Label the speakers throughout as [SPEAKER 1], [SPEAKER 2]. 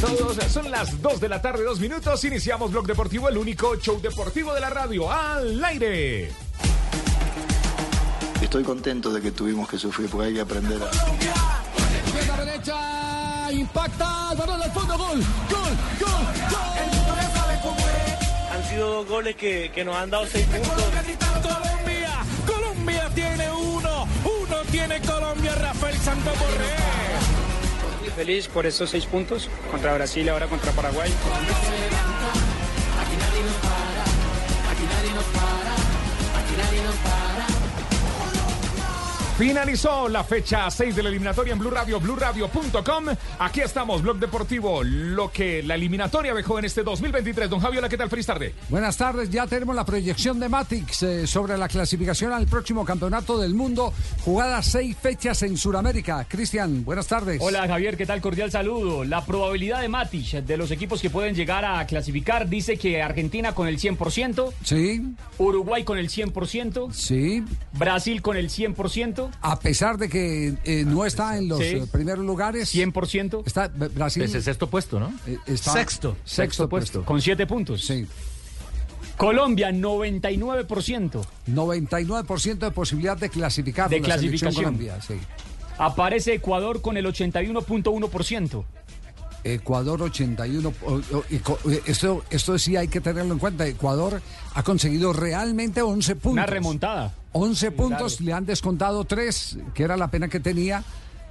[SPEAKER 1] para todos. Son las 2 de la tarde, 2 minutos. Iniciamos Blog Deportivo, el único show deportivo de la radio. ¡Al aire!
[SPEAKER 2] Estoy contento de que tuvimos que sufrir porque hay que aprender a...
[SPEAKER 3] Derecha, impacta, el balón al fondo, gol, gol, gol, gol.
[SPEAKER 4] Han sido goles que, que nos han dado seis puntos.
[SPEAKER 3] Colombia, Colombia tiene uno, uno tiene Colombia, Rafael Santo Borré.
[SPEAKER 5] Feliz por estos seis puntos contra Brasil, ahora contra Paraguay.
[SPEAKER 1] Finalizó la fecha 6 de la eliminatoria en Blue Radio, BlueRadio.com. Aquí estamos, Blog Deportivo, lo que la eliminatoria dejó en este 2023. Don Javiola, ¿qué tal? Feliz tarde.
[SPEAKER 6] Buenas tardes, ya tenemos la proyección de Matix eh, sobre la clasificación al próximo campeonato del mundo. Jugadas seis fechas en Sudamérica. Cristian, buenas tardes.
[SPEAKER 7] Hola Javier, ¿qué tal? Cordial saludo. La probabilidad de Matic de los equipos que pueden llegar a clasificar dice que Argentina con el 100%,
[SPEAKER 6] Sí,
[SPEAKER 7] Uruguay con el 100%,
[SPEAKER 6] sí.
[SPEAKER 7] Brasil con el 100%,
[SPEAKER 6] A pesar de que eh, no está en los
[SPEAKER 7] Sí.
[SPEAKER 6] eh, primeros lugares.
[SPEAKER 7] 100%,
[SPEAKER 6] Está Brasil.
[SPEAKER 8] Es el sexto puesto, ¿no?
[SPEAKER 6] eh, está-
[SPEAKER 8] Sexto.
[SPEAKER 6] Sexto puesto.
[SPEAKER 7] con 7 puntos.
[SPEAKER 6] Sí.
[SPEAKER 7] Colombia 99%.
[SPEAKER 6] 99% de posibilidad de clasificar.
[SPEAKER 7] De
[SPEAKER 6] la
[SPEAKER 7] clasificación.
[SPEAKER 6] Colombia, sí.
[SPEAKER 7] Aparece Ecuador con el 81.1%.
[SPEAKER 6] Ecuador 81. o- o- y co- eh, esto, esto sí hay que tenerlo en cuenta. Ecuador ha conseguido realmente 11 puntos.
[SPEAKER 7] Una remontada.
[SPEAKER 6] 11 puntos, le han descontado 3, que era la pena que tenía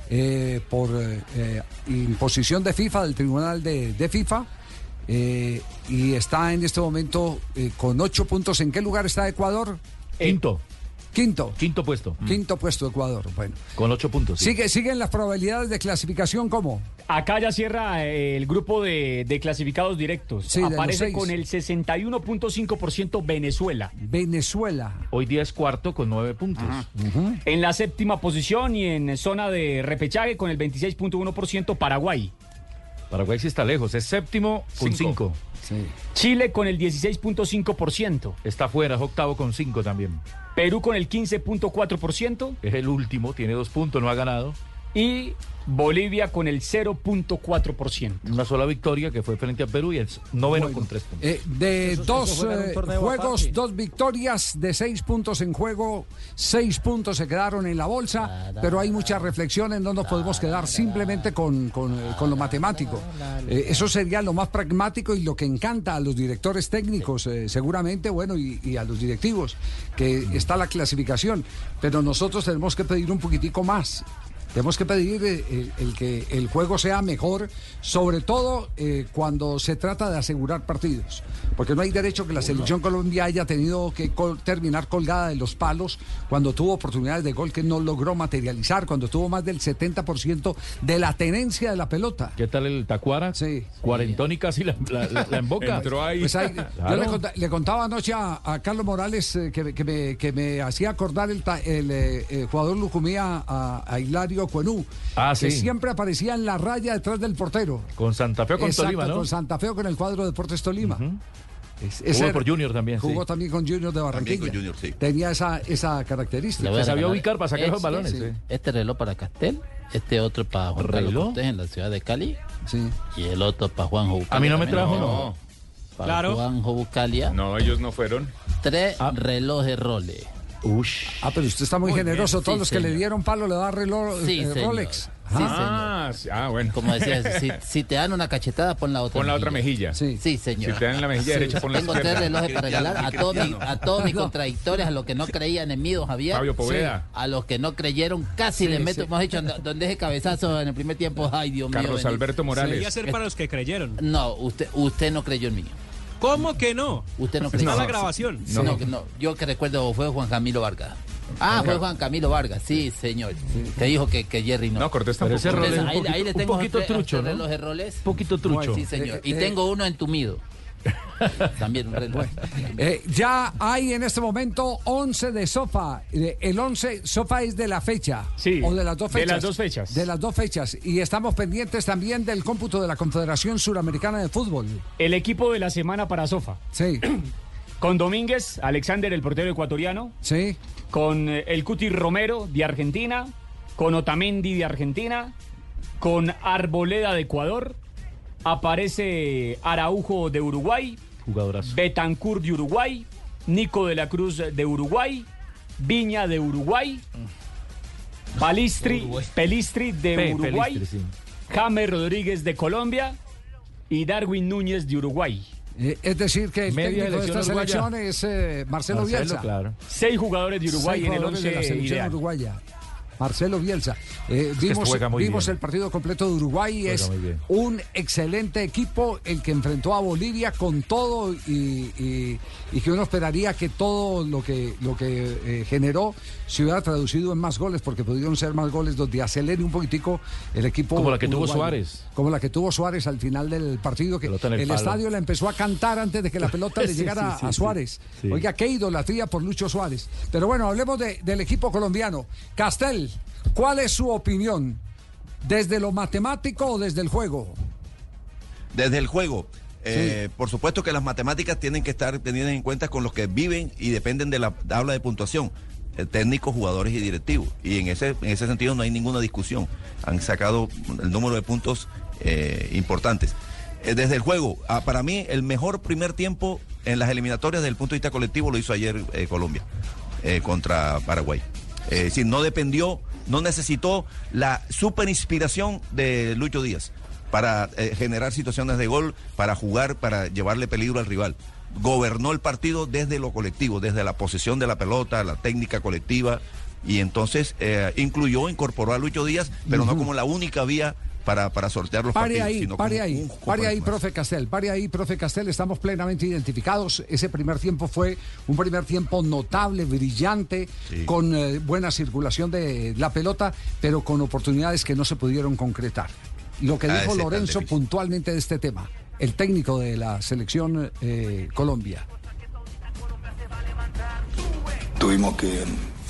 [SPEAKER 6] eh, por eh, imposición de FIFA, del Tribunal de, de FIFA. eh, y está en este momento eh, con 8 puntos. ¿En qué lugar está Ecuador?
[SPEAKER 8] Quinto.
[SPEAKER 6] Quinto.
[SPEAKER 8] Quinto puesto.
[SPEAKER 6] Quinto puesto Ecuador. Bueno.
[SPEAKER 8] Con ocho puntos. sí.
[SPEAKER 6] Sigue, siguen las probabilidades de clasificación como.
[SPEAKER 7] Acá ya cierra eh, el grupo de, de clasificados directos.
[SPEAKER 6] Sí,
[SPEAKER 7] Aparece con el 61.5% Venezuela.
[SPEAKER 6] Venezuela.
[SPEAKER 8] Hoy día es cuarto con nueve puntos.
[SPEAKER 7] En la séptima posición y en zona de repechaje con el 26.1% Paraguay.
[SPEAKER 8] Paraguay sí está lejos. Es séptimo con
[SPEAKER 1] Cinco.
[SPEAKER 8] cinco.
[SPEAKER 6] Sí.
[SPEAKER 7] Chile con el 16.5%.
[SPEAKER 8] Está fuera, es octavo con cinco también.
[SPEAKER 7] Perú con el 15.4%.
[SPEAKER 8] Es el último, tiene dos puntos, no ha ganado.
[SPEAKER 7] Y Bolivia con el 0.4%.
[SPEAKER 8] Una sola victoria que fue frente a Perú y es noveno
[SPEAKER 6] Bueno,
[SPEAKER 8] con tres puntos.
[SPEAKER 6] eh, de
[SPEAKER 3] Eso-
[SPEAKER 6] dos
[SPEAKER 3] eso
[SPEAKER 6] eh, juegos, dos victorias, de seis puntos en juego, seis puntos se quedaron en la bolsa, pero hay mucha reflexión en no nos podemos quedar simplemente con, con, eh, con lo matemático. Eh, eso sería lo más pragmático y lo que encanta a los directores técnicos, eh, seguramente, bueno, y, y a los directivos, que está la clasificación, pero nosotros tenemos que pedir un poquitico más. Tenemos que pedir eh, el, el que el juego sea mejor, sobre todo eh, cuando se trata de asegurar partidos. Porque no hay derecho que la selección Colombia haya tenido que col- terminar colgada de los palos cuando tuvo oportunidades de gol que no logró materializar, cuando tuvo más del 70% de la tenencia de la pelota.
[SPEAKER 8] ¿Qué tal el Tacuara?
[SPEAKER 6] Sí.
[SPEAKER 8] Cuarentón y casi la, la, la- la emboca.
[SPEAKER 1] Entró ahí.
[SPEAKER 6] Pues ahí- Yo le, conta- le contaba anoche a, a Carlos Morales eh, que, que me, que me hacía acordar el, eh, jugador Lucumía a, a Hilario Cuenú,
[SPEAKER 8] Ah,
[SPEAKER 6] que
[SPEAKER 8] sí.
[SPEAKER 6] siempre aparecía en la raya detrás del portero.
[SPEAKER 8] Con Santa Fe o con
[SPEAKER 6] Exacto,
[SPEAKER 8] Tolima, ¿no?
[SPEAKER 6] con Santa Fe o con el cuadro de Deportes Tolima. Es- ese
[SPEAKER 8] Jugó por Junior también,
[SPEAKER 6] Jugó
[SPEAKER 8] sí.
[SPEAKER 6] también con Junior de Barranquilla.
[SPEAKER 9] con Junior, sí.
[SPEAKER 6] Tenía esa, esa característica.
[SPEAKER 8] Se sabía ubicar para sacar
[SPEAKER 10] este,
[SPEAKER 8] los balones.
[SPEAKER 6] sí.
[SPEAKER 8] sí.
[SPEAKER 10] Este reloj para Castel, este otro para Juan Carlos
[SPEAKER 8] ¿Reloj?
[SPEAKER 10] Cortés en la ciudad de Cali
[SPEAKER 6] Sí.
[SPEAKER 10] y el otro para Juanjo Bucalia.
[SPEAKER 8] A mí no me trajo, no.
[SPEAKER 10] Para
[SPEAKER 3] Claro.
[SPEAKER 10] Juanjo Bucalia,
[SPEAKER 1] No, ellos no fueron.
[SPEAKER 10] tres
[SPEAKER 8] Ah.
[SPEAKER 10] relojes Rolex.
[SPEAKER 8] Ush.
[SPEAKER 6] Ah, pero usted está muy,
[SPEAKER 10] Muy
[SPEAKER 6] generoso.
[SPEAKER 10] bien,
[SPEAKER 6] Todos
[SPEAKER 10] sí,
[SPEAKER 6] los que le dieron palo le da reloj
[SPEAKER 10] Sí,
[SPEAKER 6] eh. Rolex.
[SPEAKER 10] Sí,
[SPEAKER 1] ah, sí, ah, bueno.
[SPEAKER 10] Como decía, si, si te dan una cachetada, pon la otra
[SPEAKER 1] Pon la otra mejilla.
[SPEAKER 6] Sí.
[SPEAKER 10] Sí,
[SPEAKER 1] Si
[SPEAKER 10] señor.
[SPEAKER 1] te dan la mejilla derecha, pon la
[SPEAKER 10] Tengo tres
[SPEAKER 1] izquierda.
[SPEAKER 10] relojes para regalar a todos, mis, a todos mis contradictores, a los que no creían en mí, don Javier.
[SPEAKER 1] Fabio Poveda.
[SPEAKER 10] A los que no creyeron, casi les meto, hemos dicho, donde ese cabezazo en el primer tiempo, ay Dios mío.
[SPEAKER 1] Carlos. Alberto
[SPEAKER 3] Debería
[SPEAKER 1] Morales.
[SPEAKER 3] ser para los que creyeron.
[SPEAKER 10] No, usted, usted no creyó en mí.
[SPEAKER 3] ¿Cómo que no?
[SPEAKER 10] Usted no creyó.
[SPEAKER 3] Está la grabación.
[SPEAKER 10] No, no. Yo que recuerdo fue Juan Camilo Vargas. Ah, fue Juan Camilo Vargas, sí, señor. Que dijo que, que Jerry no.
[SPEAKER 1] No, Cortés tampoco.
[SPEAKER 8] ese un
[SPEAKER 10] ahí, ahí
[SPEAKER 8] poquito,
[SPEAKER 10] le
[SPEAKER 8] un
[SPEAKER 10] tengo
[SPEAKER 8] poquito
[SPEAKER 10] tres-
[SPEAKER 8] trucho, ¿no?
[SPEAKER 10] relojes Rolex.
[SPEAKER 8] Un poquito trucho.
[SPEAKER 10] Sí, señor. Y
[SPEAKER 6] Eh,
[SPEAKER 10] tengo uno entumido. También un reloj.
[SPEAKER 6] Eh, ya hay en este momento 11 de Sofa. Eh, El 11, Sofa es de la fecha.
[SPEAKER 7] Sí,
[SPEAKER 6] O de las dos
[SPEAKER 7] de
[SPEAKER 6] fechas.
[SPEAKER 7] las dos fechas.
[SPEAKER 6] De las dos fechas. Y estamos pendientes también del cómputo de la Confederación Suramericana de Fútbol.
[SPEAKER 7] El equipo de la semana para Sofa.
[SPEAKER 6] Sí,
[SPEAKER 7] Con Domínguez, Alexander, el portero ecuatoriano.
[SPEAKER 6] sí.
[SPEAKER 7] Con eh, el Cuti Romero de Argentina. Con Otamendi de Argentina. Con Arboleda de Ecuador. aparece Araujo de Uruguay,
[SPEAKER 8] Jugadorazo.
[SPEAKER 7] Betancourt de Uruguay, Nico de la Cruz de Uruguay, Viña de Uruguay, Palistri, Pelistri de
[SPEAKER 8] Pe-
[SPEAKER 7] Uruguay,
[SPEAKER 8] Pelistri, sí.
[SPEAKER 7] James Rodríguez de Colombia y Darwin Núñez de Uruguay.
[SPEAKER 6] Eh, es decir, que el
[SPEAKER 8] Media
[SPEAKER 6] técnico de esta
[SPEAKER 8] selección
[SPEAKER 6] selección
[SPEAKER 8] uruguaya.
[SPEAKER 6] es eh, Marcelo,
[SPEAKER 8] Marcelo,
[SPEAKER 6] Bielsa.
[SPEAKER 8] claro.
[SPEAKER 7] Seis jugadores de Uruguay
[SPEAKER 6] Seis
[SPEAKER 7] en el
[SPEAKER 6] jugadores de la
[SPEAKER 7] once
[SPEAKER 6] selección
[SPEAKER 7] ideal.
[SPEAKER 6] uruguaya. Marcelo Bielsa. Eh, vimos vimos el partido completo de Uruguay.
[SPEAKER 8] Juega
[SPEAKER 6] Es un excelente equipo el que enfrentó a Bolivia con todo y, y- y que uno esperaría que todo lo que, lo que eh, generó se hubiera traducido en más goles, porque pudieron ser más goles donde acelere un poquitico el equipo.
[SPEAKER 8] Como la que tuvo. Suárez.
[SPEAKER 6] Como la que tuvo Suárez al final del partido, que
[SPEAKER 8] el
[SPEAKER 6] estadio la empezó a cantar antes de que la pelota le llegara
[SPEAKER 8] sí, sí,
[SPEAKER 6] a. Suárez.
[SPEAKER 8] Sí.
[SPEAKER 6] Oiga, qué idolatría por Lucho Suárez. Pero bueno, hablemos de- del equipo colombiano. Castel, ¿cuál es su opinión? ¿Desde lo matemático o desde el juego?
[SPEAKER 9] Desde el juego. eh, Por supuesto que las matemáticas tienen que estar tenidas en cuenta con los que viven y dependen de la tabla de puntuación. eh, técnicos, jugadores y directivos. Y en ese, en ese sentido no hay ninguna discusión. Han sacado el número de puntos eh, importantes. Eh, desde el juego, ah, para mí el mejor primer tiempo en las eliminatorias desde el punto de vista colectivo lo hizo ayer eh, Colombia eh, contra Paraguay. Es decir, no dependió, no necesitó la super inspiración de Lucho Díaz para generar situaciones de gol, para jugar, para llevarle peligro al rival. Gobernó el partido desde lo colectivo, desde la posesión de la pelota, la técnica colectiva, y entonces eh, incluyó, incorporó a Lucho Díaz, pero no como la única vía para, para sortear los
[SPEAKER 6] Pare
[SPEAKER 9] partidos.
[SPEAKER 6] ahí,
[SPEAKER 9] sino
[SPEAKER 6] pare
[SPEAKER 9] como
[SPEAKER 6] ahí,
[SPEAKER 9] un
[SPEAKER 6] pare ahí,
[SPEAKER 9] más.
[SPEAKER 6] profe Castel, pare ahí, profe Castel, estamos plenamente identificados. Ese primer tiempo fue un primer tiempo notable, brillante,
[SPEAKER 9] Sí.
[SPEAKER 6] con eh, buena circulación de la pelota, pero con oportunidades que no se pudieron concretar. Lo que
[SPEAKER 9] Ah,
[SPEAKER 6] dijo Lorenzo puntualmente de este tema, el técnico de la selección eh, Colombia.
[SPEAKER 2] Tuvimos que,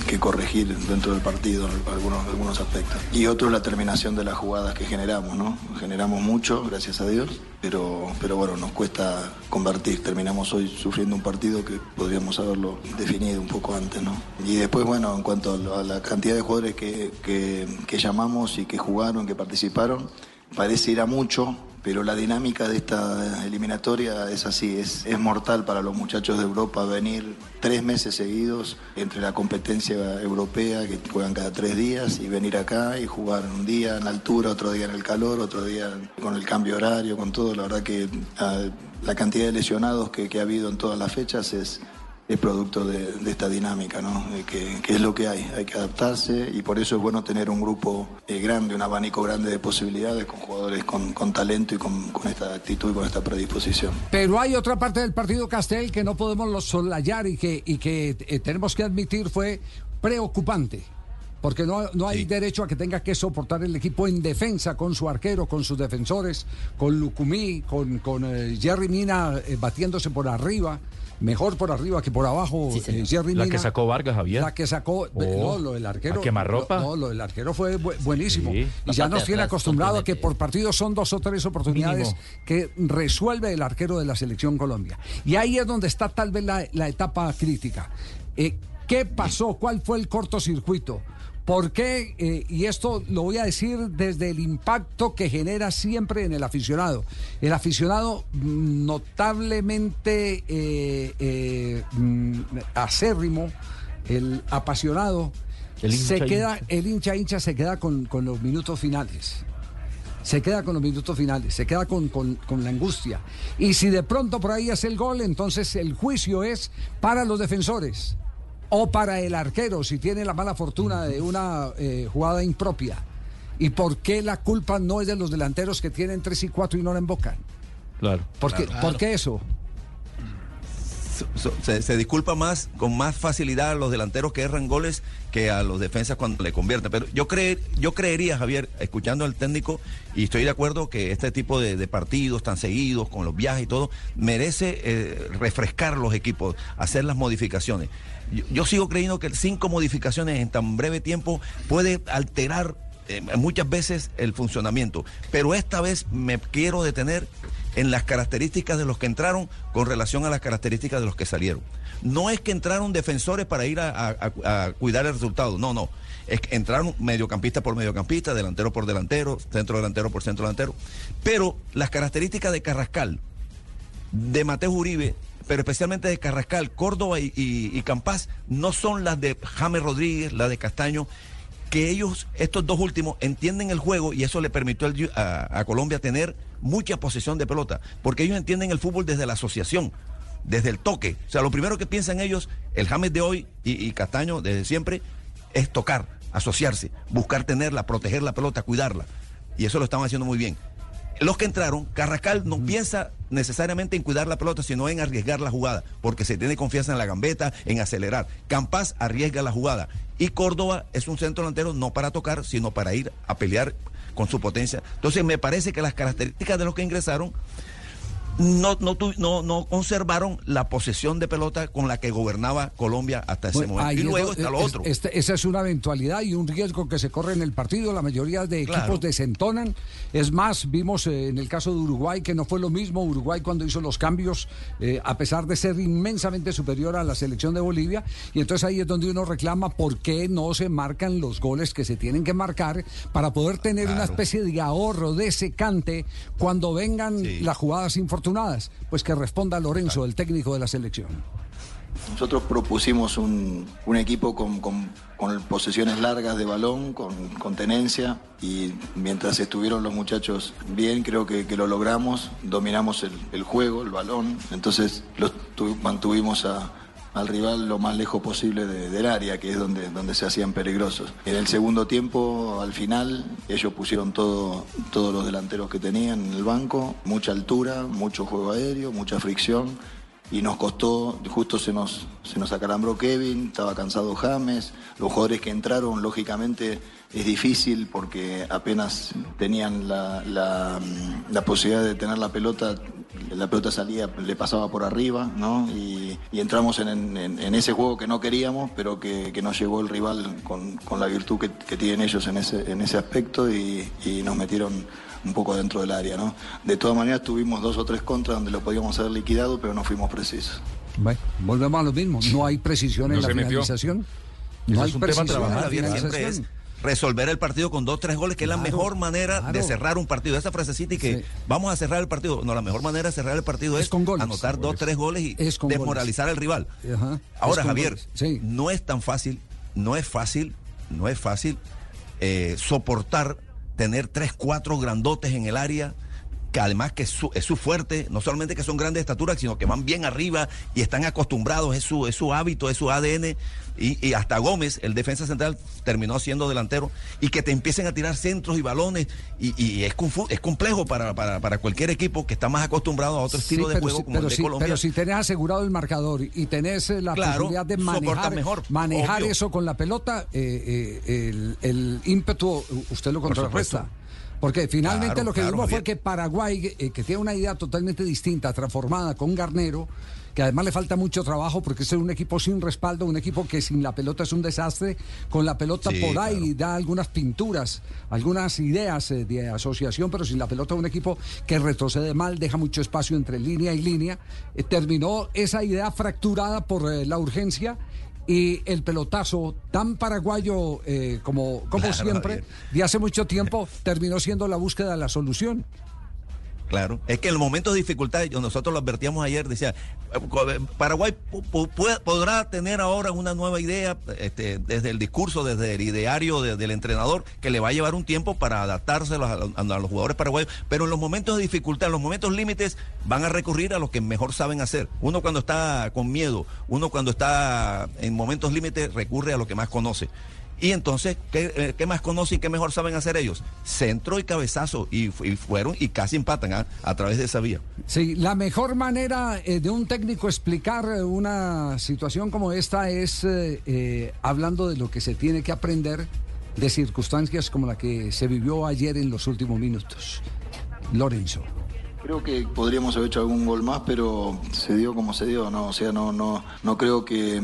[SPEAKER 2] que corregir dentro del partido algunos, algunos aspectos. Y otro la terminación de las jugadas que generamos, ¿no? Generamos mucho, gracias a Dios, pero, pero bueno, nos cuesta convertir. Terminamos hoy sufriendo un partido que podríamos haberlo definido un poco antes, ¿no? Y después, bueno, en cuanto a la- cantidad de jugadores que, que llamamos y que jugaron, que participaron, parece ir a mucho, pero la dinámica de esta eliminatoria es así, es, es mortal para los muchachos de Europa venir tres meses seguidos entre la competencia europea que juegan cada tres días y venir acá y jugar un día en la altura, otro día en el calor, otro día con el cambio horario, con todo. La verdad que ah, la cantidad de lesionados que, que ha habido en todas las fechas es, es producto de, de esta dinámica, ¿no? De que, que es lo que hay, hay que adaptarse y por eso es bueno tener un grupo eh, grande, un abanico grande de posibilidades con jugadores con, con talento y con, con esta actitud y con esta predisposición.
[SPEAKER 6] Pero hay otra parte del partido Castel que no podemos los soslayar y que, y que eh, tenemos que admitir fue preocupante. Porque no, no hay
[SPEAKER 9] Sí.
[SPEAKER 6] derecho a que tenga que soportar el equipo en defensa con su arquero, con sus defensores, con Lucumí, con, con eh, Jerry Mina eh, batiéndose por arriba. Mejor por arriba que por abajo,
[SPEAKER 10] Sí,
[SPEAKER 6] eh, Jerry
[SPEAKER 8] La
[SPEAKER 6] Mina.
[SPEAKER 8] que sacó Vargas, Javier.
[SPEAKER 6] La que sacó, no, lo del arquero.
[SPEAKER 8] ¿A quemarropa?
[SPEAKER 6] No, lo del arquero fue bu- buenísimo.
[SPEAKER 8] Sí.
[SPEAKER 6] Y
[SPEAKER 10] La
[SPEAKER 6] ya nos tiene acostumbrado a que por partido son dos o tres oportunidades
[SPEAKER 8] Mínimo.
[SPEAKER 6] que resuelve el arquero de la selección Colombia. Y ahí es donde está tal vez la, la etapa crítica. Eh, ¿Qué pasó? ¿Cuál fue el cortocircuito? ¿Por qué? Eh, y esto lo voy a decir desde el impacto que genera siempre en el aficionado. El aficionado mm, notablemente eh, eh, mm, acérrimo, el apasionado,
[SPEAKER 8] El hincha,
[SPEAKER 6] se queda,
[SPEAKER 8] hincha.
[SPEAKER 6] el hincha hincha se queda con, con los minutos finales. Se queda con los minutos finales, se queda con, con- con la angustia. Y si de pronto por ahí hace el gol, entonces el juicio es para los defensores o para el arquero, si tiene la mala fortuna de una eh, jugada impropia. ¿Y por qué la culpa no es de los delanteros que tienen tres y cuatro y no la embocan?
[SPEAKER 8] Claro.
[SPEAKER 6] ¿Por, qué, ¿por qué eso?
[SPEAKER 9] So- so- se, se disculpa más con más facilidad a los delanteros que erran goles que a los defensas cuando le convierten. Pero yo cre, yo creería, Javier, escuchando al técnico, y estoy de acuerdo que este tipo de, de partidos tan seguidos, con los viajes y todo, merece eh, refrescar los equipos, hacer las modificaciones. Yo, sigo creyendo que cinco modificaciones en tan breve tiempo puede alterar eh, muchas veces el funcionamiento. Pero esta vez me quiero detener en las características de los que entraron con relación a las características de los que salieron. No es que entraron defensores para ir a, a- a cuidar el resultado, no, no. Es que entraron mediocampista por mediocampista, delantero por delantero, centro delantero por centro delantero. Pero las características de Carrascal, de Mateo Uribe, pero especialmente de Carrascal, Córdoba y, y, no son las de James Rodríguez, las de Castaño, que ellos, estos dos últimos, entienden el juego y eso le permitió a, Colombia tener mucha posesión de pelota, porque ellos entienden el fútbol desde la asociación, desde el toque. O sea, lo primero que piensan ellos, el James de hoy y, y Castaño desde siempre, es tocar, asociarse, buscar tenerla, proteger la pelota, cuidarla. Y eso lo estaban haciendo muy bien. Los que entraron, Carrascal no piensa necesariamente en cuidar la pelota, sino en arriesgar la jugada, porque se tiene confianza en la gambeta, en acelerar. Campas arriesga la jugada. Y Córdoba es un centro delantero no para tocar, sino para ir a pelear con su potencia. Entonces me parece que las características de los que ingresaron no, no, tu- no, no conservaron la posesión de pelota con la que gobernaba Colombia hasta ese
[SPEAKER 6] Bueno,
[SPEAKER 9] momento. Y luego está lo
[SPEAKER 6] es-
[SPEAKER 9] otro.
[SPEAKER 6] este- esa es una eventualidad y un riesgo que se corre en el partido. La mayoría de equipos
[SPEAKER 9] Claro.
[SPEAKER 6] desentonan. Es más, vimos eh, en el caso de Uruguay que no fue lo mismo. Uruguay cuando hizo los cambios, eh, a pesar de ser inmensamente superior a la selección de Bolivia. Y entonces ahí es donde uno reclama por qué no se marcan los goles que se tienen que marcar para poder tener una especie de ahorro, de secante, cuando vengan
[SPEAKER 9] Sí.
[SPEAKER 6] las jugadas infortunadas. Pues que responda Lorenzo, el técnico de la selección.
[SPEAKER 2] Nosotros propusimos un, equipo con, posesiones largas de balón, con, tenencia, y mientras estuvieron los muchachos bien, creo que, lo logramos, dominamos el, juego, el balón, entonces los tu- mantuvimos a- al rival lo más lejos posible de- del área, que es donde, donde se hacían peligrosos. En el segundo tiempo, al final, ellos pusieron todo, todos los delanteros que tenían en el banco, mucha altura, mucho juego aéreo, mucha fricción y nos costó, justo se nos, se nos acalambró Kevin, estaba cansado James, los jugadores que entraron, lógicamente es difícil porque apenas tenían la, la posibilidad de tener la pelota, la pelota salía, le pasaba por arriba, ¿no? Y, y entramos en, en- en ese juego que no queríamos, pero que, que nos llegó el rival con, con la virtud que, que tienen ellos en ese, en ese aspecto y, y nos metieron un poco dentro del área, ¿no? De todas maneras tuvimos dos o tres contras donde lo podíamos haber liquidado, pero no fuimos precisos.
[SPEAKER 6] Bueno, volvemos a lo mismo. No hay precisión en la
[SPEAKER 1] metió.
[SPEAKER 6] finalización. No hay
[SPEAKER 9] es un tema a
[SPEAKER 6] precisión en la
[SPEAKER 9] trabajar, Javier, siempre es
[SPEAKER 6] finalización.
[SPEAKER 9] Resolver el partido con dos, tres goles, que es la mejor manera de cerrar un partido. Esa frasecita y que
[SPEAKER 6] Sí.
[SPEAKER 9] vamos a cerrar el partido. No, la mejor manera de cerrar el partido
[SPEAKER 6] Es
[SPEAKER 9] es,
[SPEAKER 6] con goles.
[SPEAKER 9] anotar dos, tres goles y desmoralizar al rival.
[SPEAKER 6] Ajá,
[SPEAKER 9] Ahora, Javier,
[SPEAKER 6] sí.
[SPEAKER 9] no es tan fácil, no es fácil, no es fácil eh, soportar tener tres, cuatro grandotes en el área que además que es su, es su fuerte, no solamente que son grandes de estatura, sino que van bien arriba y están acostumbrados, es su, es su hábito, es su ADN, y, y hasta Gómez, el defensa central, terminó siendo delantero, y que te empiecen a tirar centros y balones, y, y es, es complejo para, para, para cualquier equipo que está más acostumbrado a otro
[SPEAKER 6] Sí,
[SPEAKER 9] estilo de juego
[SPEAKER 6] si-
[SPEAKER 9] como
[SPEAKER 6] pero
[SPEAKER 9] el de
[SPEAKER 6] si,
[SPEAKER 9] Colombia.
[SPEAKER 6] pero si tenés asegurado el marcador y tenés eh, la
[SPEAKER 9] Claro,
[SPEAKER 6] posibilidad de manejar,
[SPEAKER 9] mejor,
[SPEAKER 6] manejar
[SPEAKER 9] obvio.
[SPEAKER 6] eso con la pelota, eh, eh, el, el ímpetu usted lo contrarresta. Porque finalmente
[SPEAKER 9] Claro,
[SPEAKER 6] lo que
[SPEAKER 9] claro,
[SPEAKER 6] vimos fue que Paraguay, eh, que tiene una idea totalmente distinta, transformada con Garnero, que además le falta mucho trabajo porque es un equipo sin respaldo, un equipo que sin la pelota es un desastre, con la pelota
[SPEAKER 9] Sí,
[SPEAKER 6] por ahí
[SPEAKER 9] claro.
[SPEAKER 6] da algunas pinturas, algunas ideas eh, de asociación, pero sin la pelota un equipo que retrocede mal, deja mucho espacio entre línea y línea. Eh, terminó esa idea fracturada por eh, la urgencia y el pelotazo tan paraguayo eh, como, como
[SPEAKER 9] Claro,
[SPEAKER 6] siempre, de hace mucho tiempo, terminó siendo la búsqueda de la solución.
[SPEAKER 9] Claro, es que en los momentos de dificultad, nosotros lo advertíamos ayer, decía, Paraguay podrá tener ahora una nueva idea este, desde el discurso, desde el ideario de- del entrenador, que le va a llevar un tiempo para adaptarse a los, a los jugadores paraguayos, pero en los momentos de dificultad, en los momentos límites, van a recurrir a lo que mejor saben hacer. Uno cuando está con miedo, uno cuando está en momentos límites, recurre a lo que más conoce. Y entonces, ¿qué, eh, qué más conocen y qué mejor saben hacer ellos? Centro y cabezazo. Y, fu- y fueron y casi empatan ¿ah? a través de esa vía.
[SPEAKER 6] Sí, la mejor manera eh, de un técnico explicar eh, una situación como esta es eh, eh, hablando de lo que se tiene que aprender de circunstancias como la que se vivió ayer en los últimos minutos. Lorenzo.
[SPEAKER 2] Creo que podríamos haber hecho algún gol más, pero se dio como se dio, ¿no? O sea, no, no, no creo que,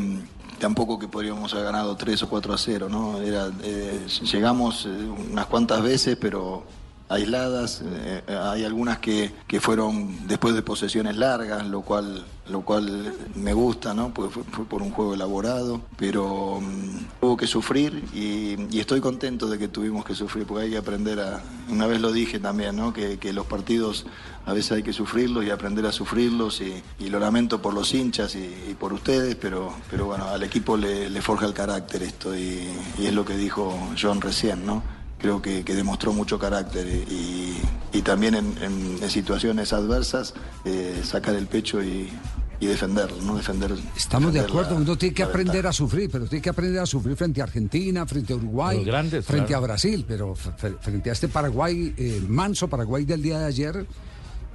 [SPEAKER 2] tampoco que podríamos haber ganado 3 o 4 a 0, ¿no? Era, eh, llegamos eh, unas cuantas veces, pero aisladas, eh, hay algunas que, que fueron después de posesiones largas, lo cual, lo cual me gusta, ¿no? Porque fue, por un juego elaborado, pero mm, hubo que sufrir y, estoy contento de que tuvimos que sufrir, porque hay que aprender a, una vez lo dije también, ¿no? Que, que los partidos a veces hay que sufrirlos y aprender a sufrirlos y, lo lamento por los hinchas y, por ustedes, pero, pero bueno, al equipo le, forja el carácter esto y es lo que dijo John recién, ¿no? Creo que, que demostró mucho carácter y, y también en, en- en situaciones adversas eh, sacar el pecho y, y defenderlo, ¿no? Defender.
[SPEAKER 6] Estamos de
[SPEAKER 2] defender
[SPEAKER 6] acuerdo,
[SPEAKER 2] la-
[SPEAKER 6] uno tiene que aprender a sufrir, pero tiene que aprender a sufrir frente a Argentina, frente a Uruguay,
[SPEAKER 8] grandes,
[SPEAKER 6] frente
[SPEAKER 8] claro.
[SPEAKER 6] a Brasil, pero frente a este Paraguay, eh, manso Paraguay del día de ayer,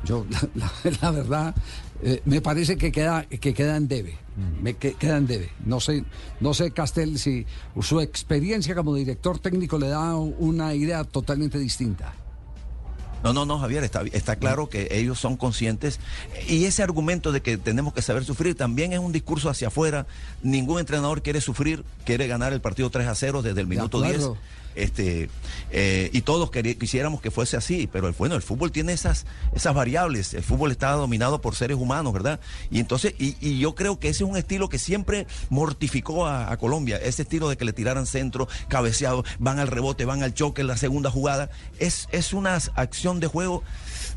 [SPEAKER 6] yo la, la- la verdad eh, me parece que queda que queda en debe, me que- queda en debe. No sé, no sé Castel si su experiencia como director técnico le da una idea totalmente distinta.
[SPEAKER 9] No, no, no, Javier, está, está claro que ellos son conscientes. Y ese argumento de que tenemos que saber sufrir también es un discurso hacia afuera. Ningún entrenador quiere sufrir, quiere ganar el partido 3 a 0 desde el minuto 10. Este, eh, y todos quisiéramos que fuese así, pero el, bueno, el fútbol tiene esas, esas variables. El fútbol está dominado por seres humanos, ¿verdad? Y entonces, y, yo creo que ese es un estilo que siempre mortificó a, a Colombia. Ese estilo de que le tiraran centro, cabeceado, van al rebote, van al choque en la segunda jugada. Es, es una acción de juego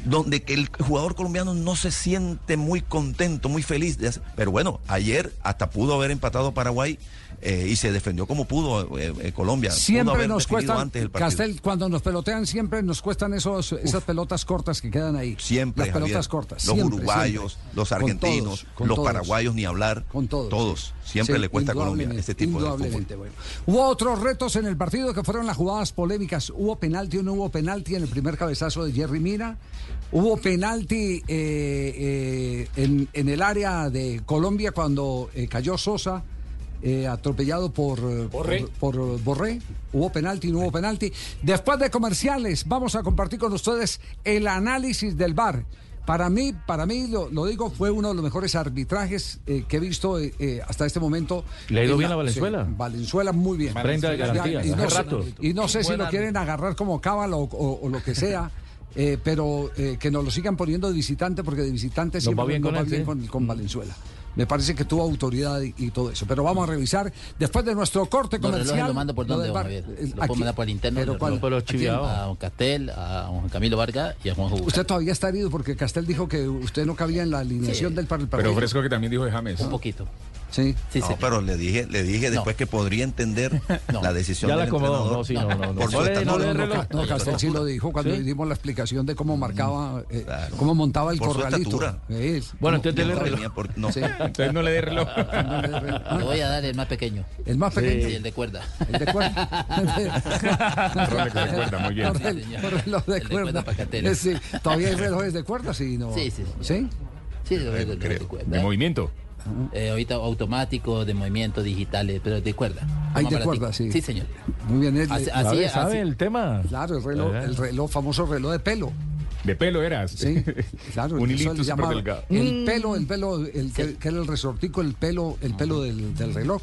[SPEAKER 9] donde que el jugador colombiano no se siente muy contento, muy feliz. de hacer- Pero bueno, ayer hasta pudo haber empatado Paraguay eh, y se defendió como pudo eh, eh, Colombia.
[SPEAKER 6] Siempre nos cuestan,
[SPEAKER 9] antes el partido.
[SPEAKER 6] Castel, cuando nos pelotean, siempre nos cuestan esos, esas pelotas cortas que quedan ahí.
[SPEAKER 9] Siempre,
[SPEAKER 6] Las
[SPEAKER 9] Javier.
[SPEAKER 6] pelotas cortas.
[SPEAKER 9] Los
[SPEAKER 6] siempre,
[SPEAKER 9] uruguayos,
[SPEAKER 6] siempre.
[SPEAKER 9] los
[SPEAKER 6] Con
[SPEAKER 9] argentinos,
[SPEAKER 6] todos, con
[SPEAKER 9] los
[SPEAKER 6] todos.
[SPEAKER 9] paraguayos, ni hablar.
[SPEAKER 6] Con todos.
[SPEAKER 9] Todos. Siempre
[SPEAKER 6] Sí,
[SPEAKER 9] le cuesta a Colombia este tipo de fútbol.
[SPEAKER 6] bueno. Hubo otros retos en el partido que fueron las jugadas polémicas. ¿Hubo penalti o no hubo penalti en el primer cabezazo de Jerry Mina? ¿Hubo penalti eh, eh, en, en el área de Colombia cuando eh, cayó Sosa? eh, atropellado por, eh,
[SPEAKER 7] Borré.
[SPEAKER 6] por, por Borré. Hubo penalti, no hubo penalti. Después de comerciales, vamos a compartir con ustedes el análisis del VAR. Para mí, para mí lo, lo digo, fue uno de los mejores arbitrajes eh, que he visto eh, eh, hasta este momento.
[SPEAKER 8] ¿Le ha ido
[SPEAKER 6] En
[SPEAKER 8] bien a Valenzuela?
[SPEAKER 6] sí, Valenzuela muy bien.
[SPEAKER 8] Prenda de garantía,
[SPEAKER 6] Y no,
[SPEAKER 8] hace
[SPEAKER 6] sé-
[SPEAKER 8] rato.
[SPEAKER 6] y no sé si lo quieren agarrar como cábala o, o- o lo que sea. Eh, pero eh, que nos lo sigan poniendo de visitante porque de visitante
[SPEAKER 8] Nos
[SPEAKER 6] siempre
[SPEAKER 8] va bien
[SPEAKER 6] nos
[SPEAKER 8] con
[SPEAKER 6] va
[SPEAKER 8] él,
[SPEAKER 6] bien
[SPEAKER 8] sí.
[SPEAKER 6] con, con Valenzuela. Me parece que tuvo autoridad y, y todo eso. Pero vamos a revisar después de nuestro corte
[SPEAKER 10] Los
[SPEAKER 6] comercial.
[SPEAKER 10] lo mando por
[SPEAKER 6] lo
[SPEAKER 10] dónde,
[SPEAKER 6] bar-
[SPEAKER 10] Javier.
[SPEAKER 6] el-
[SPEAKER 10] Lo puedo mandar por el interno.
[SPEAKER 6] Pero
[SPEAKER 10] los
[SPEAKER 6] ¿cuál?
[SPEAKER 10] relojes.
[SPEAKER 8] Pero
[SPEAKER 6] ¿A quién?
[SPEAKER 8] chiviao.
[SPEAKER 10] A don Castel, a don Camilo Vargas y a Juan Hugo.
[SPEAKER 6] Usted todavía está herido porque Castel dijo que usted no cabía en la alineación
[SPEAKER 10] Sí.
[SPEAKER 6] del par-
[SPEAKER 1] Pero
[SPEAKER 6] partido.
[SPEAKER 1] fresco que también dijo de James.
[SPEAKER 10] Un poquito.
[SPEAKER 6] Sí.
[SPEAKER 10] Sí,
[SPEAKER 9] no,
[SPEAKER 10] sí.
[SPEAKER 9] pero le dije, le dije después que podría entender
[SPEAKER 10] No.
[SPEAKER 9] la decisión
[SPEAKER 8] Ya la
[SPEAKER 9] del
[SPEAKER 8] acomodó. No, sí, no, no. no.
[SPEAKER 9] Por
[SPEAKER 8] No
[SPEAKER 9] su
[SPEAKER 8] le- no le
[SPEAKER 6] No,
[SPEAKER 8] reloj.
[SPEAKER 6] Ca- no, Castel sí lo dijo cuando
[SPEAKER 8] ¿Sí?
[SPEAKER 6] dimos la explicación de cómo marcaba, eh,
[SPEAKER 9] Claro.
[SPEAKER 6] cómo montaba el
[SPEAKER 9] Por
[SPEAKER 6] corralito.
[SPEAKER 8] Bueno, entonces
[SPEAKER 9] No
[SPEAKER 8] reloj.
[SPEAKER 9] por- no.
[SPEAKER 6] Sí.
[SPEAKER 1] Entonces no le dé reloj.
[SPEAKER 10] Le voy a dar el más pequeño.
[SPEAKER 6] El más
[SPEAKER 10] Sí,
[SPEAKER 6] pequeño.
[SPEAKER 10] el de cuerda.
[SPEAKER 6] El de cuerda.
[SPEAKER 1] De cuerda, muy bien.
[SPEAKER 10] Sí,
[SPEAKER 6] reloj de
[SPEAKER 10] El de
[SPEAKER 6] cuerda. Eh, Sí, todavía hay relojes de cuerda, sí, no.
[SPEAKER 10] Sí, sí, sí.
[SPEAKER 6] ¿Sí?
[SPEAKER 10] Sí, cuerda.
[SPEAKER 1] De movimiento.
[SPEAKER 10] Eh, ahorita automático, de movimientos digitales, pero de cuerda. Más
[SPEAKER 6] de cuerda, sí.
[SPEAKER 10] Sí, señor.
[SPEAKER 6] Muy bien.
[SPEAKER 10] Así-
[SPEAKER 6] el-
[SPEAKER 10] así-
[SPEAKER 8] ¿Sabe, el tema?
[SPEAKER 6] claro, el reloj, el reloj, famoso reloj de pelo.
[SPEAKER 1] De pelo eras.
[SPEAKER 6] Sí, claro.
[SPEAKER 1] Un hilito delgado.
[SPEAKER 6] El pelo, el pelo, el que, que era el resortico, el pelo, el pelo del, del reloj.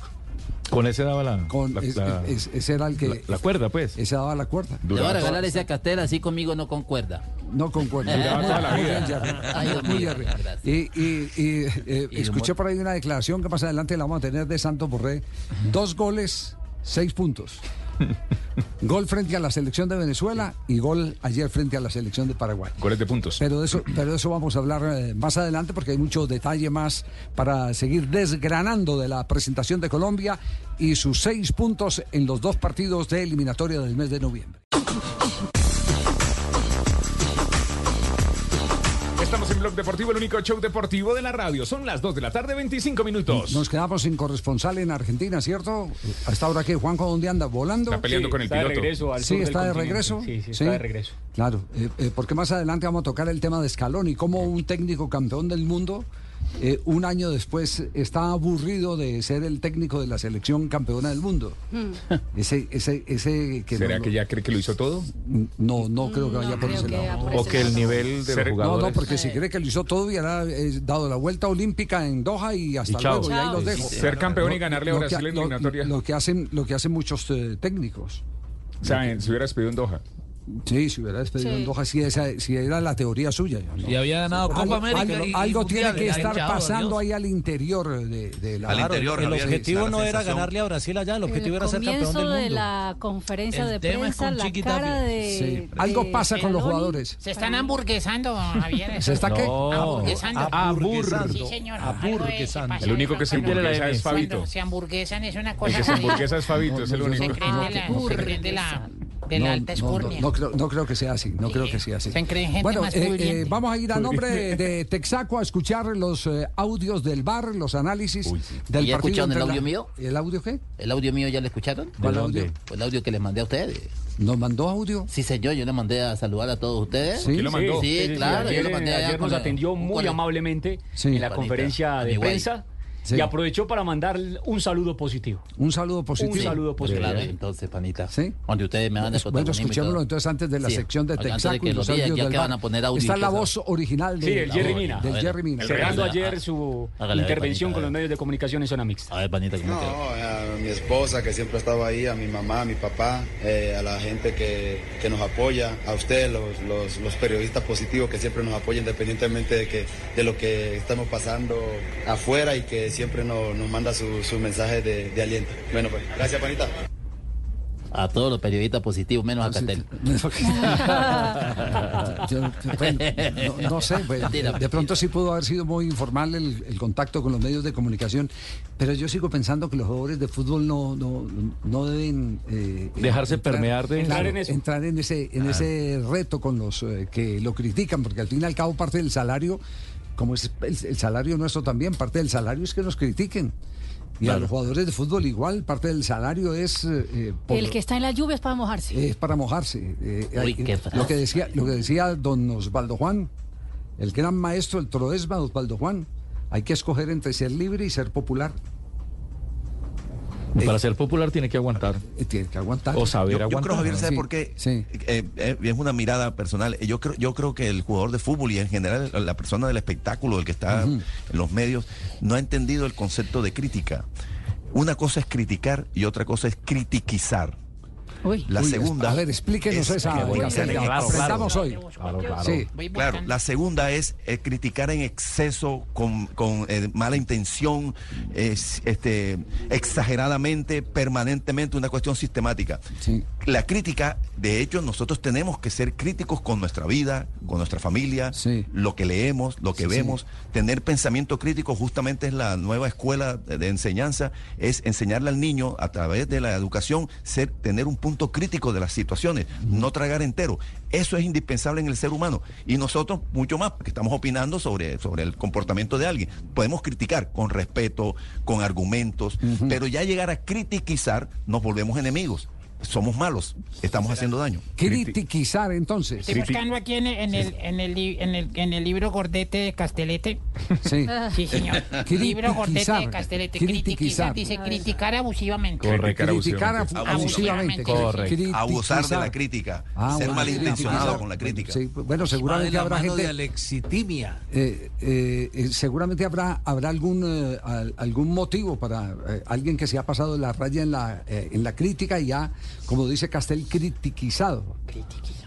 [SPEAKER 8] Con ese daba la,
[SPEAKER 6] Con,
[SPEAKER 8] la,
[SPEAKER 6] es-
[SPEAKER 8] la-
[SPEAKER 6] es- ese era el que.
[SPEAKER 8] la- la cuerda, pues.
[SPEAKER 6] Ese daba la cuerda.
[SPEAKER 10] Le voy a regalar
[SPEAKER 1] toda-
[SPEAKER 10] ese a Castel así conmigo, no con cuerda.
[SPEAKER 6] No con.
[SPEAKER 1] Duraba toda la vida.
[SPEAKER 6] Muy. Y, y- y, eh,
[SPEAKER 10] Y
[SPEAKER 6] escuché por ahí una declaración que más adelante la vamos a tener de Santos Borré. Dos goles, seis puntos. Gol frente a la selección de Venezuela y gol ayer frente a la selección de Paraguay.
[SPEAKER 1] Goles de puntos.
[SPEAKER 6] Pero de eso, pero de eso vamos a hablar eh, más adelante porque hay mucho detalle más para seguir desgranando de la presentación de Colombia y sus seis puntos en los dos partidos de eliminatoria del mes de noviembre.
[SPEAKER 1] Estamos en Blog Deportivo, el único show deportivo de la radio. Son las 2 de la tarde, 25 minutos.
[SPEAKER 6] Nos quedamos sin corresponsal en Argentina, ¿cierto? Hasta ahora que Juanjo, ¿dónde anda? ¿Volando?
[SPEAKER 1] Está peleando
[SPEAKER 7] Sí,
[SPEAKER 1] con el
[SPEAKER 7] está de
[SPEAKER 1] piloto.
[SPEAKER 7] regreso al
[SPEAKER 6] Sí, está de
[SPEAKER 7] continente.
[SPEAKER 6] regreso.
[SPEAKER 7] Sí, sí, está de regreso.
[SPEAKER 6] Claro, eh, eh, porque más adelante vamos a tocar el tema de Scaloni, cómo un técnico campeón del mundo eh, un año después está aburrido de ser el técnico de la selección campeona del mundo. Ese, ese, ese que
[SPEAKER 1] ¿Será
[SPEAKER 6] no-
[SPEAKER 1] que ya cree que lo hizo todo?
[SPEAKER 6] No, no creo que
[SPEAKER 11] No
[SPEAKER 6] vaya por
[SPEAKER 11] creo
[SPEAKER 6] ese lado.
[SPEAKER 11] por
[SPEAKER 8] O que el nivel de los
[SPEAKER 6] No, no,
[SPEAKER 8] jugadores.
[SPEAKER 6] porque si cree que lo hizo todo, hubiera eh, dado la vuelta olímpica en Doha y hasta
[SPEAKER 8] Y chao.
[SPEAKER 6] luego, y ahí los
[SPEAKER 11] Chao.
[SPEAKER 6] dejo.
[SPEAKER 1] Ser campeón y ganarle a
[SPEAKER 6] Lo que-
[SPEAKER 1] Brasil en eliminatoria.
[SPEAKER 6] Lo, que hacen, lo que hacen muchos eh, técnicos.
[SPEAKER 1] O sea, se hubiera despedido en Doha.
[SPEAKER 6] Sí, si hubiera despedido
[SPEAKER 11] Sí.
[SPEAKER 6] en Doha, si, esa, si era la teoría suya. ¿no?
[SPEAKER 12] Y había ganado
[SPEAKER 6] Algo,
[SPEAKER 12] Copa América.
[SPEAKER 6] algo-
[SPEAKER 12] y- y
[SPEAKER 6] algo tiene que estar pasando
[SPEAKER 12] adiós.
[SPEAKER 6] ahí al interior de, de la
[SPEAKER 9] Al
[SPEAKER 12] Claro,
[SPEAKER 9] interior,
[SPEAKER 12] el
[SPEAKER 9] Javier,
[SPEAKER 12] objetivo no era ganarle a Brasil allá, el objetivo
[SPEAKER 11] el
[SPEAKER 12] era ser campeón
[SPEAKER 11] comienzo
[SPEAKER 12] del
[SPEAKER 11] de
[SPEAKER 12] mundo.
[SPEAKER 11] la conferencia
[SPEAKER 12] El
[SPEAKER 11] de prensa, la
[SPEAKER 12] Chiqui
[SPEAKER 11] cara de,
[SPEAKER 6] Sí.
[SPEAKER 11] de
[SPEAKER 6] Algo pasa con los jugadores.
[SPEAKER 13] Se están hamburguesando, Javier.
[SPEAKER 6] ¿Se está qué?
[SPEAKER 8] No.
[SPEAKER 13] Hamburguesando.
[SPEAKER 8] Aburguesando.
[SPEAKER 13] Sí, señor.
[SPEAKER 12] Hamburguesando.
[SPEAKER 13] Eh,
[SPEAKER 1] El único que se hamburguesa es Fabito.
[SPEAKER 13] Se hamburguesan es una
[SPEAKER 1] El
[SPEAKER 13] cosa
[SPEAKER 1] que se hamburguesa es Fabito, es el único.
[SPEAKER 13] Se creen de la, de la, alta
[SPEAKER 6] no, no, creo, no creo que sea así, no creo que sea así.
[SPEAKER 13] Se creen gente
[SPEAKER 6] bueno,
[SPEAKER 13] más
[SPEAKER 6] eh, eh, vamos a ir a nombre de, Texaco a escuchar los eh, audios del bar, los análisis del
[SPEAKER 10] ¿Y ya
[SPEAKER 6] partido.
[SPEAKER 10] escucharon el audio mío?
[SPEAKER 6] ¿El audio qué?
[SPEAKER 10] ¿El audio mío ya lo escucharon?
[SPEAKER 6] ¿Cuál
[SPEAKER 8] ¿De
[SPEAKER 6] audio?
[SPEAKER 10] El audio que les mandé a ustedes.
[SPEAKER 6] ¿Nos mandó audio?
[SPEAKER 10] Sí, señor, yo le mandé a saludar a todos ustedes.
[SPEAKER 6] Sí.
[SPEAKER 1] ¿Quién lo mandó?
[SPEAKER 10] Sí, claro,
[SPEAKER 7] ayer,
[SPEAKER 10] yo lo mandé allá
[SPEAKER 7] ayer nos atendió muy amablemente
[SPEAKER 6] Sí.
[SPEAKER 7] en la conferencia de prensa
[SPEAKER 6] Sí.
[SPEAKER 7] y aprovechó para mandar un saludo positivo.
[SPEAKER 6] Un saludo positivo.
[SPEAKER 7] Un saludo positivo.
[SPEAKER 10] Claro, entonces, panita.
[SPEAKER 6] Sí.
[SPEAKER 10] Donde ustedes me van a
[SPEAKER 6] Bueno, escuchémoslo entonces antes de la
[SPEAKER 10] Sí,
[SPEAKER 6] sección de Texaco
[SPEAKER 10] que
[SPEAKER 6] y
[SPEAKER 10] lo
[SPEAKER 6] los audios
[SPEAKER 10] ya
[SPEAKER 6] del
[SPEAKER 10] que van a poner audio
[SPEAKER 6] Está la voz original de,
[SPEAKER 7] Sí, el Jerry Mina.
[SPEAKER 6] del
[SPEAKER 10] A ver,
[SPEAKER 6] Jerry Mina.
[SPEAKER 7] Cerrando ayer su
[SPEAKER 10] hágale,
[SPEAKER 7] intervención
[SPEAKER 10] panita,
[SPEAKER 7] con los medios de comunicación en zona mixta.
[SPEAKER 10] A ver, panita, ¿cómo
[SPEAKER 14] No, a mi esposa que siempre ha estado ahí, a mi mamá, a mi papá, eh, a la gente que, que nos apoya, a ustedes, los, los, los periodistas positivos que siempre nos apoyan independientemente de, que, de lo que estamos pasando afuera y que siempre nos, nos manda su, su mensaje de, de aliento. Bueno, pues, gracias, Panita.
[SPEAKER 10] A todos los periodistas positivos, menos a Catel.
[SPEAKER 6] Yo, bueno, no, no sé, pues, de pronto sí pudo haber sido muy informal el, el contacto con los medios de comunicación, pero yo sigo pensando que los jugadores de fútbol no, no, no deben eh,
[SPEAKER 8] Dejarse permear de-
[SPEAKER 7] Entrar en eso.
[SPEAKER 6] entrar en ese, en ese reto con los eh, que lo critican, porque al fin y al cabo parte del salario, como es el, el salario nuestro también, parte del salario es que nos critiquen. Y a los jugadores de fútbol igual, parte del salario es... eh, eh, por-
[SPEAKER 11] El que está en la lluvia es para mojarse.
[SPEAKER 6] es para mojarse. Eh,
[SPEAKER 10] Uy,
[SPEAKER 6] hay-
[SPEAKER 10] qué frase.
[SPEAKER 6] lo que decía, lo que decía don Osvaldo Juan, el gran maestro del Troesma, Osvaldo Juan, hay que escoger entre ser libre y ser popular.
[SPEAKER 8] Para ser popular tiene que aguantar.
[SPEAKER 6] Eh, Tiene que aguantar.
[SPEAKER 8] O saber
[SPEAKER 9] Yo, yo
[SPEAKER 8] aguantar.
[SPEAKER 9] creo, Javier, ¿sabe
[SPEAKER 6] Sí,
[SPEAKER 9] por qué?
[SPEAKER 6] sí.
[SPEAKER 9] Eh, eh, es una mirada personal. Yo creo, yo creo que el jugador de fútbol y en general la persona del espectáculo, el que está en los medios, no ha entendido el concepto de crítica. Una cosa es criticar y otra cosa es critiquizar.
[SPEAKER 11] Uy.
[SPEAKER 9] La
[SPEAKER 6] Uy,
[SPEAKER 9] segunda.
[SPEAKER 6] A ver, explíquenos
[SPEAKER 9] es-
[SPEAKER 6] esa.
[SPEAKER 9] que voy a hacer- claro,
[SPEAKER 6] Aprendamos
[SPEAKER 9] claro.
[SPEAKER 6] hoy.
[SPEAKER 8] Claro, claro.
[SPEAKER 6] Sí.
[SPEAKER 13] Voy
[SPEAKER 9] Claro,
[SPEAKER 13] buscando.
[SPEAKER 9] la segunda es, eh, criticar en exceso, con, con, eh, mala intención, es, este, exageradamente, permanentemente, una cuestión sistemática.
[SPEAKER 6] Sí.
[SPEAKER 9] La crítica, de hecho, nosotros tenemos que ser críticos con nuestra vida, con nuestra familia,
[SPEAKER 6] Sí.
[SPEAKER 9] lo que leemos, lo que
[SPEAKER 6] Sí, sí.
[SPEAKER 9] vemos. Tener pensamiento crítico justamente es la nueva escuela de, de enseñanza, es enseñarle al niño a través de la educación ser, tener un punto crítico de las situaciones, no tragar entero. Eso es indispensable en el ser humano. Y nosotros mucho más, porque estamos opinando sobre, sobre el comportamiento de alguien. Podemos criticar con respeto, con argumentos, pero ya llegar a critiquizar nos volvemos enemigos. Somos malos, estamos haciendo daño.
[SPEAKER 6] Critiquizar, entonces.
[SPEAKER 13] Estoy buscando aquí en el, en el, en el, en el, en el libro Gordete de Castelete.
[SPEAKER 6] Sí.
[SPEAKER 13] Sí, señor. libro Gordete de. Castelete.
[SPEAKER 6] Critiquizar.
[SPEAKER 13] Dice criticar abusivamente.
[SPEAKER 1] Criticar
[SPEAKER 6] Criticar
[SPEAKER 1] abusivamente.
[SPEAKER 6] abusivamente.
[SPEAKER 9] Correcto. Abusar de la crítica,
[SPEAKER 6] Ah,
[SPEAKER 9] ser
[SPEAKER 6] bueno,
[SPEAKER 9] malintencionado con la crítica.
[SPEAKER 6] Sí, bueno, seguramente
[SPEAKER 12] la
[SPEAKER 6] habrá
[SPEAKER 12] mano
[SPEAKER 6] gente.
[SPEAKER 12] de alexitimia.
[SPEAKER 6] Eh, eh, eh, seguramente habrá habrá algún eh, al- algún motivo para eh, alguien que se ha pasado de la raya en la eh, en la crítica y ha, como dice Castel, critiquizado.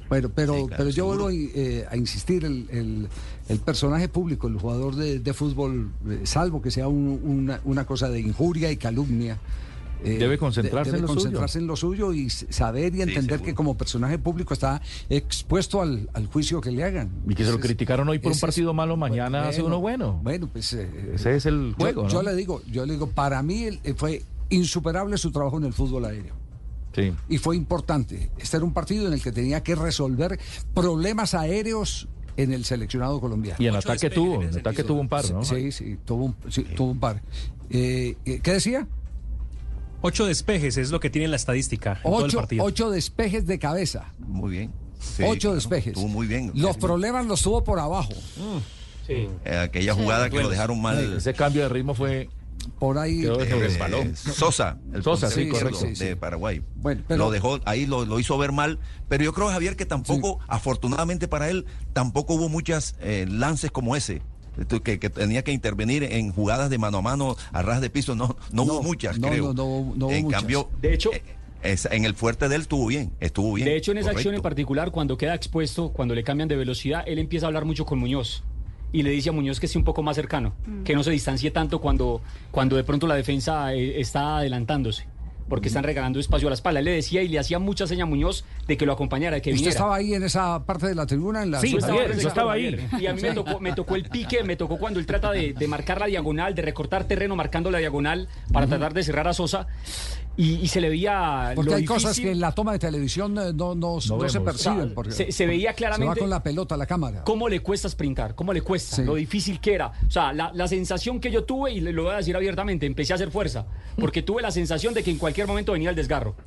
[SPEAKER 6] Bueno, pero
[SPEAKER 9] Sí, claro,
[SPEAKER 6] pero yo vuelvo eh, a insistir el, el- el personaje público, el jugador de, de fútbol, eh, salvo que sea un- una, una cosa de injuria y calumnia. eh,
[SPEAKER 8] Debe concentrarse
[SPEAKER 6] de-
[SPEAKER 8] en lo suyo.
[SPEAKER 6] concentrarse en lo suyo y saber y entender que como personaje público está expuesto al, al juicio que le hagan.
[SPEAKER 8] Y que se lo
[SPEAKER 6] es-
[SPEAKER 8] criticaron hoy por un partido malo, mañana hace uno bueno.
[SPEAKER 6] Bueno, pues eh,
[SPEAKER 8] Ese es el
[SPEAKER 6] yo-
[SPEAKER 8] juego,
[SPEAKER 6] Yo,
[SPEAKER 8] ¿no?
[SPEAKER 6] le digo, yo le digo, para mí fue insuperable su trabajo en el fútbol aéreo.
[SPEAKER 8] Sí.
[SPEAKER 6] Y fue importante. Este era un partido en el que tenía que resolver problemas aéreos en el seleccionado colombiano.
[SPEAKER 8] Y en ataque tuvo, en ataque tuvo un par, ¿no?
[SPEAKER 6] Sí, sí, tuvo un, sí, tuvo un par. Eh, ¿Qué decía?
[SPEAKER 15] Ocho despejes es lo que tiene la estadística en todo el
[SPEAKER 6] Ocho,
[SPEAKER 15] partido.
[SPEAKER 6] ocho despejes de cabeza.
[SPEAKER 9] Muy bien. Sí,
[SPEAKER 6] ocho
[SPEAKER 9] claro,
[SPEAKER 6] despejes.
[SPEAKER 9] Estuvo muy bien.
[SPEAKER 6] Los problemas los tuvo por abajo.
[SPEAKER 9] Eh, aquella
[SPEAKER 8] Sí.
[SPEAKER 9] jugada que lo dejaron mal.
[SPEAKER 8] Ese cambio de ritmo fue.
[SPEAKER 6] Por ahí.
[SPEAKER 8] Quedó
[SPEAKER 9] Eh,
[SPEAKER 8] resbaló.
[SPEAKER 9] Sosa, el
[SPEAKER 8] Sosa, sí, correcto.
[SPEAKER 9] de Paraguay.
[SPEAKER 6] Bueno, pero-
[SPEAKER 9] Lo dejó, ahí lo, lo hizo ver mal. Pero yo creo, Javier, que tampoco, afortunadamente para él, tampoco hubo muchas eh, lances como ese. Que, que tenía que intervenir en jugadas de mano a mano, a ras de piso, no, no, hubo muchas,
[SPEAKER 6] no,
[SPEAKER 9] creo.
[SPEAKER 6] no, no, no hubo
[SPEAKER 9] en
[SPEAKER 6] muchas.
[SPEAKER 9] cambio,
[SPEAKER 7] De hecho,
[SPEAKER 9] es- en el fuerte de él estuvo bien, estuvo bien.
[SPEAKER 7] De hecho, en esa acción en particular, cuando queda expuesto, cuando le cambian de velocidad, él empieza a hablar mucho con Muñoz. Y le dice a Muñoz que esté un poco más cercano, que no se distancie tanto cuando, cuando de pronto la defensa eh, está adelantándose, porque están regalando espacio a la espalda. Él le decía y le hacía mucha seña a Muñoz de que lo acompañara, de que
[SPEAKER 6] ¿Usted
[SPEAKER 7] viniera.
[SPEAKER 6] estaba ahí en esa parte de la tribuna? En la
[SPEAKER 7] Sí,
[SPEAKER 6] zona?
[SPEAKER 7] estaba con Javier. Y a mí me tocó, me tocó el pique, me tocó cuando él trata de, de marcar la diagonal, de recortar terreno marcando la diagonal para tratar de cerrar a Sosa. Y, y se le veía.
[SPEAKER 6] Porque
[SPEAKER 7] lo
[SPEAKER 6] hay cosas que en la toma de televisión eh, no, no, no se perciben.
[SPEAKER 7] O sea,
[SPEAKER 6] porque
[SPEAKER 7] se- se veía
[SPEAKER 6] Se va
[SPEAKER 7] claramente-
[SPEAKER 6] con la pelota a la cámara.
[SPEAKER 7] ¿Cómo le cuesta sprintar? ¿Cómo le cuesta?
[SPEAKER 6] Sí.
[SPEAKER 7] Lo difícil que era. O sea, la, la sensación que yo tuve, y le lo voy a decir abiertamente, empecé a hacer fuerza. Porque tuve la sensación de que en cualquier momento venía el desgarro.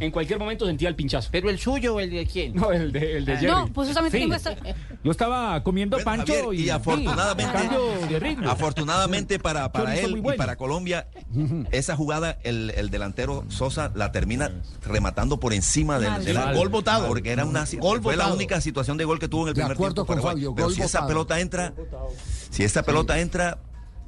[SPEAKER 7] En cualquier momento sentía el pinchazo.
[SPEAKER 10] ¿Pero el suyo o el de quién?
[SPEAKER 7] No, el de, el de
[SPEAKER 10] Ah.
[SPEAKER 7] Jerry.
[SPEAKER 11] No, pues justamente
[SPEAKER 7] Sí.
[SPEAKER 11] tengo esta-
[SPEAKER 8] Yo estaba comiendo
[SPEAKER 9] Bueno,
[SPEAKER 8] pancho
[SPEAKER 9] Javier,
[SPEAKER 8] y,
[SPEAKER 9] y afortunadamente,
[SPEAKER 8] de ritmo.
[SPEAKER 9] afortunadamente para, para él y para Colombia, esa jugada, el, el delantero Sosa la termina rematando por encima del.
[SPEAKER 3] Gol botado.
[SPEAKER 9] Porque era una,
[SPEAKER 3] Gol
[SPEAKER 9] fue la única situación de gol que tuvo en el
[SPEAKER 6] De
[SPEAKER 9] primer
[SPEAKER 6] acuerdo
[SPEAKER 9] tiempo.
[SPEAKER 6] con
[SPEAKER 9] Paraguay.
[SPEAKER 6] Fabio,
[SPEAKER 9] Pero
[SPEAKER 6] gol
[SPEAKER 9] si esa pelota entra, si esa pelota entra,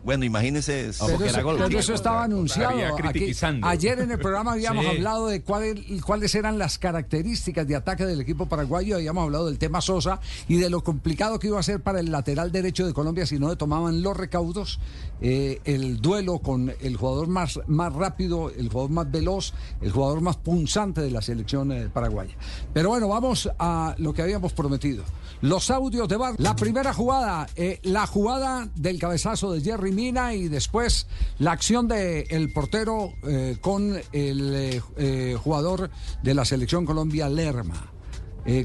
[SPEAKER 9] bueno, imagínese.
[SPEAKER 6] Pero eso, pero eso estaba anunciado. Aquí- ayer en el programa habíamos
[SPEAKER 9] Sí.
[SPEAKER 6] hablado de cuál- cuáles eran las características de ataque del equipo paraguayo. Habíamos hablado del tema Sosa y de lo complicado que iba a ser para el lateral derecho de Colombia si no le tomaban los recaudos. eh, el duelo con el jugador más, más rápido, el jugador más veloz, el jugador más punzante de la selección eh, paraguaya. Pero bueno, vamos a lo que habíamos prometido. Los audios de Bar. La primera jugada, eh, la jugada del cabezazo de Jerry Mina y después la acción del el portero eh, con el eh, eh, jugador de la selección Colombia, Lerma.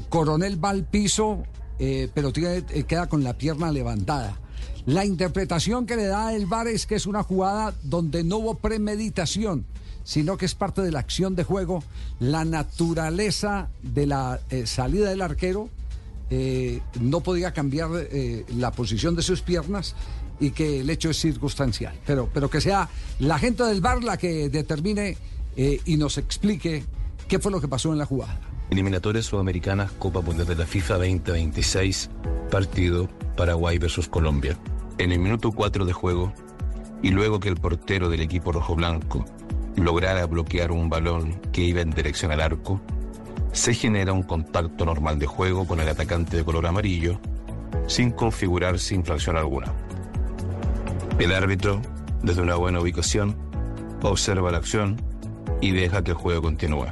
[SPEAKER 6] Coronel va al piso, pero queda con la pierna levantada. La interpretación que le da el VAR es que es una jugada donde no hubo premeditación, sino que es parte de la acción de juego, la naturaleza de la salida del arquero, no podía cambiar la posición de sus piernas y que el hecho es circunstancial. Pero, pero que sea la gente del VAR la que determine eh, y nos explique qué fue lo que pasó en la jugada.
[SPEAKER 16] Eliminatorias Sudamericanas Copa Mundial de la FIFA 2026, partido Paraguay versus Colombia. En el minuto 4 de juego, y luego que el portero del equipo rojo-blanco lograra bloquear un balón que iba en dirección al arco, se genera un contacto normal de juego con el atacante de color amarillo, sin configurarse infracción alguna. El árbitro, desde una buena ubicación, observa la acción y deja que el juego continúe.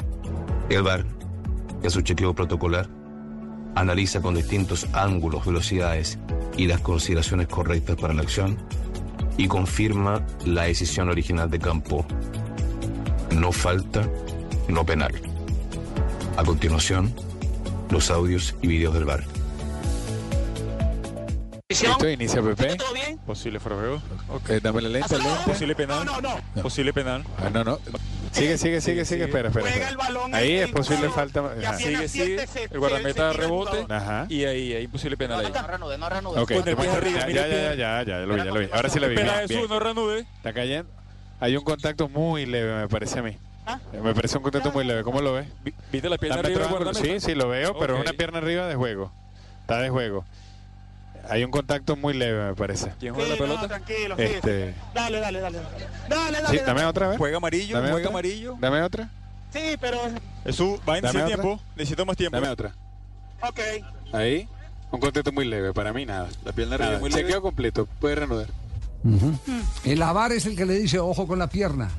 [SPEAKER 16] El VAR, en su chequeo protocolar, analiza con distintos ángulos, velocidades y las consideraciones correctas para la acción y confirma la decisión original de campo. No falta, no penal. A continuación, los audios y videos del VAR.
[SPEAKER 17] Listo, inicia Pepe. Posible fuera Ok, dame la lenta, lenta. Posible penal. No, no, no. Posible penal. Ah, no, no. Sigue, sigue, sigue, sigue. Espera, espera. Ahí es posible falta. Ajá.
[SPEAKER 18] Sigue, sigue. El guardameta rebote.
[SPEAKER 17] Ajá.
[SPEAKER 18] Y ahí, ahí posible penal el pie arriba,
[SPEAKER 17] ya, ya, ya,
[SPEAKER 18] pie.
[SPEAKER 17] ya, ya, ya lo vi, ya lo vi. Ahora sí lo vi.
[SPEAKER 18] Espera,
[SPEAKER 17] bien,
[SPEAKER 18] Jesús,
[SPEAKER 17] bien.
[SPEAKER 18] no reanude.
[SPEAKER 17] Está cayendo. Hay un contacto muy leve, me parece a mí.
[SPEAKER 18] ¿Ah?
[SPEAKER 17] Me parece un contacto muy leve. ¿Cómo lo ves?
[SPEAKER 18] ¿Viste la pierna arriba?
[SPEAKER 17] Sí, sí, lo veo, pero es una pierna arriba de juego. Está de juego. Hay un contacto muy leve, me parece.
[SPEAKER 18] ¿Quién juega la pelota?
[SPEAKER 4] tranquilo,
[SPEAKER 17] Este,
[SPEAKER 4] Dale, dale, dale. Dale, dale.
[SPEAKER 17] sí, dame otra vez.
[SPEAKER 18] Juega amarillo,
[SPEAKER 17] Dame
[SPEAKER 18] juega
[SPEAKER 17] otra.
[SPEAKER 18] amarillo.
[SPEAKER 17] Dame otra.
[SPEAKER 4] Sí, pero.
[SPEAKER 18] Jesús, va iniciar
[SPEAKER 17] otra.
[SPEAKER 18] tiempo. Necesito más tiempo.
[SPEAKER 17] Dame otra.
[SPEAKER 4] Ok.
[SPEAKER 17] Ahí. Un contacto muy leve, para mí nada.
[SPEAKER 18] La pierna
[SPEAKER 17] Nada.
[SPEAKER 18] arriba muy
[SPEAKER 17] Chequeo
[SPEAKER 18] leve.
[SPEAKER 17] completo, puede reanudar.
[SPEAKER 6] El VAR es el que le dice ojo con la pierna.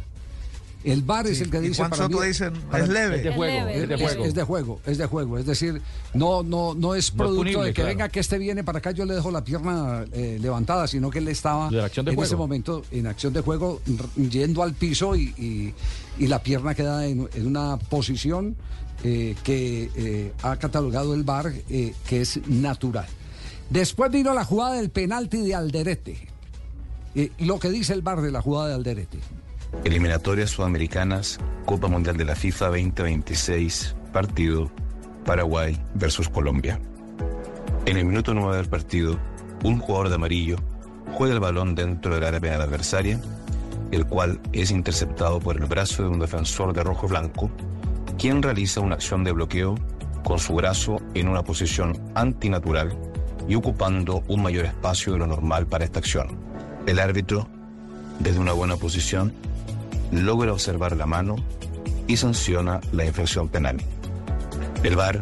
[SPEAKER 6] El VAR es el que dice
[SPEAKER 19] Juan
[SPEAKER 6] para
[SPEAKER 19] Soto
[SPEAKER 6] mí-
[SPEAKER 19] dicen,
[SPEAKER 6] para
[SPEAKER 19] es leve.
[SPEAKER 6] Es de juego, es,
[SPEAKER 19] es
[SPEAKER 6] de juego, es de juego, es de juego. Es decir, no, no, no es
[SPEAKER 8] No es
[SPEAKER 6] producto
[SPEAKER 8] punible,
[SPEAKER 6] de que
[SPEAKER 8] claro.
[SPEAKER 6] venga que este viene para acá, yo le dejo la pierna eh, levantada, sino que él estaba
[SPEAKER 8] De la acción de
[SPEAKER 6] en
[SPEAKER 8] juego.
[SPEAKER 6] ese momento en acción de juego yendo al piso y, y- y la pierna queda en, en una posición eh, que eh, ha catalogado el VAR eh, que es natural. Después vino la jugada del penalti de Alderete. Eh, lo que dice el VAR de la jugada de Alderete.
[SPEAKER 16] Eliminatorias Sudamericanas, Copa Mundial de la FIFA 2026, partido Paraguay versus Colombia. En el minuto 9 del partido, un jugador de amarillo juega el balón dentro del área penal adversaria, el cual es interceptado por el brazo de un defensor de rojo blanco, quien realiza una acción de bloqueo con su brazo en una posición antinatural y ocupando un mayor espacio de lo normal para esta acción. El árbitro, desde una buena posición, logra observar la mano y sanciona la infracción penal. El VAR,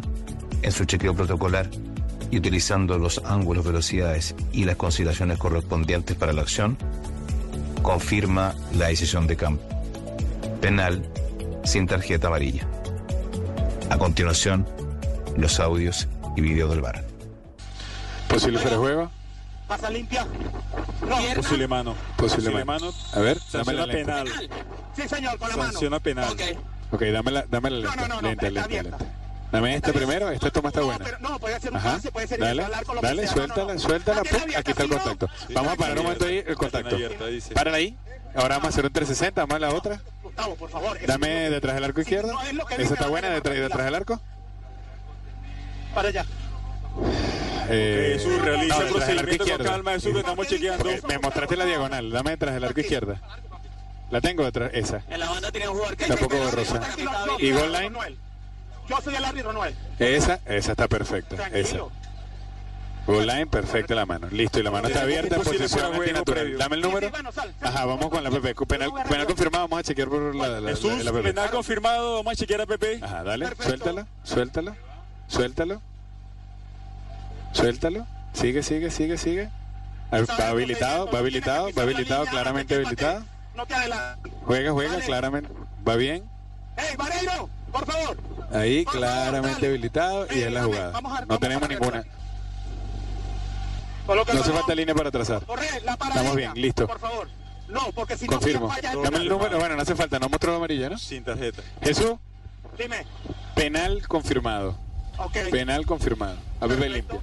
[SPEAKER 16] en su chequeo protocolar y utilizando los ángulos, velocidades y las consideraciones correspondientes para la acción, confirma la decisión de campo. Penal sin tarjeta amarilla. A continuación, los audios y videos del VAR.
[SPEAKER 17] ¿Posible fuera de juego?
[SPEAKER 4] Pasa limpia.
[SPEAKER 17] Posible mano. Posible mano. A ver, dame la
[SPEAKER 18] Sanciona
[SPEAKER 17] lenta.
[SPEAKER 18] penal.
[SPEAKER 4] Sí, señor, con la mano.
[SPEAKER 18] Sanciona penal.
[SPEAKER 4] Ok.
[SPEAKER 17] Ok, dame la, dame la lenta.
[SPEAKER 4] no, no,
[SPEAKER 17] lenta,
[SPEAKER 4] está
[SPEAKER 17] lenta,
[SPEAKER 4] abierta.
[SPEAKER 17] lenta. Dame esta primero, esta toma está buena.
[SPEAKER 4] No, puede ser un
[SPEAKER 17] Ajá.
[SPEAKER 4] pase, puede ser
[SPEAKER 17] Dale,
[SPEAKER 4] que
[SPEAKER 17] dale,
[SPEAKER 4] sea. No, no,
[SPEAKER 17] suéltala,
[SPEAKER 4] no.
[SPEAKER 17] suéltala. Pum,
[SPEAKER 4] abierta,
[SPEAKER 17] Aquí está el
[SPEAKER 4] sí, no.
[SPEAKER 17] contacto. Vamos a parar un momento ahí el contacto. Párala ahí. Ahora vamos a hacer un 360, vamos a la otra.
[SPEAKER 4] Gustavo, por favor.
[SPEAKER 17] Dame
[SPEAKER 4] no-
[SPEAKER 17] detrás del arco izquierdo.
[SPEAKER 4] no
[SPEAKER 17] Esa está
[SPEAKER 4] no,
[SPEAKER 17] buena,
[SPEAKER 4] no,
[SPEAKER 17] detrás,
[SPEAKER 4] no,
[SPEAKER 17] detrás del arco.
[SPEAKER 4] Para allá.
[SPEAKER 17] Eh,
[SPEAKER 18] Jesús, realiza
[SPEAKER 17] no,
[SPEAKER 18] el
[SPEAKER 17] arco
[SPEAKER 18] procedimiento con calma, Jesús, que estamos chequeando.
[SPEAKER 17] Me mostraste la diagonal, dame detrás del arco izquierdo. La tengo detrás, esa.
[SPEAKER 4] En la banda tiene un jugador que...
[SPEAKER 17] Está un poco borrosa. ¿Y goal line?
[SPEAKER 4] Yo soy el árbitro, Noel.
[SPEAKER 17] Esa, esa está perfecta. Esa. Goal line, perfecta la mano. Listo, y la mano está abierta en posición antinatural. Dame el número. Ajá, vamos con la PP. Penal, penal confirmado, vamos a chequear por la, la, la,
[SPEAKER 18] Jesús,
[SPEAKER 17] la PP.
[SPEAKER 18] penal confirmado. Vamos a chequear a Pepe.
[SPEAKER 17] Ajá, dale, suéltalo, suéltalo, suéltalo, suéltalo. Sigue, sigue, sigue, sigue. Va habilitado, va habilitado, va habilitado, claramente habilitado.
[SPEAKER 4] No te adelantes.
[SPEAKER 17] Juega, juega, claramente. Va bien.
[SPEAKER 4] ¡Ey, Vareiro! Por favor.
[SPEAKER 17] Ahí, claramente habilitado y es la jugada. No tenemos ninguna. No hace falta línea para trazar.
[SPEAKER 4] Corre, la para
[SPEAKER 17] Estamos bien, listo.
[SPEAKER 4] Por favor. No, porque si
[SPEAKER 17] Confirmo.
[SPEAKER 4] no...
[SPEAKER 17] Dame el número. Bueno, no hace falta, no mostró amarilla, ¿no?
[SPEAKER 18] Sin tarjeta.
[SPEAKER 17] Jesús,
[SPEAKER 4] Dime.
[SPEAKER 17] penal confirmado.
[SPEAKER 4] Ok.
[SPEAKER 17] Penal confirmado. A Pepe limpia.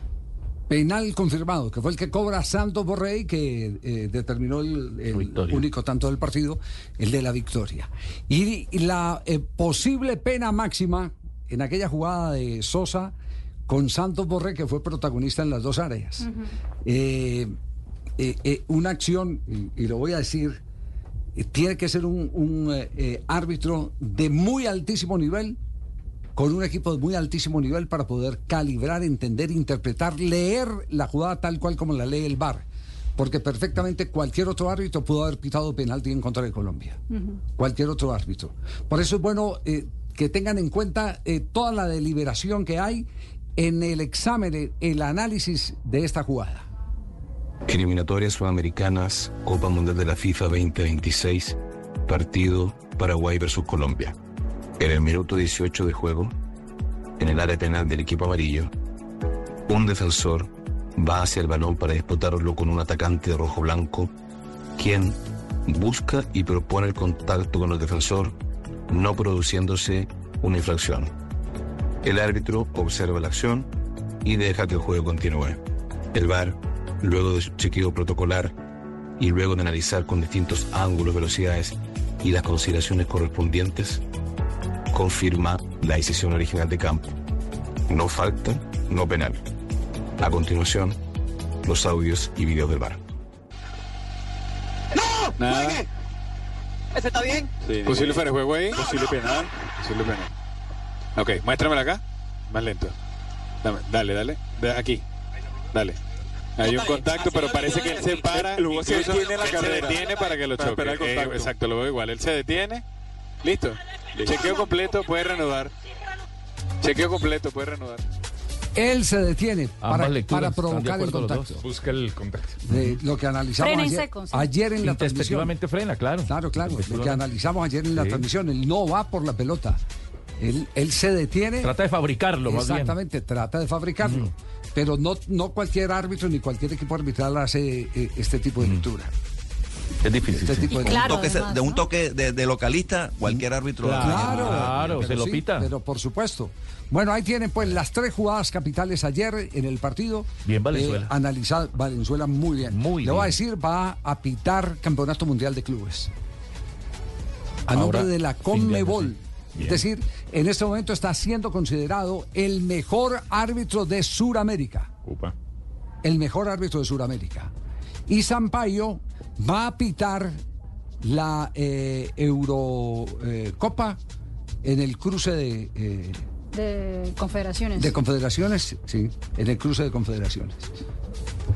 [SPEAKER 6] Penal confirmado, que fue el que cobra Santos Borrell, que eh, determinó el, el único tanto del partido, el de la victoria. Y, y la eh, posible pena máxima en aquella jugada de Sosa con Santos Borrell, que fue protagonista en las dos áreas. Eh, eh, eh, una acción, y, y lo voy a decir, eh, tiene que ser un, un, árbitro de muy altísimo nivel con un equipo de muy altísimo nivel para poder calibrar, entender, interpretar, leer la jugada tal cual como la lee el VAR. Porque perfectamente cualquier otro árbitro pudo haber pitado penalti en contra de Colombia. Cualquier otro árbitro. Por eso es bueno eh, que tengan en cuenta eh, toda la deliberación que hay en el examen, el- el análisis de esta jugada.
[SPEAKER 16] Eliminatorias Sudamericanas, Copa Mundial de la FIFA 2026, partido Paraguay versus Colombia. En el minuto 18 de juego, en el área penal del equipo amarillo, un defensor va hacia el balón para disputarlo con un atacante de rojo blanco, quien busca y propone el contacto con el defensor, no produciéndose una infracción. El árbitro observa la acción y deja que el juego continúe. El VAR, luego de su chequeo protocolar y luego de analizar con distintos ángulos, velocidades y las consideraciones correspondientes, confirma la decisión original de campo. No falta, no penal. A continuación, los audios y videos del VAR.
[SPEAKER 17] Nada.
[SPEAKER 4] ¿Ese está bien?
[SPEAKER 17] Posible fuera de juego ahí.
[SPEAKER 18] Posible penal.
[SPEAKER 17] Posible penal. Ok, muéstramela acá. Más lento. Dame, dale, dale. De aquí. Dale. Hay un contacto, pero parece que él se para.
[SPEAKER 18] El jugador se detiene en la
[SPEAKER 17] él se
[SPEAKER 18] carrera.
[SPEAKER 17] detiene para que lo choque. Eh, exacto, lo veo igual. Él se detiene. Listo. Chequeo completo, puede reanudar. Chequeo completo, puede reanudar.
[SPEAKER 6] Él se detiene para, para
[SPEAKER 8] ¿están de
[SPEAKER 6] provocar el contacto.
[SPEAKER 1] Busca el contacto.
[SPEAKER 6] De lo que analizamos
[SPEAKER 11] Frena
[SPEAKER 6] ayer,
[SPEAKER 11] seco, sí.
[SPEAKER 6] ayer en la transmisión.
[SPEAKER 8] Frena, claro.
[SPEAKER 6] Claro, claro, lo que analizamos ayer en la
[SPEAKER 8] Sí.
[SPEAKER 6] transmisión. Él no va por la pelota. Él, él se detiene.
[SPEAKER 8] Trata de fabricarlo, más bien.
[SPEAKER 6] Exactamente, trata de fabricarlo. Pero no, no cualquier árbitro ni cualquier equipo arbitral hace eh, este tipo de lectura.
[SPEAKER 8] Es difícil.
[SPEAKER 6] Este
[SPEAKER 8] sí.
[SPEAKER 6] tipo de
[SPEAKER 9] un toque,
[SPEAKER 11] además,
[SPEAKER 9] de un
[SPEAKER 11] ¿no?
[SPEAKER 9] toque de, de localista, cualquier árbitro.
[SPEAKER 6] Claro,
[SPEAKER 8] Claro,
[SPEAKER 6] pero
[SPEAKER 8] se lo
[SPEAKER 6] sí,
[SPEAKER 8] pita.
[SPEAKER 6] Pero por supuesto. Bueno, ahí tienen pues las tres jugadas capitales ayer en el partido.
[SPEAKER 8] Bien, Valenzuela.
[SPEAKER 6] Eh, analizado, Valenzuela muy bien.
[SPEAKER 8] Muy
[SPEAKER 6] Le voy a decir, va a pitar Campeonato Mundial de Clubes. A nombre de la Conmebol.
[SPEAKER 8] Bien.
[SPEAKER 6] Es decir, en este momento está siendo considerado el mejor árbitro de Sudamérica.
[SPEAKER 1] Upa.
[SPEAKER 6] el mejor árbitro de Sudamérica. Y Sampaio va a pitar la eh, Eurocopa en el cruce de, eh,
[SPEAKER 11] De confederaciones.
[SPEAKER 6] de confederaciones, sí, en el cruce de confederaciones.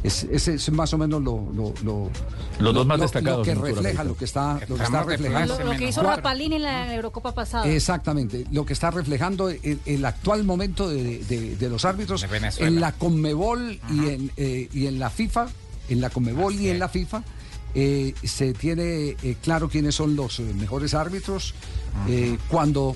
[SPEAKER 6] Es, ese es más o menos lo, lo- lo-
[SPEAKER 8] Los dos más
[SPEAKER 6] lo-
[SPEAKER 8] destacados
[SPEAKER 6] Lo que refleja, lo que está, lo que está
[SPEAKER 13] Estamos de
[SPEAKER 6] reflejando.
[SPEAKER 11] Lo, lo que hizo Rapalini en la Eurocopa pasada.
[SPEAKER 6] Exactamente, lo que está reflejando el, el actual momento de, de- de los árbitros
[SPEAKER 13] De
[SPEAKER 6] en la Conmebol y en, eh, y en la FIFA, en la Conmebol y en la FIFA, eh, se tiene eh, claro quiénes son los eh, mejores árbitros eh, cuando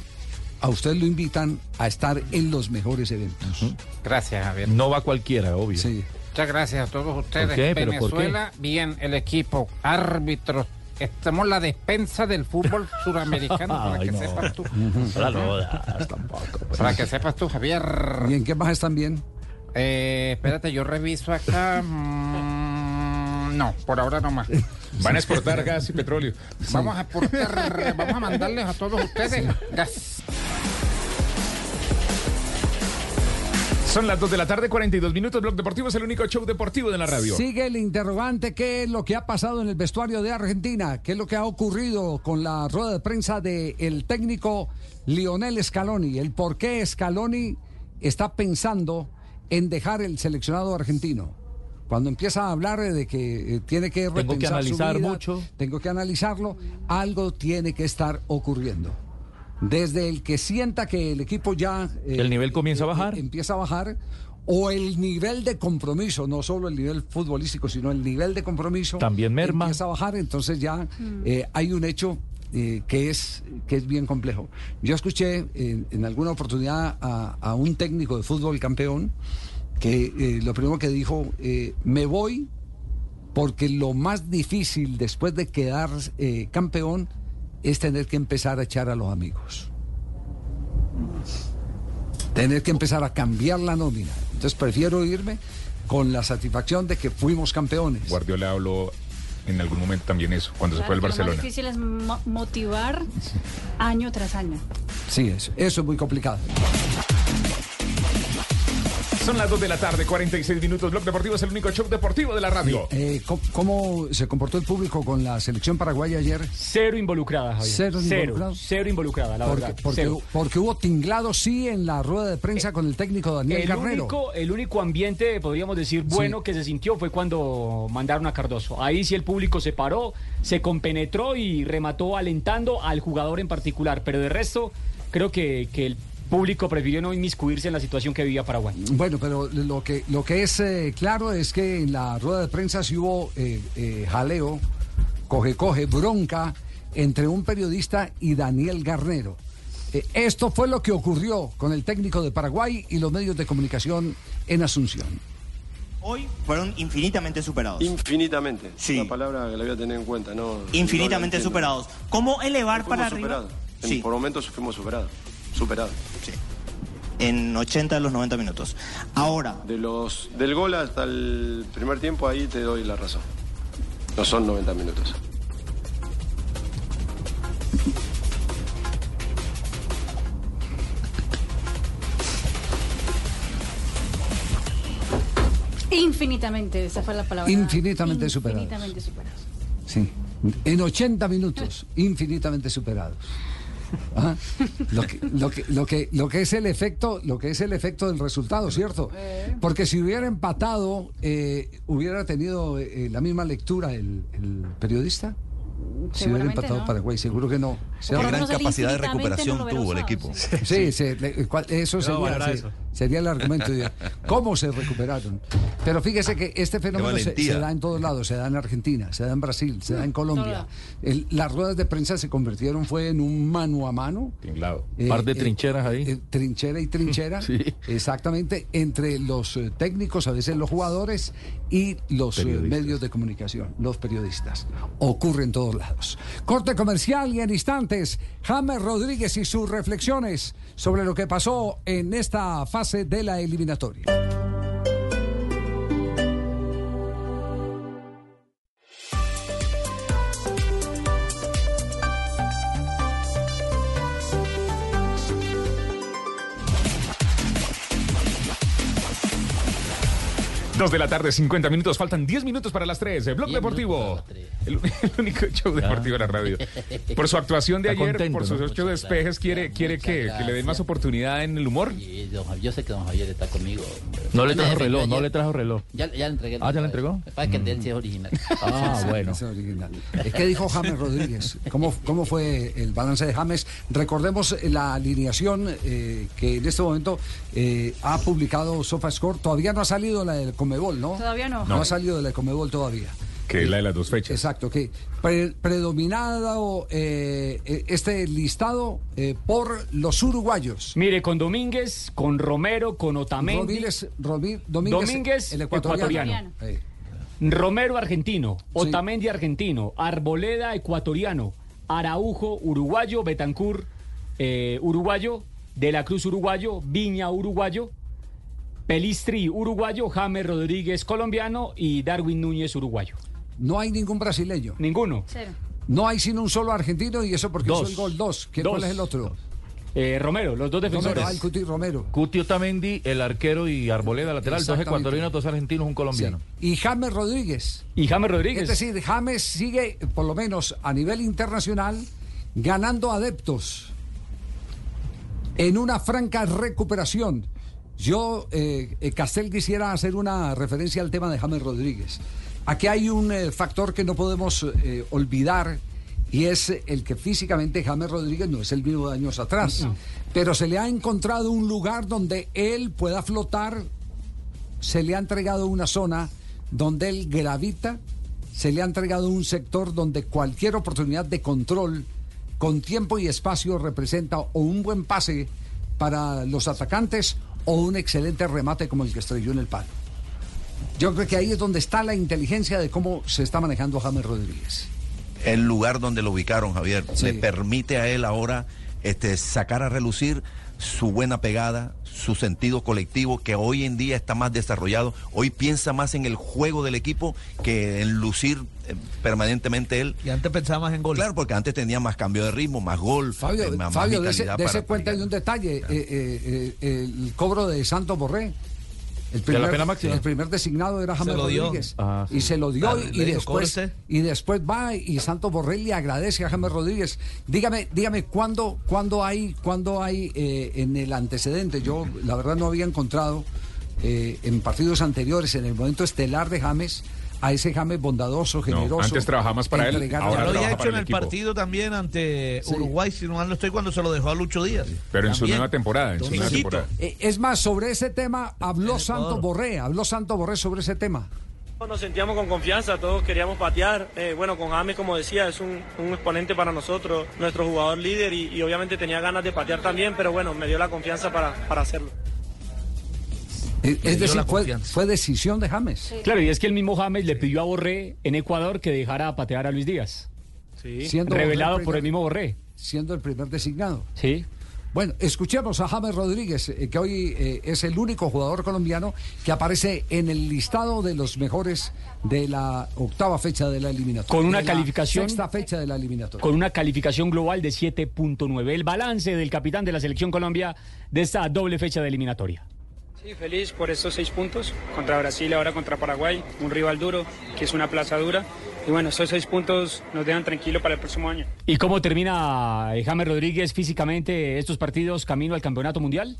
[SPEAKER 6] a usted lo invitan a estar en los mejores eventos.
[SPEAKER 13] Gracias, Javier.
[SPEAKER 8] No va cualquiera, obvio.
[SPEAKER 6] Sí.
[SPEAKER 13] Muchas gracias a todos ustedes.
[SPEAKER 8] ¿Por qué? ¿Pero por qué?
[SPEAKER 13] Venezuela, bien, el equipo, árbitros. Estamos la despensa del fútbol suramericano, para
[SPEAKER 8] Ay,
[SPEAKER 13] que
[SPEAKER 8] no.
[SPEAKER 13] sepas tú.
[SPEAKER 8] No tampoco. pues.
[SPEAKER 13] Para que sepas tú, Javier.
[SPEAKER 6] ¿Y en qué más están bien?
[SPEAKER 13] Eh, espérate, yo reviso acá. No, por ahora no más.
[SPEAKER 1] Van a exportar gas y petróleo.
[SPEAKER 13] Vamos a aportar, vamos a mandarles a todos ustedes gas.
[SPEAKER 1] Son las 2 de la tarde, 42 minutos. Blog Deportivo es el único show deportivo de la radio.
[SPEAKER 6] Sigue el interrogante, ¿qué es lo que ha pasado en el vestuario de Argentina? ¿Qué es lo que ha ocurrido con la rueda de prensa del técnico Lionel Scaloni? El por qué Scaloni está pensando en dejar el seleccionado argentino. Cuando empieza a hablar de que eh, tiene que
[SPEAKER 8] Tengo que
[SPEAKER 6] repensar su
[SPEAKER 8] analizar
[SPEAKER 6] vida,
[SPEAKER 8] mucho.
[SPEAKER 6] tengo que analizarlo, algo tiene que estar ocurriendo. Desde el que sienta que el equipo ya... eh,
[SPEAKER 8] El nivel comienza a bajar.
[SPEAKER 6] eh, empieza a bajar, o el nivel de compromiso, no solo el nivel futbolístico, sino el nivel de compromiso...
[SPEAKER 8] También merma.
[SPEAKER 6] Empieza a bajar, entonces ya eh, hay un hecho eh, que, es, que es bien complejo. Yo escuché en, en alguna oportunidad a, a un técnico de fútbol campeón que eh, lo primero que dijo, eh, me voy porque lo más difícil después de quedar eh, campeón es tener que empezar a echar a los amigos. Tener que empezar a cambiar la nómina. Entonces prefiero irme con la satisfacción de que fuimos campeones.
[SPEAKER 1] Guardiola habló en algún momento también eso, cuando se fue al
[SPEAKER 11] que Lo
[SPEAKER 1] Barcelona.
[SPEAKER 11] más difícil es mo- motivar año tras año.
[SPEAKER 6] Sí, eso, eso es muy complicado.
[SPEAKER 1] Son las 2 de la tarde, 46 minutos. Blog Deportivo es el único show deportivo de la radio.
[SPEAKER 6] Eh, ¿cómo, cómo se comportó el público con la selección paraguaya ayer?
[SPEAKER 7] Cero involucrada, Javier.
[SPEAKER 6] Cero
[SPEAKER 7] cero, involucrada, la
[SPEAKER 6] Porque,
[SPEAKER 7] verdad.
[SPEAKER 6] porque,
[SPEAKER 7] cero.
[SPEAKER 6] porque hubo tinglado, sí, en la rueda de prensa con el técnico Daniel
[SPEAKER 7] El único, el único ambiente, podríamos decir, bueno que se sintió fue cuando mandaron a Cardoso. Ahí sí el público se paró, se compenetró y remató alentando al jugador en particular. Pero de resto, creo que, que el público prefirió no inmiscuirse en la situación que vivía Paraguay.
[SPEAKER 6] Bueno, pero lo que, lo que es eh, claro es que en la rueda de prensa sí hubo eh, eh, jaleo, coge-coge, bronca entre un periodista y Daniel Garnero. Eh, esto fue lo que ocurrió con el técnico de Paraguay y los medios de comunicación en Asunción.
[SPEAKER 19] Hoy fueron infinitamente superados.
[SPEAKER 20] Infinitamente.
[SPEAKER 19] Sí.
[SPEAKER 20] Una palabra que la voy a tener en cuenta, ¿no?
[SPEAKER 19] Infinitamente
[SPEAKER 20] no
[SPEAKER 19] superados. ¿Cómo elevar para arriba? Sí.
[SPEAKER 20] Por momentos fuimos superados. Superados.
[SPEAKER 19] Sí. En 80 de los 90 minutos. Ahora.
[SPEAKER 20] De los, del gol hasta el primer tiempo, ahí te doy la razón. No son 90 minutos.
[SPEAKER 11] Infinitamente, esa fue la palabra.
[SPEAKER 6] Infinitamente superados.
[SPEAKER 11] Infinitamente superados.
[SPEAKER 6] Sí. En 80 minutos, infinitamente superados. Ajá. Lo que, lo, que, lo, que, lo que es el efecto, lo que es el efecto del resultado, ¿cierto? Porque si hubiera empatado, eh, hubiera tenido eh, la misma lectura el, el periodista. Si hubiera empatado
[SPEAKER 11] no.
[SPEAKER 6] Paraguay, seguro que no.
[SPEAKER 9] Qué gran capacidad de recuperación tuvo el equipo.
[SPEAKER 6] Sí, sí, le- cual- eso sería,
[SPEAKER 9] valorar
[SPEAKER 6] sí,
[SPEAKER 9] eso.
[SPEAKER 6] sería el argumento. de ¿Cómo se recuperaron? Pero fíjese que este fenómeno se, da en todos lados, se da en Argentina, se da en Brasil, se da en Colombia. El- las ruedas de prensa se convirtieron fue en un mano a mano.
[SPEAKER 1] Tinglado.
[SPEAKER 6] Eh,
[SPEAKER 8] Par de
[SPEAKER 6] eh,
[SPEAKER 8] trincheras ahí.
[SPEAKER 6] eh, trinchera y trinchera.
[SPEAKER 8] Sí.
[SPEAKER 6] Exactamente, entre los eh, técnicos, a veces los jugadores y los eh, medios de comunicación, los periodistas. Ocurre en todos lados. Corte comercial y en instantes, James Rodríguez y sus reflexiones sobre lo que pasó en esta fase de la eliminatoria.
[SPEAKER 1] Dos de la tarde, 50 minutos. Faltan 10 minutos para las 3. Blog Deportivo. El, el único show deportivo de la radio. Por su actuación de
[SPEAKER 10] Está
[SPEAKER 1] ayer,
[SPEAKER 10] contento,
[SPEAKER 1] por sus
[SPEAKER 10] ¿no?
[SPEAKER 1] ocho despejes, ¿quiere, quiere que, que le den más oportunidad en el humor?
[SPEAKER 10] Sí, don Javier, yo sé que don Javier está conmigo.
[SPEAKER 8] No le trajo reloj, no le trajo reloj.
[SPEAKER 10] Ya, ya le entregué. el
[SPEAKER 8] Ah, ¿ya le entregó?
[SPEAKER 10] Lo que pasa es que el de él sí es original.
[SPEAKER 8] Ah, bueno.
[SPEAKER 6] Es original. Es que dijo James Rodríguez. ¿Cómo, ¿Cómo fue el balance de James? Recordemos la alineación eh, que en este momento eh, ha publicado SofaScore. Todavía no ha salido la del Comebol, ¿no?
[SPEAKER 11] Todavía no.
[SPEAKER 6] No, ha salido de la Comebol todavía.
[SPEAKER 1] Que es la de las dos fechas.
[SPEAKER 6] Exacto, que pre- predominado eh, eh, este listado eh, por los uruguayos.
[SPEAKER 7] Mire, con Domínguez, con Romero, con Otamendi.
[SPEAKER 6] Domínguez, Robi- Domínguez,
[SPEAKER 7] Domínguez,
[SPEAKER 6] el ecuatoriano.
[SPEAKER 7] ecuatoriano.
[SPEAKER 6] Eh,
[SPEAKER 7] Romero argentino, Otamendi argentino, Arboleda ecuatoriano, Araujo uruguayo, Betancur eh, uruguayo, De la Cruz uruguayo, Viña uruguayo, Pelistri uruguayo, James Rodríguez colombiano y Darwin Núñez uruguayo.
[SPEAKER 6] No hay ningún brasileño.
[SPEAKER 7] Ninguno.
[SPEAKER 11] Cero.
[SPEAKER 6] No hay sino un solo argentino y eso porque
[SPEAKER 7] Dos.
[SPEAKER 6] hizo el gol dos. ¿Qué-
[SPEAKER 7] Dos.
[SPEAKER 6] ¿Cuál es el otro?
[SPEAKER 7] Eh, Romero, los dos defensores.
[SPEAKER 6] Romero, ah, el Cuti Romero.
[SPEAKER 8] Cuti Otamendi, el arquero y Arboleda lateral, dos ecuatorianos, dos argentinos, un colombiano.
[SPEAKER 6] Y James Rodríguez.
[SPEAKER 7] Y James Rodríguez.
[SPEAKER 6] Es decir, James sigue, por lo menos a nivel internacional, ganando adeptos en una franca recuperación. Yo, eh, eh, Castel, quisiera hacer una referencia al tema de James Rodríguez. Aquí hay un eh, factor que no podemos eh, olvidar y es el que físicamente James Rodríguez no es el mismo de años atrás. Pero se le ha encontrado un lugar donde él pueda flotar se le ha entregado una zona donde él gravita, se le ha entregado un sector donde cualquier oportunidad de control con tiempo y espacio representa o un buen pase para los atacantes o un excelente remate como el que estrelló en el palo. Yo creo que ahí es donde está la inteligencia de cómo se está manejando James Rodríguez.
[SPEAKER 9] el lugar donde lo ubicaron, Javier,
[SPEAKER 6] Sí.
[SPEAKER 9] le permite a él ahora este, sacar a relucir su buena pegada, su sentido colectivo, que hoy en día está más desarrollado. Hoy piensa más en el juego del equipo que en lucir eh, permanentemente él.
[SPEAKER 12] Y antes pensaba más en gol.
[SPEAKER 9] Claro, porque antes tenía más cambio de ritmo, más gol,
[SPEAKER 6] Fabio,
[SPEAKER 9] eh, más,
[SPEAKER 6] Fabio
[SPEAKER 9] más vitalidad
[SPEAKER 6] dese
[SPEAKER 9] para-
[SPEAKER 6] cuenta de un detalle, eh, eh, eh, el cobro de Santos Borré. El
[SPEAKER 8] ¿De la pena máxima?
[SPEAKER 6] el primer designado era James. Rodríguez.
[SPEAKER 8] Ah, sí.
[SPEAKER 6] Y se lo dio y, después, y después va y Santos Borré le agradece a James Rodríguez. Dígame, dígame ¿cuándo, cuándo hay, cuándo hay eh, en el antecedente? Yo la verdad no había encontrado eh, en partidos anteriores, en el momento estelar de James, a ese James bondadoso, generoso.
[SPEAKER 1] antes trabajaba más para él, ahora
[SPEAKER 12] Ya lo había hecho en
[SPEAKER 1] el equipo.
[SPEAKER 12] partido también ante
[SPEAKER 6] Sí.
[SPEAKER 12] Uruguay, si no mal no estoy, cuando se lo dejó a Lucho Díaz.
[SPEAKER 1] Pero en su
[SPEAKER 12] También.
[SPEAKER 1] nueva temporada, en su nueva temporada.
[SPEAKER 6] Eh, es más, sobre ese tema habló Santos. Borré, habló Santos Borré sobre ese tema.
[SPEAKER 5] Nos sentíamos con confianza, todos queríamos patear. Eh, bueno, con James, como decía, es un, un exponente para nosotros, nuestro jugador líder y, y obviamente tenía ganas de patear también, pero bueno, me dio la confianza para, para hacerlo.
[SPEAKER 6] Es decir, fue, decisión de James.
[SPEAKER 7] Claro, y es que el mismo James le pidió a Borré en Ecuador que dejara patear a Luis Díaz.
[SPEAKER 6] Siendo
[SPEAKER 7] Revelado por el mismo Borré.
[SPEAKER 6] Siendo el primer designado.
[SPEAKER 7] Sí.
[SPEAKER 6] Bueno, escuchemos a James Rodríguez, eh, que hoy eh, es el único jugador colombiano que aparece en el listado de los mejores de la octava fecha de la eliminatoria.
[SPEAKER 7] Con una
[SPEAKER 6] De la
[SPEAKER 7] calificación-
[SPEAKER 6] Sexta fecha de la eliminatoria.
[SPEAKER 7] con una calificación global de 7.9. El balance del capitán de la selección Colombia de esta doble fecha de eliminatoria.
[SPEAKER 5] Sí, feliz por estos seis puntos contra Brasil, ahora contra Paraguay, un rival duro, que es una plaza dura. Y bueno, esos seis puntos nos dejan tranquilo para el próximo año.
[SPEAKER 7] ¿Y cómo termina eh, James Rodríguez físicamente estos partidos camino al campeonato mundial?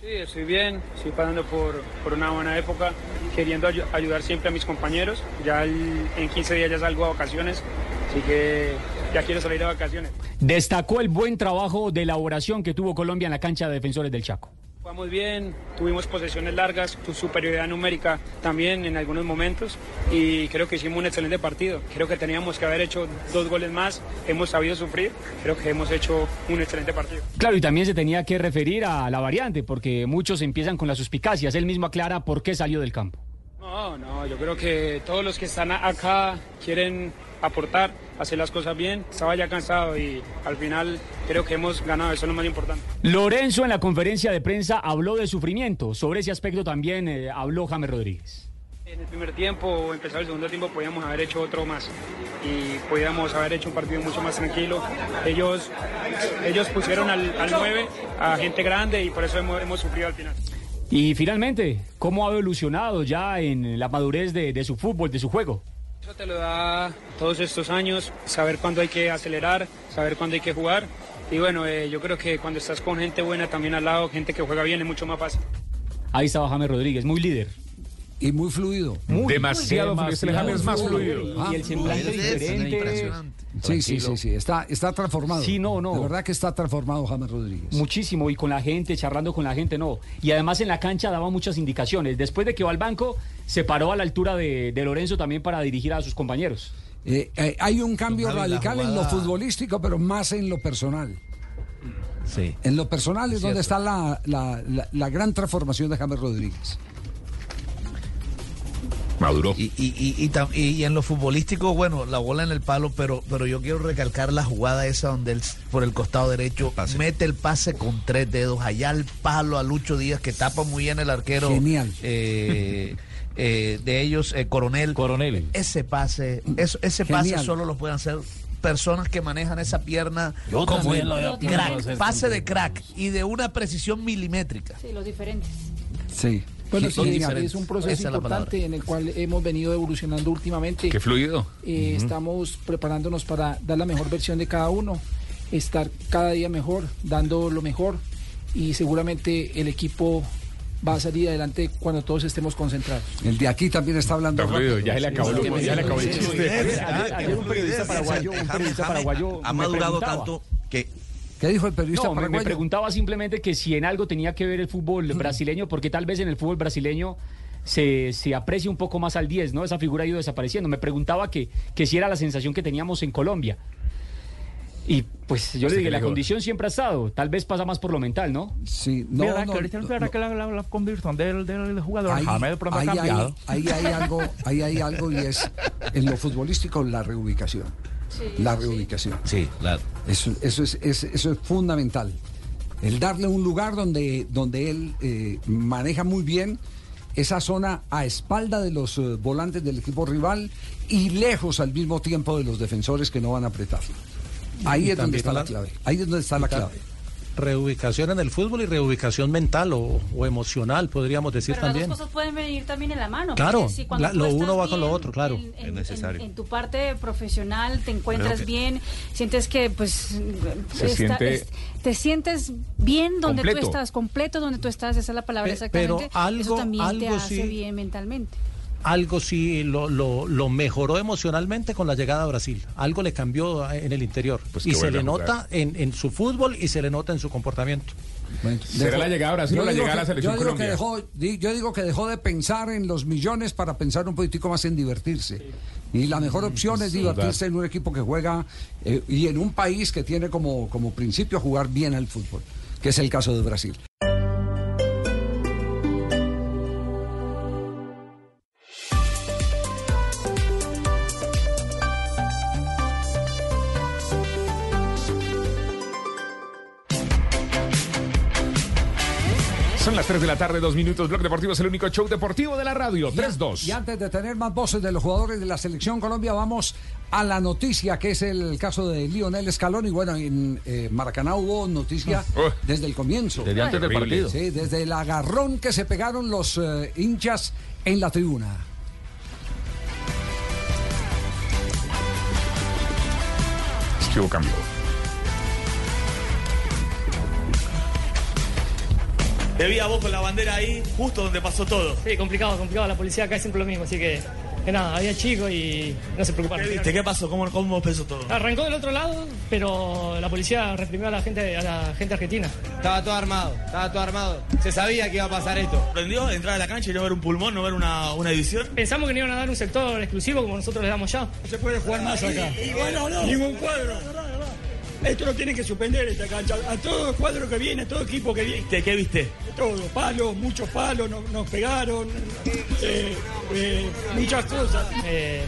[SPEAKER 5] Sí, estoy bien, estoy pasando por, por una buena época, queriendo ayu- ayudar siempre a mis compañeros. Ya el- en 15 días ya salgo a vacaciones, así que ya quiero salir a vacaciones.
[SPEAKER 7] Destacó el buen trabajo de elaboración que tuvo Colombia en la cancha de defensores del Chaco.
[SPEAKER 5] Jugamos bien, tuvimos posesiones largas, superioridad numérica también en algunos momentos y creo que hicimos un excelente partido. Creo que teníamos que haber hecho dos goles más, hemos sabido sufrir, creo que hemos hecho un excelente partido.
[SPEAKER 7] Claro, y también se tenía que referir a la variante, porque muchos empiezan con las suspicacias. Él mismo aclara por qué salió del campo.
[SPEAKER 5] No, no, yo creo que todos los que están acá quieren aportar, hacer las cosas bien. Estaba ya cansado y al final creo que hemos ganado, eso es lo más importante.
[SPEAKER 7] Lorenzo en la conferencia de prensa habló de sufrimiento. Sobre ese aspecto también eh, habló James Rodríguez.
[SPEAKER 5] En el primer tiempo o empezar el segundo tiempo podíamos haber hecho otro más y podíamos haber hecho un partido mucho más tranquilo. Ellos, ellos pusieron al, al 9 a gente grande y por eso hemos, hemos sufrido al final.
[SPEAKER 7] Y finalmente, ¿cómo ha evolucionado ya en la madurez de, de su fútbol, de su juego?
[SPEAKER 5] Eso te lo da todos estos años, saber cuándo hay que acelerar, saber cuándo hay que jugar. Y bueno, eh, yo creo que cuando estás con gente buena también al lado, gente que juega bien, es mucho más fácil.
[SPEAKER 7] Ahí estaba James Rodríguez, muy líder.
[SPEAKER 6] Y muy fluido.
[SPEAKER 1] Demasiado fluido. Este James es más fluido.
[SPEAKER 7] Y el semblante diferente.
[SPEAKER 6] Sí, sí, sí, sí. Está, está transformado.
[SPEAKER 7] Sí, no, no.
[SPEAKER 6] De verdad que está transformado James Rodríguez.
[SPEAKER 7] Muchísimo, y con la gente, charlando con la gente, no. Y además en la cancha daba muchas indicaciones. Después de que va al banco, se paró a la altura de, de Lorenzo también para dirigir a sus compañeros.
[SPEAKER 6] Eh, eh, hay un cambio radical en lo futbolístico, pero más en lo personal.
[SPEAKER 12] Sí.
[SPEAKER 6] En lo personal es
[SPEAKER 12] Es
[SPEAKER 6] donde está la, la- la- la gran transformación de James Rodríguez.
[SPEAKER 1] Maduro.
[SPEAKER 12] Y, y, y, y tam- y- y en lo futbolístico, bueno, la bola en el palo, pero, pero yo quiero recalcar la jugada esa donde él por el costado derecho mete el pase con tres dedos, allá al palo a Lucho Díaz, que tapa muy bien el arquero.
[SPEAKER 6] Genial.
[SPEAKER 12] eh, eh, de ellos, eh, Coronel.
[SPEAKER 8] Coronel.
[SPEAKER 12] Ese pase, eso, ese pase solo lo pueden hacer personas que manejan esa pierna
[SPEAKER 8] Yo
[SPEAKER 12] como
[SPEAKER 8] también
[SPEAKER 12] él.
[SPEAKER 8] lo
[SPEAKER 12] crack, pase de crack y de una precisión milimétrica.
[SPEAKER 11] Sí, los diferentes.
[SPEAKER 6] Sí.
[SPEAKER 21] Bueno,
[SPEAKER 12] Sí,
[SPEAKER 21] es, un proceso
[SPEAKER 12] Esa
[SPEAKER 21] importante en el cual hemos venido evolucionando últimamente.
[SPEAKER 1] Qué fluido.
[SPEAKER 21] Eh. Estamos preparándonos para dar la mejor versión de cada uno, estar cada día mejor, dando lo mejor y seguramente el equipo va a salir adelante cuando todos estemos concentrados.
[SPEAKER 6] El de aquí también está hablando.
[SPEAKER 1] Está fluido, ya se le acabó,
[SPEAKER 21] Sí,
[SPEAKER 1] lo- ya le acabó el chiste.
[SPEAKER 7] Ayer, un periodista paraguayo, un periodista paraguayo
[SPEAKER 9] ha madurado tanto que
[SPEAKER 6] ¿Qué dijo el periodista
[SPEAKER 7] No, me, preguntaba simplemente que si en algo tenía que ver el fútbol brasileño, porque tal vez en el fútbol brasileño se, se aprecia un poco más al 10, ¿no? Esa figura ha ido desapareciendo. Me preguntaba que, que si era la sensación que teníamos en Colombia. Y pues yo le
[SPEAKER 8] ¿Usted
[SPEAKER 7] dije, la condición siempre ha estado. Tal vez pasa más por lo mental, ¿no?
[SPEAKER 6] Sí,
[SPEAKER 8] Mira, que ahorita es verdad que la, la, la conversión del, del jugador
[SPEAKER 6] Ahí,
[SPEAKER 8] James
[SPEAKER 6] ahí ahí hay algo, ahí hay algo y es en lo futbolístico la reubicación. La reubicación.
[SPEAKER 12] Sí, claro.
[SPEAKER 6] Eso, eso, es, es- eso es fundamental. El darle un lugar donde, donde él eh, maneja muy bien esa zona a espalda de los eh, volantes del equipo rival y lejos al mismo tiempo de los defensores que no van a apretar. Ahí
[SPEAKER 22] Y
[SPEAKER 6] es donde está la
[SPEAKER 22] la-
[SPEAKER 6] clave. Ahí es donde está la clave.
[SPEAKER 22] Reubicación en el fútbol y reubicación mental o, o emocional, podríamos decir
[SPEAKER 11] Pero las
[SPEAKER 22] también.
[SPEAKER 11] dos cosas pueden venir también en la mano.
[SPEAKER 22] Claro,
[SPEAKER 11] si cuando
[SPEAKER 22] la- lo uno va con lo otro, claro.
[SPEAKER 11] en- en-
[SPEAKER 22] Es necesario.
[SPEAKER 11] En, en tu parte profesional te encuentras
[SPEAKER 22] que-
[SPEAKER 11] bien, sientes que pues
[SPEAKER 22] Se
[SPEAKER 11] está-
[SPEAKER 22] siente-
[SPEAKER 11] es- te sientes bien donde
[SPEAKER 22] Completo.
[SPEAKER 11] tú estás, completo donde tú estás, esa es la palabra
[SPEAKER 22] Pe-
[SPEAKER 11] exactamente.
[SPEAKER 22] pero algo-
[SPEAKER 11] Eso también te hace
[SPEAKER 22] sí-
[SPEAKER 11] bien mentalmente.
[SPEAKER 22] Algo sí lo, lo, lo mejoró emocionalmente con la llegada a Brasil. Algo le cambió en el interior.
[SPEAKER 1] Pues
[SPEAKER 22] y se le nota en, en su fútbol y se le nota en su comportamiento.
[SPEAKER 1] ¿Será la llegada a Brasil
[SPEAKER 6] Yo
[SPEAKER 1] o la
[SPEAKER 6] digo
[SPEAKER 1] llegada a la
[SPEAKER 6] que-
[SPEAKER 1] selección
[SPEAKER 6] yo digo, que dejó, di- yo digo que dejó de pensar en los millones para pensar un poquitico más en divertirse. Y la mejor opción es divertirse en un equipo que juega eh, y en un país que tiene como, como principio jugar bien al fútbol, que es el caso de Brasil.
[SPEAKER 1] Las 3 de la tarde, dos minutos. Blog Deportivo es el único show deportivo de la radio.
[SPEAKER 6] Y a-
[SPEAKER 1] 3-2.
[SPEAKER 6] Y antes de tener más voces de los jugadores de la selección Colombia, vamos a la noticia que es el caso de Lionel Scaloni. Bueno, en eh, Maracaná hubo noticia desde el comienzo.
[SPEAKER 8] Desde antes del partido.
[SPEAKER 6] Sí, desde el agarrón que se pegaron los eh, hinchas en la tribuna.
[SPEAKER 1] Es que hubo cambio.
[SPEAKER 23] Te vi a vos con la bandera ahí, justo donde pasó todo.
[SPEAKER 24] Sí, complicado, complicado. La policía acá es siempre lo mismo, así que, que nada, había chicos y no se preocuparon.
[SPEAKER 23] ¿Qué viste? ¿Qué pasó? ¿Cómo, cómo empezó todo?
[SPEAKER 24] Arrancó del otro lado, pero la policía reprimió a la gente, a la gente argentina.
[SPEAKER 23] Estaba todo armado, estaba todo armado. Se sabía que iba a pasar esto. ¿Prendió entrar a la cancha y no ver un pulmón, no ver una, una división?
[SPEAKER 24] Pensamos que nos iban a dar un sector exclusivo como nosotros le damos ya. No se puede jugar más acá.
[SPEAKER 23] bueno, no.
[SPEAKER 24] Ningún cuadro.
[SPEAKER 23] Esto lo tienen que suspender esta cancha. A todo cuadro que viene, a todo equipo que viene. ¿Qué, qué viste? Todo, palos, muchos palos, nos, nos pegaron, eh, eh, muchas cosas.
[SPEAKER 24] Eh,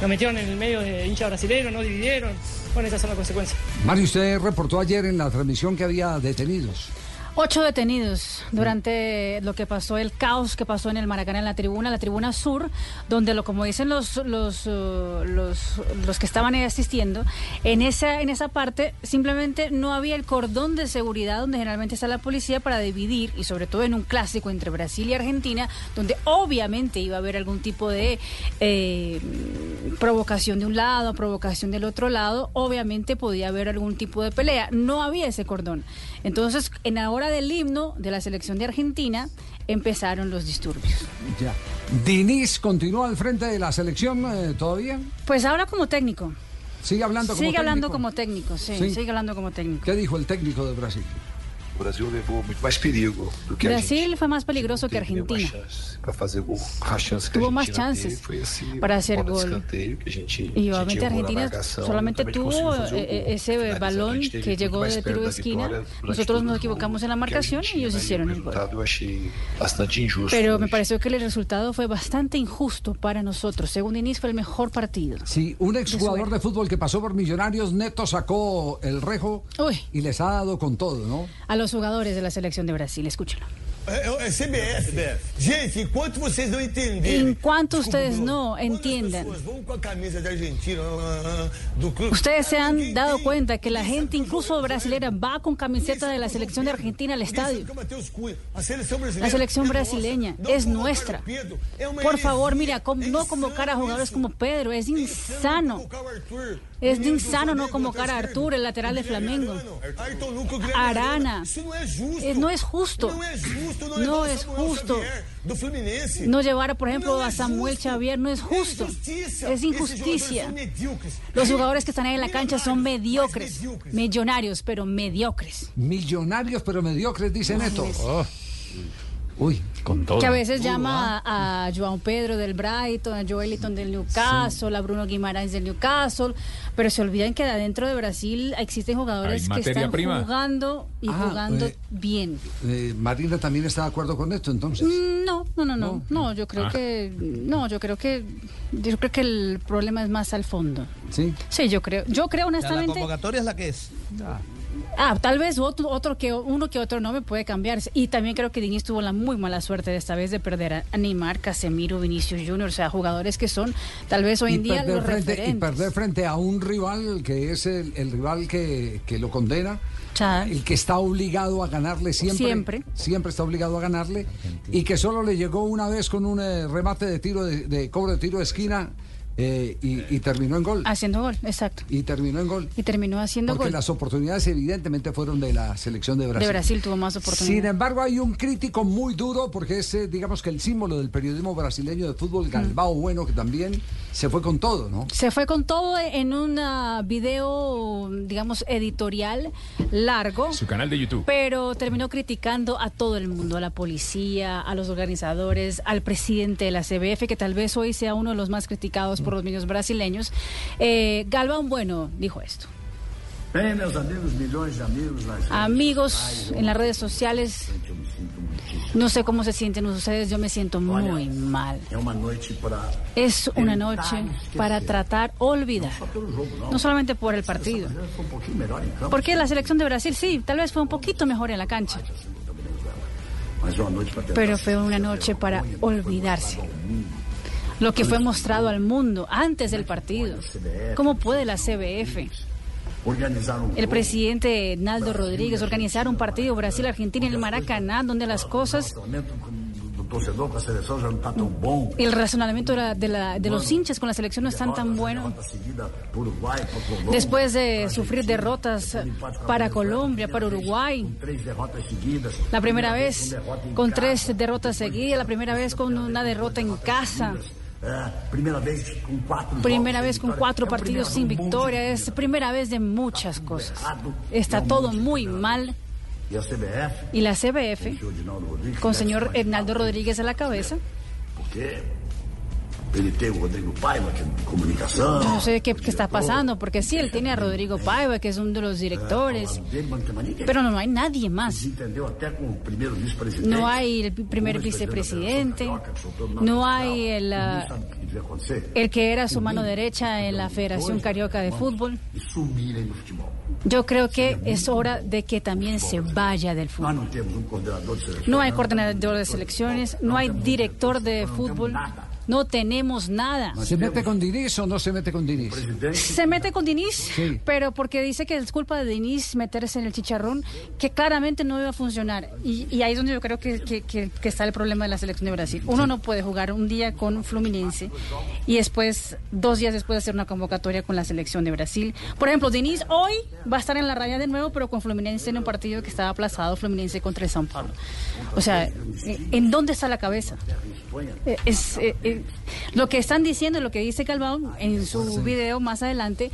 [SPEAKER 24] nos metieron en el medio de hinchas brasileños, nos dividieron. Bueno, esas son las consecuencias.
[SPEAKER 6] Mario, usted reportó ayer en la transmisión que había detenidos.
[SPEAKER 11] Ocho detenidos durante lo que pasó, el caos que pasó en el Maracaná, en la tribuna, la tribuna sur, donde, lo, como dicen los, los, uh, los, los que estaban ahí asistiendo, en esa, en esa parte simplemente no había el cordón de seguridad donde generalmente está la policía para dividir, y sobre todo en un clásico entre Brasil y Argentina, donde obviamente iba a haber algún tipo de eh, provocación de un lado, provocación del otro lado, obviamente podía haber algún tipo de pelea. No había ese cordón. Entonces, en la hora del himno de la selección de Argentina, empezaron los disturbios.
[SPEAKER 6] Ya. Diniz continúa al frente de la selección eh, todavía.
[SPEAKER 11] Pues ahora como técnico.
[SPEAKER 6] Sigue hablando como
[SPEAKER 11] Sigue hablando
[SPEAKER 6] técnico?
[SPEAKER 11] como técnico, sí,
[SPEAKER 6] Sí.
[SPEAKER 11] sigue hablando como técnico.
[SPEAKER 6] ¿Qué dijo el técnico de Brasil?
[SPEAKER 25] Brasil levou muito mais perigo do que a gente.
[SPEAKER 11] Brasil fue más peligroso que Argentina.
[SPEAKER 25] Para fazer gol. A chance que
[SPEAKER 11] Tuvo
[SPEAKER 25] a
[SPEAKER 11] más
[SPEAKER 25] Argentina
[SPEAKER 11] chances
[SPEAKER 25] teve foi esse
[SPEAKER 11] para hacer
[SPEAKER 25] de
[SPEAKER 11] gol.
[SPEAKER 25] que a gente,
[SPEAKER 11] Y
[SPEAKER 25] a
[SPEAKER 11] obviamente Argentina
[SPEAKER 25] marcação,
[SPEAKER 11] solamente tuvo
[SPEAKER 25] o
[SPEAKER 11] eh,
[SPEAKER 25] gol.
[SPEAKER 11] ese
[SPEAKER 25] a
[SPEAKER 11] balón que llegó
[SPEAKER 25] mais
[SPEAKER 11] de tiro de esquina.
[SPEAKER 25] vitória
[SPEAKER 11] Nosotros nos equivocamos en la
[SPEAKER 25] a
[SPEAKER 11] marcación y ellos hicieron
[SPEAKER 25] o
[SPEAKER 11] el gol.
[SPEAKER 25] resultado eu achei bastante injusto.
[SPEAKER 11] Pero me pareció que el resultado fue bastante injusto para nosotros. Según Diniz, fue el mejor partido.
[SPEAKER 6] Sí, un
[SPEAKER 11] De
[SPEAKER 6] exjugador
[SPEAKER 11] suerte.
[SPEAKER 6] de fútbol que pasó por Millonarios, Neto sacó el rejo y les ha dado con todo, ¿no?
[SPEAKER 11] A los jugadores de la selección de Brasil, escúchenlo.
[SPEAKER 26] É, é CBF. Gente, enquanto vocês não entenderem.
[SPEAKER 11] Enquanto ustedes no entiendan,
[SPEAKER 26] ah, ah, clube.
[SPEAKER 11] ustedes se han dado cuenta que la gente, incluso brasilera, va con camiseta de la selección de Argentina al estadio. La selección brasileña es nuestra. Por favor, mira, no convocar a jugadores como Pedro, es insano. Es insano no convocar a Arturo, el lateral de Flamengo. Arana. Eh, No es justo. No es justo. No llevar, por ejemplo,
[SPEAKER 26] No
[SPEAKER 11] a Samuel. Xavier no es justo. Es injusticia. Los jugadores que están ahí en la cancha son mediocres. Millonarios, pero mediocres.
[SPEAKER 6] Millonarios pero mediocres, dice Neto. Oh. Uy,
[SPEAKER 7] con
[SPEAKER 11] Que a veces llama a, a João Pedro del Brighton, a Joeliton del Newcastle, a Bruno Guimaraes del Newcastle, pero se olvidan que adentro de Brasil existen jugadores que están
[SPEAKER 6] prima.
[SPEAKER 11] jugando y
[SPEAKER 6] Ah,
[SPEAKER 11] jugando
[SPEAKER 6] eh,
[SPEAKER 11] bien.
[SPEAKER 6] Eh, Marina también está de acuerdo con esto, entonces.
[SPEAKER 11] Mm, No, no, no, no, no, yo creo
[SPEAKER 6] Ah.
[SPEAKER 11] que no, yo creo que yo creo que el problema es más al fondo.
[SPEAKER 6] Sí.
[SPEAKER 11] Sí, yo creo, yo creo
[SPEAKER 12] Ya, la
[SPEAKER 11] honestamente.
[SPEAKER 12] convocatoria es la que es.
[SPEAKER 11] Ah, tal vez otro, otro que uno que otro no me puede cambiar. Y también creo que Diniz tuvo la muy mala suerte de esta vez de perder a Neymar, Casemiro, Vinicius Junior, o sea, jugadores que son tal vez hoy en día los
[SPEAKER 6] frente, y perder frente a un rival que es el, el rival que, que lo condena, el que está obligado a ganarle siempre,
[SPEAKER 11] Siempre.
[SPEAKER 6] siempre está obligado a ganarle, y que solo le llegó una vez con un eh, remate de tiro de, de cobro de tiro de esquina eh, y, y terminó en gol.
[SPEAKER 11] Haciendo gol, exacto.
[SPEAKER 6] Y terminó en gol.
[SPEAKER 11] Y terminó haciendo
[SPEAKER 6] Porque
[SPEAKER 11] gol.
[SPEAKER 6] las oportunidades evidentemente fueron de la selección de Brasil.
[SPEAKER 11] De Brasil tuvo más
[SPEAKER 6] Sin
[SPEAKER 11] oportunidades.
[SPEAKER 6] embargo, hay un crítico muy duro porque es, eh, digamos que el símbolo del periodismo brasileño de fútbol, Galbao Bueno, que también se fue con todo, ¿no?
[SPEAKER 11] Se fue con todo en un ah, video, digamos, editorial largo.
[SPEAKER 1] Su canal de YouTube.
[SPEAKER 11] Pero terminó criticando a todo el mundo, a la policía, a los organizadores, al presidente de la CBF, que tal vez hoy sea uno de los más criticados por los medios brasileños. Eh, Galván Bueno dijo esto.
[SPEAKER 27] Amigos,
[SPEAKER 11] en las redes sociales, no sé cómo se sienten ustedes, yo me siento muy mal. Es una noche para tratar olvidar, no solamente por el partido, porque la selección de Brasil sí, tal vez fue un poquito mejor en la cancha, pero fue una noche para olvidarse. Lo que fue mostrado al mundo antes del partido. ¿Cómo puede la CBF,
[SPEAKER 27] organizar
[SPEAKER 11] el presidente Naldo Rodríguez, organizar un partido Brasil-Argentina en el Maracaná, donde las cosas, el razonamiento de, la- de la- de los hinchas con la selección no están tan bueno? Después de sufrir derrotas para Colombia, para Uruguay, la primera vez con tres derrotas seguidas, la primera vez con una derrota en casa,
[SPEAKER 27] é, primeira vez com quatro
[SPEAKER 11] primera vez con cuatro partidos sin victoria, es primera vez de muchas cosas. Está todo muy mal.
[SPEAKER 27] E
[SPEAKER 11] y la CBF, con señor
[SPEAKER 27] se
[SPEAKER 11] Hernaldo Rodríguez a la cabeza,
[SPEAKER 27] Rodrigo Paiva, que
[SPEAKER 11] no sé qué, qué está pasando, porque sí, él tiene a Rodrigo Paiva, que es uno de los directores, pero no hay nadie más. No hay el primer vicepresidente, no hay el, ah, el que era su mano derecha en la Federación Carioca de Fútbol. Yo creo que es hora de que también se vaya del fútbol.
[SPEAKER 27] um.
[SPEAKER 11] No hay coordinador de selecciones, no hay director de fútbol, no tenemos nada.
[SPEAKER 6] ¿Se mete con Diniz o no se mete con Diniz?
[SPEAKER 11] Se mete con Diniz, pero porque dice que es culpa de Diniz meterse en el chicharrón, que claramente no iba a funcionar. Y, y ahí es donde yo creo que, que- que- que está el problema de la selección de Brasil. Uno no puede jugar un día con Fluminense y después, dos días después, hacer una convocatoria con la selección de Brasil. Por ejemplo, Diniz hoy va a estar en la raya de nuevo, pero con Fluminense en un partido que estaba aplazado, Fluminense contra el São Paulo. O sea, ¿en dónde está la cabeza? Eh, es, eh, eh, lo que están diciendo, lo que dice Calvón en su video más adelante,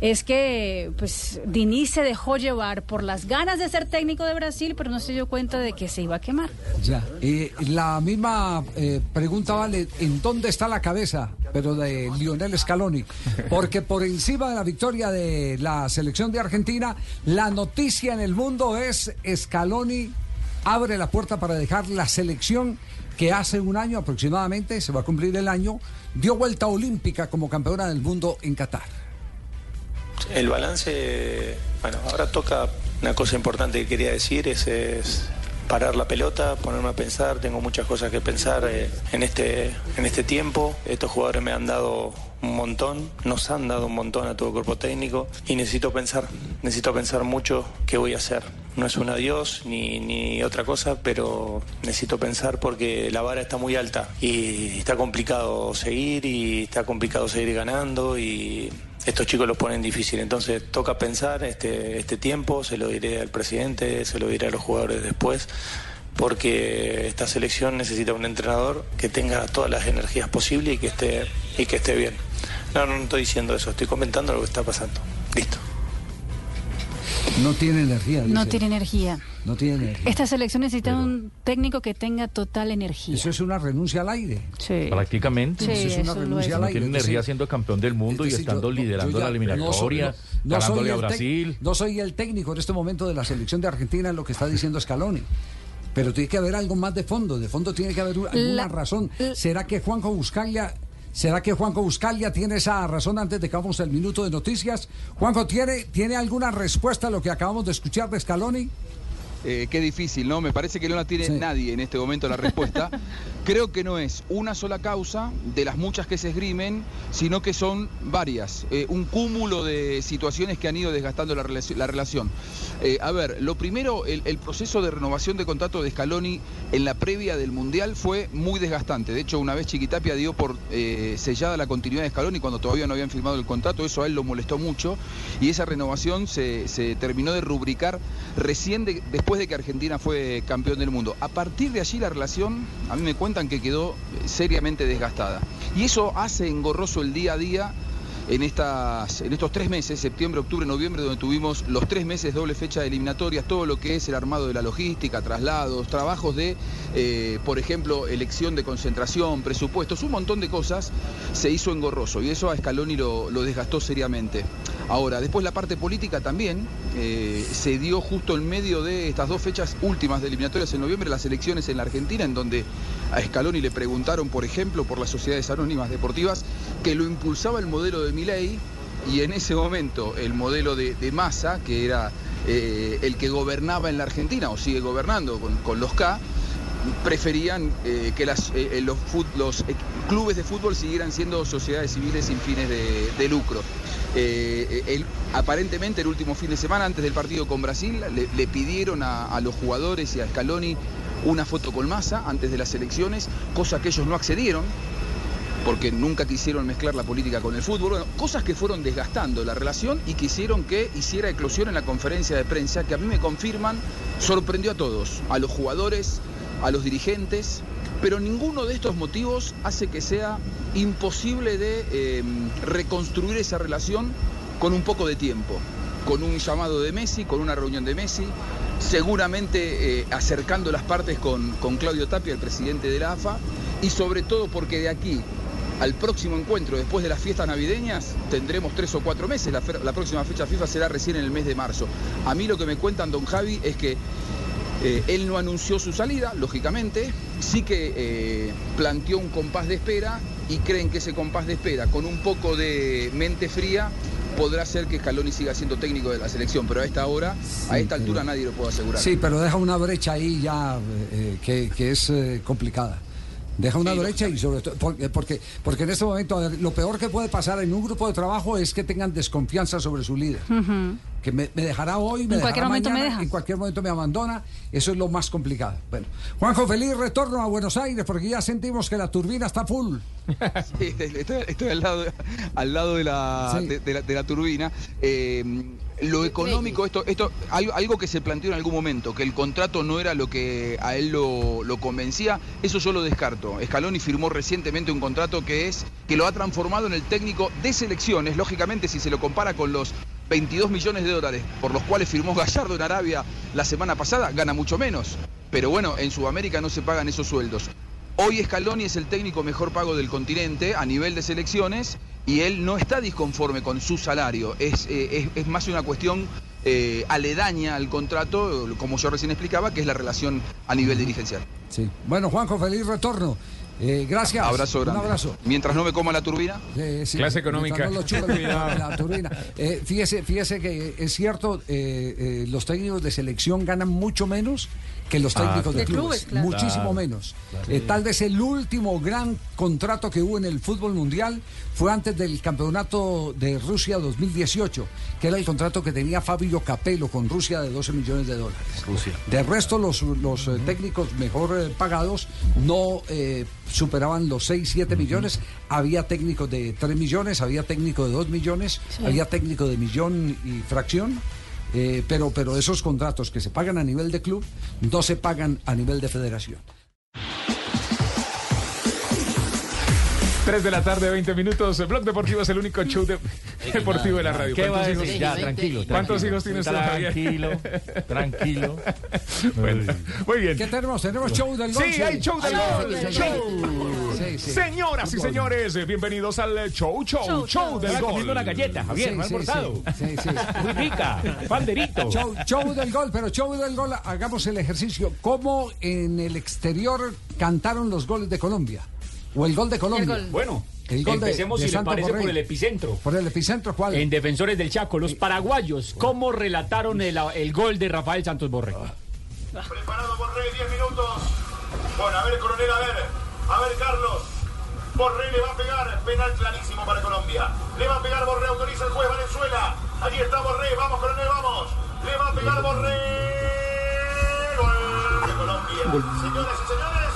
[SPEAKER 11] es que pues Diniz se dejó llevar por las ganas de ser técnico de Brasil, pero no se dio cuenta de que se iba a quemar.
[SPEAKER 6] Ya. Eh, la misma eh, pregunta vale, ¿en dónde está la cabeza? Pero de Lionel Scaloni. Porque por encima de la victoria de la selección de Argentina, la noticia en el mundo es Scaloni abre la puerta para dejar la selección que hace un año aproximadamente, se va a cumplir el año, dio vuelta olímpica como campeona del mundo en Qatar.
[SPEAKER 28] El balance, bueno, ahora toca una cosa importante que quería decir, es, parar la pelota, ponerme a pensar, tengo muchas cosas que pensar eh, en, este, en este tiempo, estos jugadores me han dado un montón, nos han dado un montón a todo el cuerpo técnico y necesito pensar, necesito pensar mucho qué voy a hacer. No es un adiós ni, ni otra cosa, pero necesito pensar porque la vara está muy alta y está complicado seguir y está complicado seguir ganando y estos chicos los ponen difícil. Entonces toca pensar este, este tiempo, se lo diré al presidente, se lo diré a los jugadores después, porque esta selección necesita un entrenador que tenga todas las energías posibles y que esté, y que esté bien. No, no, no estoy diciendo eso, estoy comentando lo que está pasando. Listo.
[SPEAKER 6] No tiene energía.
[SPEAKER 11] No
[SPEAKER 6] dice.
[SPEAKER 11] tiene energía.
[SPEAKER 6] No tiene energía.
[SPEAKER 11] Esta selección necesita un técnico que tenga total energía.
[SPEAKER 6] Eso es una renuncia al aire.
[SPEAKER 11] Sí.
[SPEAKER 29] Prácticamente.
[SPEAKER 11] Sí,
[SPEAKER 6] Eso es una
[SPEAKER 11] eso
[SPEAKER 6] renuncia
[SPEAKER 11] es.
[SPEAKER 6] al
[SPEAKER 29] No
[SPEAKER 6] aire.
[SPEAKER 29] tiene
[SPEAKER 6] Es
[SPEAKER 29] energía siendo campeón del mundo
[SPEAKER 6] es
[SPEAKER 29] y estando
[SPEAKER 6] yo- yo
[SPEAKER 29] liderando
[SPEAKER 6] ya
[SPEAKER 29] la
[SPEAKER 6] no soy-
[SPEAKER 29] eliminatoria,
[SPEAKER 6] no- no soy
[SPEAKER 29] ganándole a Brasil.
[SPEAKER 6] No soy el técnico en este momento de la selección de Argentina en lo que está diciendo Scaloni. Pero tiene que haber algo más de fondo. De fondo tiene que haber un- alguna
[SPEAKER 11] La-
[SPEAKER 6] razón. ¿Será que Juanjo Buscalia... ¿Será que Juanjo Buscalia tiene esa razón antes de que vamos al minuto de noticias? Juanjo, ¿tiene, ¿tiene alguna respuesta a lo que acabamos de escuchar de Scaloni?
[SPEAKER 30] Eh, qué difícil, ¿no? Me parece que no la tiene nadie en este momento la respuesta. Creo que no es una sola causa de las muchas que se esgrimen, sino que son varias, eh, un cúmulo de situaciones que han ido desgastando la, relaci- la relación. Eh, a ver, lo primero, el, el proceso de renovación de contrato de Scaloni en la previa del Mundial fue muy desgastante. De hecho, una vez Chiquitapia dio por sellada la continuidad de Scaloni cuando todavía no habían firmado el contrato, eso a él lo molestó mucho y esa renovación se, se terminó de rubricar recién de- después de que Argentina fue campeón del mundo. A partir de allí la relación, a mí me cuentan que quedó seriamente desgastada. Y eso hace engorroso el día a día en, estas, en estos tres meses, septiembre, octubre, noviembre, donde tuvimos los tres meses doble fecha de eliminatorias, todo lo que es el armado de la logística, traslados, trabajos de, eh, por ejemplo, elección de concentración, presupuestos, un montón de cosas, se hizo engorroso y eso a Scaloni lo, lo desgastó seriamente. Ahora, después la parte política también eh, se dio justo en medio de estas dos fechas últimas de eliminatorias en noviembre, las elecciones en la Argentina, en donde a Scaloni le preguntaron, por ejemplo, por las sociedades anónimas deportivas, que lo impulsaba el modelo de Milei y en ese momento el modelo de, de Massa, que era eh, el que gobernaba en la Argentina o sigue gobernando con, los K, preferían eh, que eh, los, clubes de fútbol siguieran siendo sociedades civiles sin fines de, lucro. Aparentemente el último fin de semana, antes del partido con Brasil, le, le pidieron a, a los jugadores y a Scaloni una foto con Massa antes de las elecciones, cosa que ellos no accedieron porque nunca quisieron mezclar la política con el fútbol, bueno, cosas que fueron desgastando la relación y quisieron que hiciera eclosión en la conferencia de prensa, que a mí me confirman, sorprendió a todos, a los jugadores, a los dirigentes, pero ninguno de estos motivos hace que sea imposible de eh, reconstruir esa relación con un poco de tiempo, con un llamado de Messi, con una reunión de Messi, seguramente eh, acercando las partes con, con Claudio Tapia, el presidente de la AFA, y sobre todo porque de aquí al próximo encuentro después de las fiestas navideñas tendremos tres o cuatro meses. La, próxima fecha FIFA será recién en el mes de marzo. A mí lo que me cuentan don Javi es que eh, él no anunció su salida, lógicamente, sí que eh, planteó un compás de espera y creen que ese compás de espera, con un poco de mente fría, podrá hacer que Scaloni siga siendo técnico de la selección, pero a esta hora, a esta altura nadie lo puede asegurar.
[SPEAKER 6] Sí, pero deja una brecha ahí ya eh, que, que es eh, complicada. Deja una brecha y sobre todo porque, porque porque en este momento a ver, lo peor que puede pasar en un grupo de trabajo es que tengan desconfianza sobre su líder. Que me, me dejará hoy, me
[SPEAKER 11] En cualquier
[SPEAKER 6] dejará
[SPEAKER 11] momento me
[SPEAKER 6] mañana,
[SPEAKER 11] deja.
[SPEAKER 6] en cualquier momento me abandona. Eso es lo más complicado. Bueno, Juanjo, feliz retorno a Buenos Aires porque ya sentimos que la turbina está full.
[SPEAKER 30] Sí, estoy, estoy al lado, al lado de, la,
[SPEAKER 6] Sí.
[SPEAKER 30] de, de la, de la turbina. Eh, lo económico, esto, esto, algo, algo que se planteó en algún momento, que el contrato no era lo que a él lo, lo convencía, eso yo lo descarto. Scaloni firmó recientemente un contrato que es que lo ha transformado en el técnico de selecciones. Lógicamente, si se lo compara con los 22 millones de dólares por los cuales firmó Gallardo en Arabia la semana pasada, gana mucho menos. Pero bueno, en Sudamérica no se pagan esos sueldos. Hoy Scaloni es el técnico mejor pago del continente a nivel de selecciones y él no está disconforme con su salario. Es, eh, es, es más una cuestión eh, aledaña al contrato, como yo recién explicaba, que es la relación a nivel dirigencial.
[SPEAKER 6] Sí. Bueno, Juanjo, feliz retorno. Eh, gracias.
[SPEAKER 30] Abrazo grande.
[SPEAKER 6] Un abrazo.
[SPEAKER 30] Mientras no me coma la turbina.
[SPEAKER 6] Sí,
[SPEAKER 1] Clase económica.
[SPEAKER 6] no lo chupen la, la turbina. Eh, fíjese, fíjese que es cierto, eh, eh, los técnicos de selección ganan mucho menos que los
[SPEAKER 1] Ah,
[SPEAKER 6] técnicos de,
[SPEAKER 11] De
[SPEAKER 6] clubes.
[SPEAKER 11] clubes, claro.
[SPEAKER 6] Muchísimo menos.
[SPEAKER 1] claro.
[SPEAKER 6] Eh, tal vez el último gran contrato que hubo en el fútbol mundial fue antes del campeonato de Rusia 2018, que era el contrato que tenía Fabio Capello con Rusia de 12 millones de dólares.
[SPEAKER 25] Rusia.
[SPEAKER 6] De resto, los, los eh, técnicos mejor eh, pagados no eh, superaban los 6, 7 millones. Había técnicos de 3 millones, había técnicos de 2 millones,
[SPEAKER 11] Sí.
[SPEAKER 6] había técnicos de millón y fracción. Eh, pero, pero esos contratos que se pagan a nivel de club no se pagan a nivel de federación.
[SPEAKER 1] 3 de la tarde, 20 minutos. Blog Deportivo es el único show de- deportivo de la radio.
[SPEAKER 22] ¿Qué va a
[SPEAKER 1] ¿Cuántos
[SPEAKER 22] decir?
[SPEAKER 1] hijos-
[SPEAKER 22] Ya, tranquilo.
[SPEAKER 1] ¿Cuántos
[SPEAKER 22] tranquilo.
[SPEAKER 1] hijos?
[SPEAKER 22] Tranquilo, tranquilo.
[SPEAKER 1] Bueno, muy bien.
[SPEAKER 6] ¿Qué tenemos? Tenemos show del gol.
[SPEAKER 1] Sí, hay show del gol. Show.
[SPEAKER 6] sí, sí.
[SPEAKER 1] Señoras y señores, bienvenidos al show, show, show, del gol.
[SPEAKER 22] comiendo una galleta, Javier, no ha
[SPEAKER 6] sí,
[SPEAKER 22] almorzado.
[SPEAKER 6] sí, sí, sí.
[SPEAKER 22] Muy rica, panderito.
[SPEAKER 6] Show, show del gol, pero show del gol, hagamos el ejercicio. ¿Cómo en el exterior cantaron los goles de Colombia? ¿O el gol de Colombia?
[SPEAKER 11] El gol.
[SPEAKER 7] Bueno,
[SPEAKER 6] El gol
[SPEAKER 7] empecemos,
[SPEAKER 6] de
[SPEAKER 7] si le parece,
[SPEAKER 6] Borrell.
[SPEAKER 7] por el epicentro.
[SPEAKER 6] Por el epicentro, ¿cuál?
[SPEAKER 7] En Defensores del Chaco, los paraguayos, ¿cómo relataron el, el gol de Rafael Santos Borré?
[SPEAKER 31] Preparado Borré, 10 minutos. Bueno, a ver, coronel, a ver. A ver, Carlos. Borré le va a pegar. Penal clarísimo para Colombia. Le va a pegar Borré, autoriza el juez Valenzuela. Allí está Borré, vamos, coronel, vamos. Le va a pegar Borré. Gol de Colombia. Señoras y señores,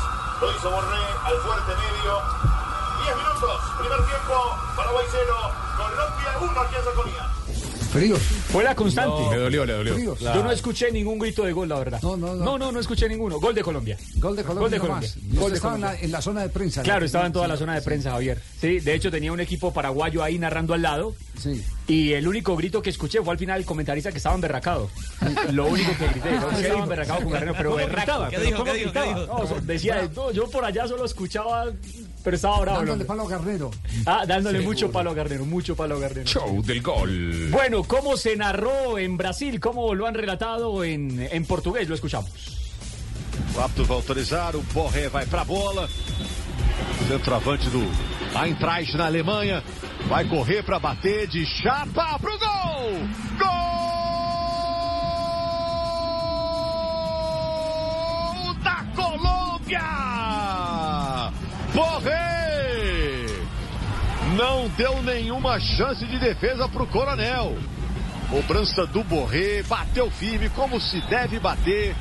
[SPEAKER 31] lo hizo Borré al fuerte medio. 10 minutos, primer tiempo, Paraguay 0, Colombia 1 aquí en Saconía.
[SPEAKER 6] Frío.
[SPEAKER 7] Fue la constante.
[SPEAKER 1] Le dolió, le dolió.
[SPEAKER 6] Fríos.
[SPEAKER 7] Yo no escuché ningún grito de gol, la verdad.
[SPEAKER 6] No, no, no.
[SPEAKER 7] No, no, no escuché ninguno. Gol de Colombia.
[SPEAKER 6] Gol de Colombia.
[SPEAKER 7] Gol de. Colombia. Gol de
[SPEAKER 6] estaba en la,
[SPEAKER 7] Colombia.
[SPEAKER 6] en la zona de prensa. ¿no?
[SPEAKER 7] Claro, estaba en toda la
[SPEAKER 6] Sí,
[SPEAKER 7] zona de
[SPEAKER 6] sí.
[SPEAKER 7] prensa, Javier. Sí, de hecho tenía un equipo paraguayo ahí narrando al lado.
[SPEAKER 6] Sí.
[SPEAKER 7] Y el único grito que escuché fue al final el comentarista que estaba emberracado. Lo único que grité. No, que estaba emberracado con Garreno, pero. Pero
[SPEAKER 22] ¿Qué dijo?
[SPEAKER 7] ¿cómo
[SPEAKER 22] ¿Qué dijo?
[SPEAKER 7] No, decía, no, yo por allá solo escuchaba, pero estaba bravo.
[SPEAKER 6] Dándole
[SPEAKER 7] hombre.
[SPEAKER 6] palo a Garnero.
[SPEAKER 7] Ah, dándole mucho palo a Garnero, mucho palo a Garnero.
[SPEAKER 1] Show del gol.
[SPEAKER 7] Bueno, ¿cómo se narró en Brasil? ¿Cómo lo han relatado en, en portugués? Lo escuchamos.
[SPEAKER 29] O árbitro vai autorizar, o Borré vai pra bola. Centroavante do Eintracht na Alemanha. Vai correr pra bater de chapa pro gol! Gol da Colômbia! Borré! Não deu nenhuma chance de defesa pro Coronel. Cobrança do Borré, bateu firme como se deve bater.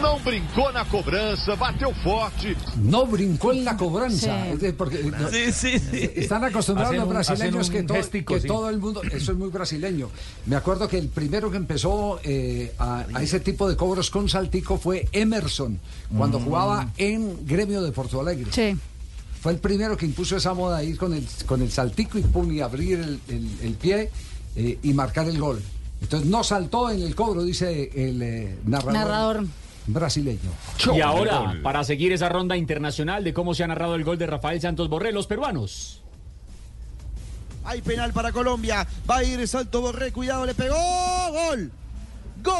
[SPEAKER 29] Não brincou na cobrança, bateu forte.
[SPEAKER 6] No brincó en la cobranza.
[SPEAKER 11] Sí.
[SPEAKER 6] Es de- porque, no,
[SPEAKER 12] Sí, sí, sí.
[SPEAKER 6] Están acostumbrados
[SPEAKER 22] Hacen
[SPEAKER 6] los
[SPEAKER 22] un-
[SPEAKER 6] brasileños
[SPEAKER 22] hacen
[SPEAKER 6] que,
[SPEAKER 22] un
[SPEAKER 6] todo,
[SPEAKER 22] gestico,
[SPEAKER 6] que
[SPEAKER 22] sí.
[SPEAKER 6] todo el mundo, eso es muy brasileño. Me acuerdo que el primero que empezó eh, a, a ese tipo de cobros con saltico fue Emerson, cuando
[SPEAKER 22] Mm.
[SPEAKER 6] jugaba en Gremio de Porto Alegre.
[SPEAKER 11] Sí.
[SPEAKER 6] Fue el primero que impuso esa moda ir con el, con el saltico y pum, y abrir el, el- el pie eh, y marcar el gol. Entonces no saltó en el cobro, dice el eh, narrador.
[SPEAKER 11] Narrador.
[SPEAKER 6] brasileño.
[SPEAKER 7] y ahora, para seguir esa ronda internacional de cómo se ha narrado el gol de Rafael Santos Borré, los peruanos.
[SPEAKER 32] Hay penal para Colombia. Va a ir Salto Borré. Cuidado, le pegó. Gol. Gol.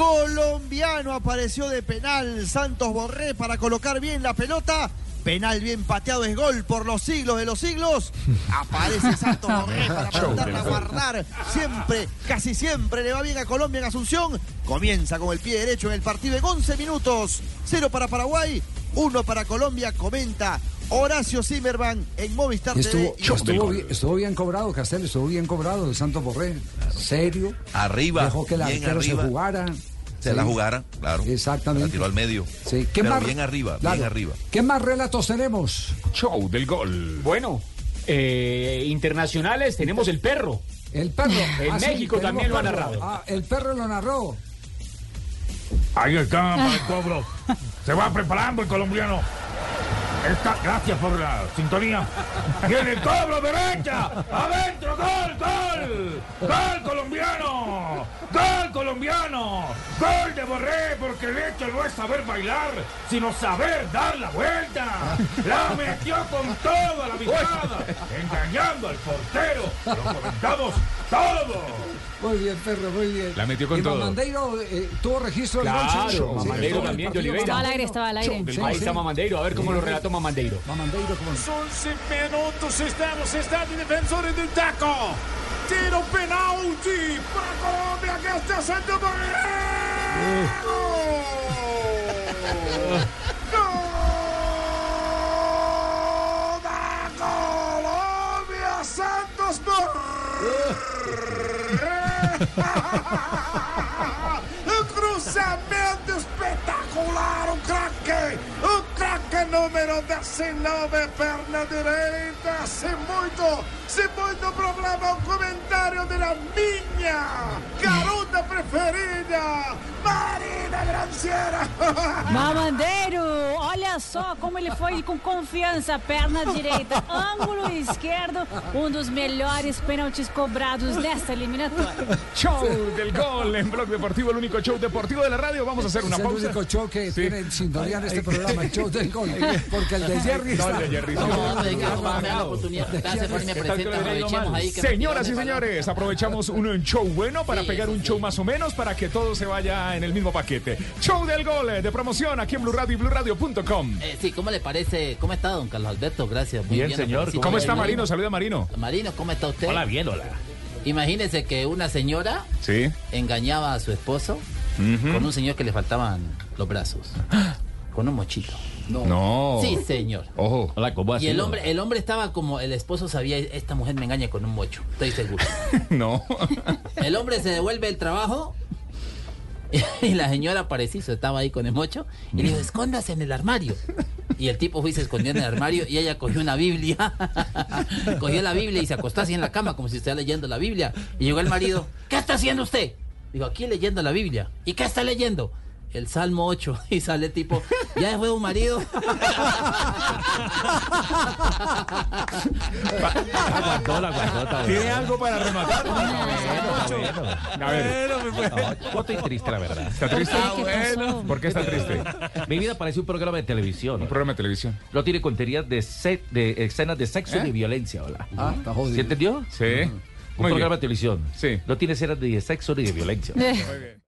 [SPEAKER 32] Colombiano apareció de penal. Santos Borré para colocar bien la pelota. Penal bien pateado es gol por los siglos de los siglos. Aparece Santos Borré para mandarla a guardar. Siempre, casi siempre le va bien a Colombia en Asunción. Comienza con el pie derecho en el partido en 11 minutos. Cero para Paraguay, uno para Colombia. Comenta Horacio Zimmerman en Movistar
[SPEAKER 6] Estuvo,
[SPEAKER 32] TV.
[SPEAKER 6] estuvo bien, estuvo bien cobrado, Castel, estuvo bien cobrado de Santos Borré. Serio.
[SPEAKER 9] Arriba,
[SPEAKER 6] Dejó que el arquero se jugara.
[SPEAKER 9] Se
[SPEAKER 6] Sí.
[SPEAKER 9] la jugara, claro.
[SPEAKER 6] Exactamente.
[SPEAKER 9] La tiró al medio.
[SPEAKER 6] Sí. ¿Qué
[SPEAKER 9] Pero
[SPEAKER 6] más-
[SPEAKER 9] bien arriba,
[SPEAKER 6] Claro.
[SPEAKER 9] bien arriba.
[SPEAKER 6] ¿Qué más relatos tenemos?
[SPEAKER 1] Show del gol.
[SPEAKER 7] Bueno, eh, internacionales tenemos el perro.
[SPEAKER 6] El perro.
[SPEAKER 7] En
[SPEAKER 6] Ah,
[SPEAKER 7] México también lo ha narrado.
[SPEAKER 6] Ah, el perro lo narró.
[SPEAKER 33] Ahí está para el cobro. Se va preparando el colombiano. Está- gracias por la sintonía. Viene el cobro derecha. Adentro, gol, gol. Gol colombiano. Gol colombiano. Gol de Borré porque el hecho no es saber bailar, sino saber dar la vuelta. La metió con toda la mirada, engañando al portero. Lo comentamos todo.
[SPEAKER 6] Muy bien, perro, muy bien.
[SPEAKER 1] La metió con
[SPEAKER 6] y
[SPEAKER 1] todo.
[SPEAKER 6] Mamandeiro eh, tuvo registro del
[SPEAKER 7] Claro,
[SPEAKER 6] gol. sí, sí,
[SPEAKER 7] Mamandeiro
[SPEAKER 6] sí,
[SPEAKER 7] también,
[SPEAKER 6] el
[SPEAKER 7] de
[SPEAKER 6] partido
[SPEAKER 7] Oliveira.
[SPEAKER 11] Estaba al aire, estaba al aire.
[SPEAKER 6] Sí,
[SPEAKER 7] Ahí
[SPEAKER 6] sí.
[SPEAKER 7] está Mamandeiro, a ver cómo lo relató Mamandeiro.
[SPEAKER 6] Mamandeiro, ¿cómo no?
[SPEAKER 31] 11 minutos estamos, está de defensores del taco. Tiro penalti para Colombia que está Santo Gol da Colombia Santos Um cruzamento espetacular, um craque, craque número 19, perna direita, sem muito, sem muito problema, um comentário da minha garota preferida, Marina Granciera.
[SPEAKER 11] Mamandeiro, olha só como ele foi com confiança, perna direita, ângulo esquerdo, um dos melhores pênaltis cobrados nesta eliminatória.
[SPEAKER 1] Show del gol en Blog Deportivo, el único show deportivo de la radio. Vamos a hacer una
[SPEAKER 6] es
[SPEAKER 1] pausa.
[SPEAKER 6] el único show que tiene en sintonía en este programa, el show del gol. Porque el de Jerry
[SPEAKER 1] No, el de Jerry.
[SPEAKER 10] No, no, venga, vamos a dar la oportunidad. Gracias por me presenta, aprovechemos ahí. que
[SPEAKER 1] Señoras y señores, aprovechamos un show bueno para
[SPEAKER 10] Sí,
[SPEAKER 1] pegar un show más o menos para que todo se vaya en el mismo paquete. Show del gol eh, de promoción aquí en Blue Radio y BlueRadio.com.
[SPEAKER 10] Eh, sí, ¿cómo le parece? ¿Cómo está, don Carlos Alberto? Gracias. Muy
[SPEAKER 1] Bien,
[SPEAKER 10] bien,
[SPEAKER 1] señor. ¿Cómo está Marino? Saluda a Marino.
[SPEAKER 10] Marino, ¿cómo está usted?
[SPEAKER 33] Hola, bien, hola.
[SPEAKER 10] Imagínese que una señora
[SPEAKER 1] Sí.
[SPEAKER 10] engañaba a su esposo con un señor que le faltaban los brazos. Con un mochito.
[SPEAKER 1] No.
[SPEAKER 10] Sí, señor.
[SPEAKER 1] Ojo.
[SPEAKER 33] Hola, ¿cómo
[SPEAKER 10] Y el hombre, el hombre estaba como, el esposo sabía, esta mujer me engaña con un mocho, estoy seguro.
[SPEAKER 1] No.
[SPEAKER 10] El hombre se devuelve el trabajo y la señora Pareciso estaba ahí con el mocho y le dijo, escóndase en el armario. Y el tipo fue y se escondió en el armario y ella cogió una Biblia, cogió la Biblia y se acostó así en la cama como si estuviera leyendo la Biblia. Y llegó el marido, ¿qué está haciendo usted? Digo, aquí leyendo la Biblia. ¿Y qué está leyendo? El Salmo 8 y sale tipo, ya fue un marido.
[SPEAKER 33] Aguantó la.
[SPEAKER 1] ¿Tiene algo para rematar? A ver.
[SPEAKER 33] Estoy triste, la verdad.
[SPEAKER 1] ¿Está triste?
[SPEAKER 11] ¿Qué pasó?
[SPEAKER 1] ¿Por qué está triste?
[SPEAKER 33] Mi vida parece un programa de televisión.
[SPEAKER 1] Un programa de televisión.
[SPEAKER 33] No tiene conterías de, se- de escenas de sexo
[SPEAKER 1] ¿Eh?
[SPEAKER 33] y de violencia, hola.
[SPEAKER 6] Ah, está jodido.
[SPEAKER 33] ¿Sí entendió?
[SPEAKER 1] Sí.
[SPEAKER 33] Un
[SPEAKER 1] Muy
[SPEAKER 33] programa
[SPEAKER 1] bien.
[SPEAKER 33] de televisión.
[SPEAKER 1] Sí.
[SPEAKER 33] No tiene escenas de sexo ni de violencia.
[SPEAKER 11] Eh,
[SPEAKER 1] Son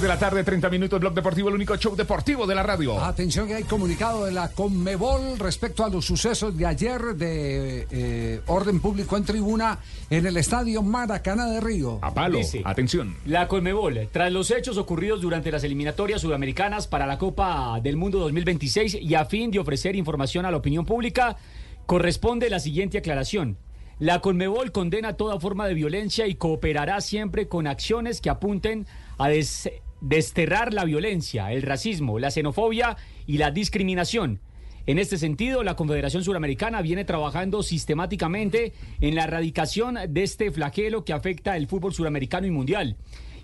[SPEAKER 1] 3 de la tarde, 30 minutos, Blog Deportivo, el único show deportivo de la radio.
[SPEAKER 6] Atención que hay comunicado de la Conmebol respecto a los sucesos de ayer de eh, orden público en tribuna en el estadio Maracaná de Río.
[SPEAKER 1] A palo,
[SPEAKER 7] Dice.
[SPEAKER 1] atención.
[SPEAKER 7] La Conmebol, tras los hechos ocurridos durante las eliminatorias sudamericanas para la Copa del Mundo 2026 y a fin de ofrecer información a la opinión pública, corresponde la siguiente aclaración. La Conmebol condena toda forma de violencia y cooperará siempre con acciones que apunten a des- desterrar la violencia, el racismo, la xenofobia y la discriminación. En este sentido, la Confederación Suramericana viene trabajando sistemáticamente en la erradicación de este flagelo que afecta el fútbol suramericano y mundial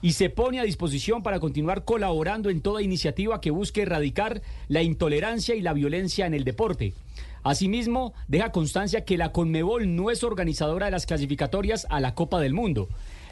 [SPEAKER 7] y se pone a disposición para continuar colaborando en toda iniciativa que busque erradicar la intolerancia y la violencia en el deporte. Asimismo, deja constancia que la Conmebol no es organizadora de las clasificatorias a la Copa del Mundo.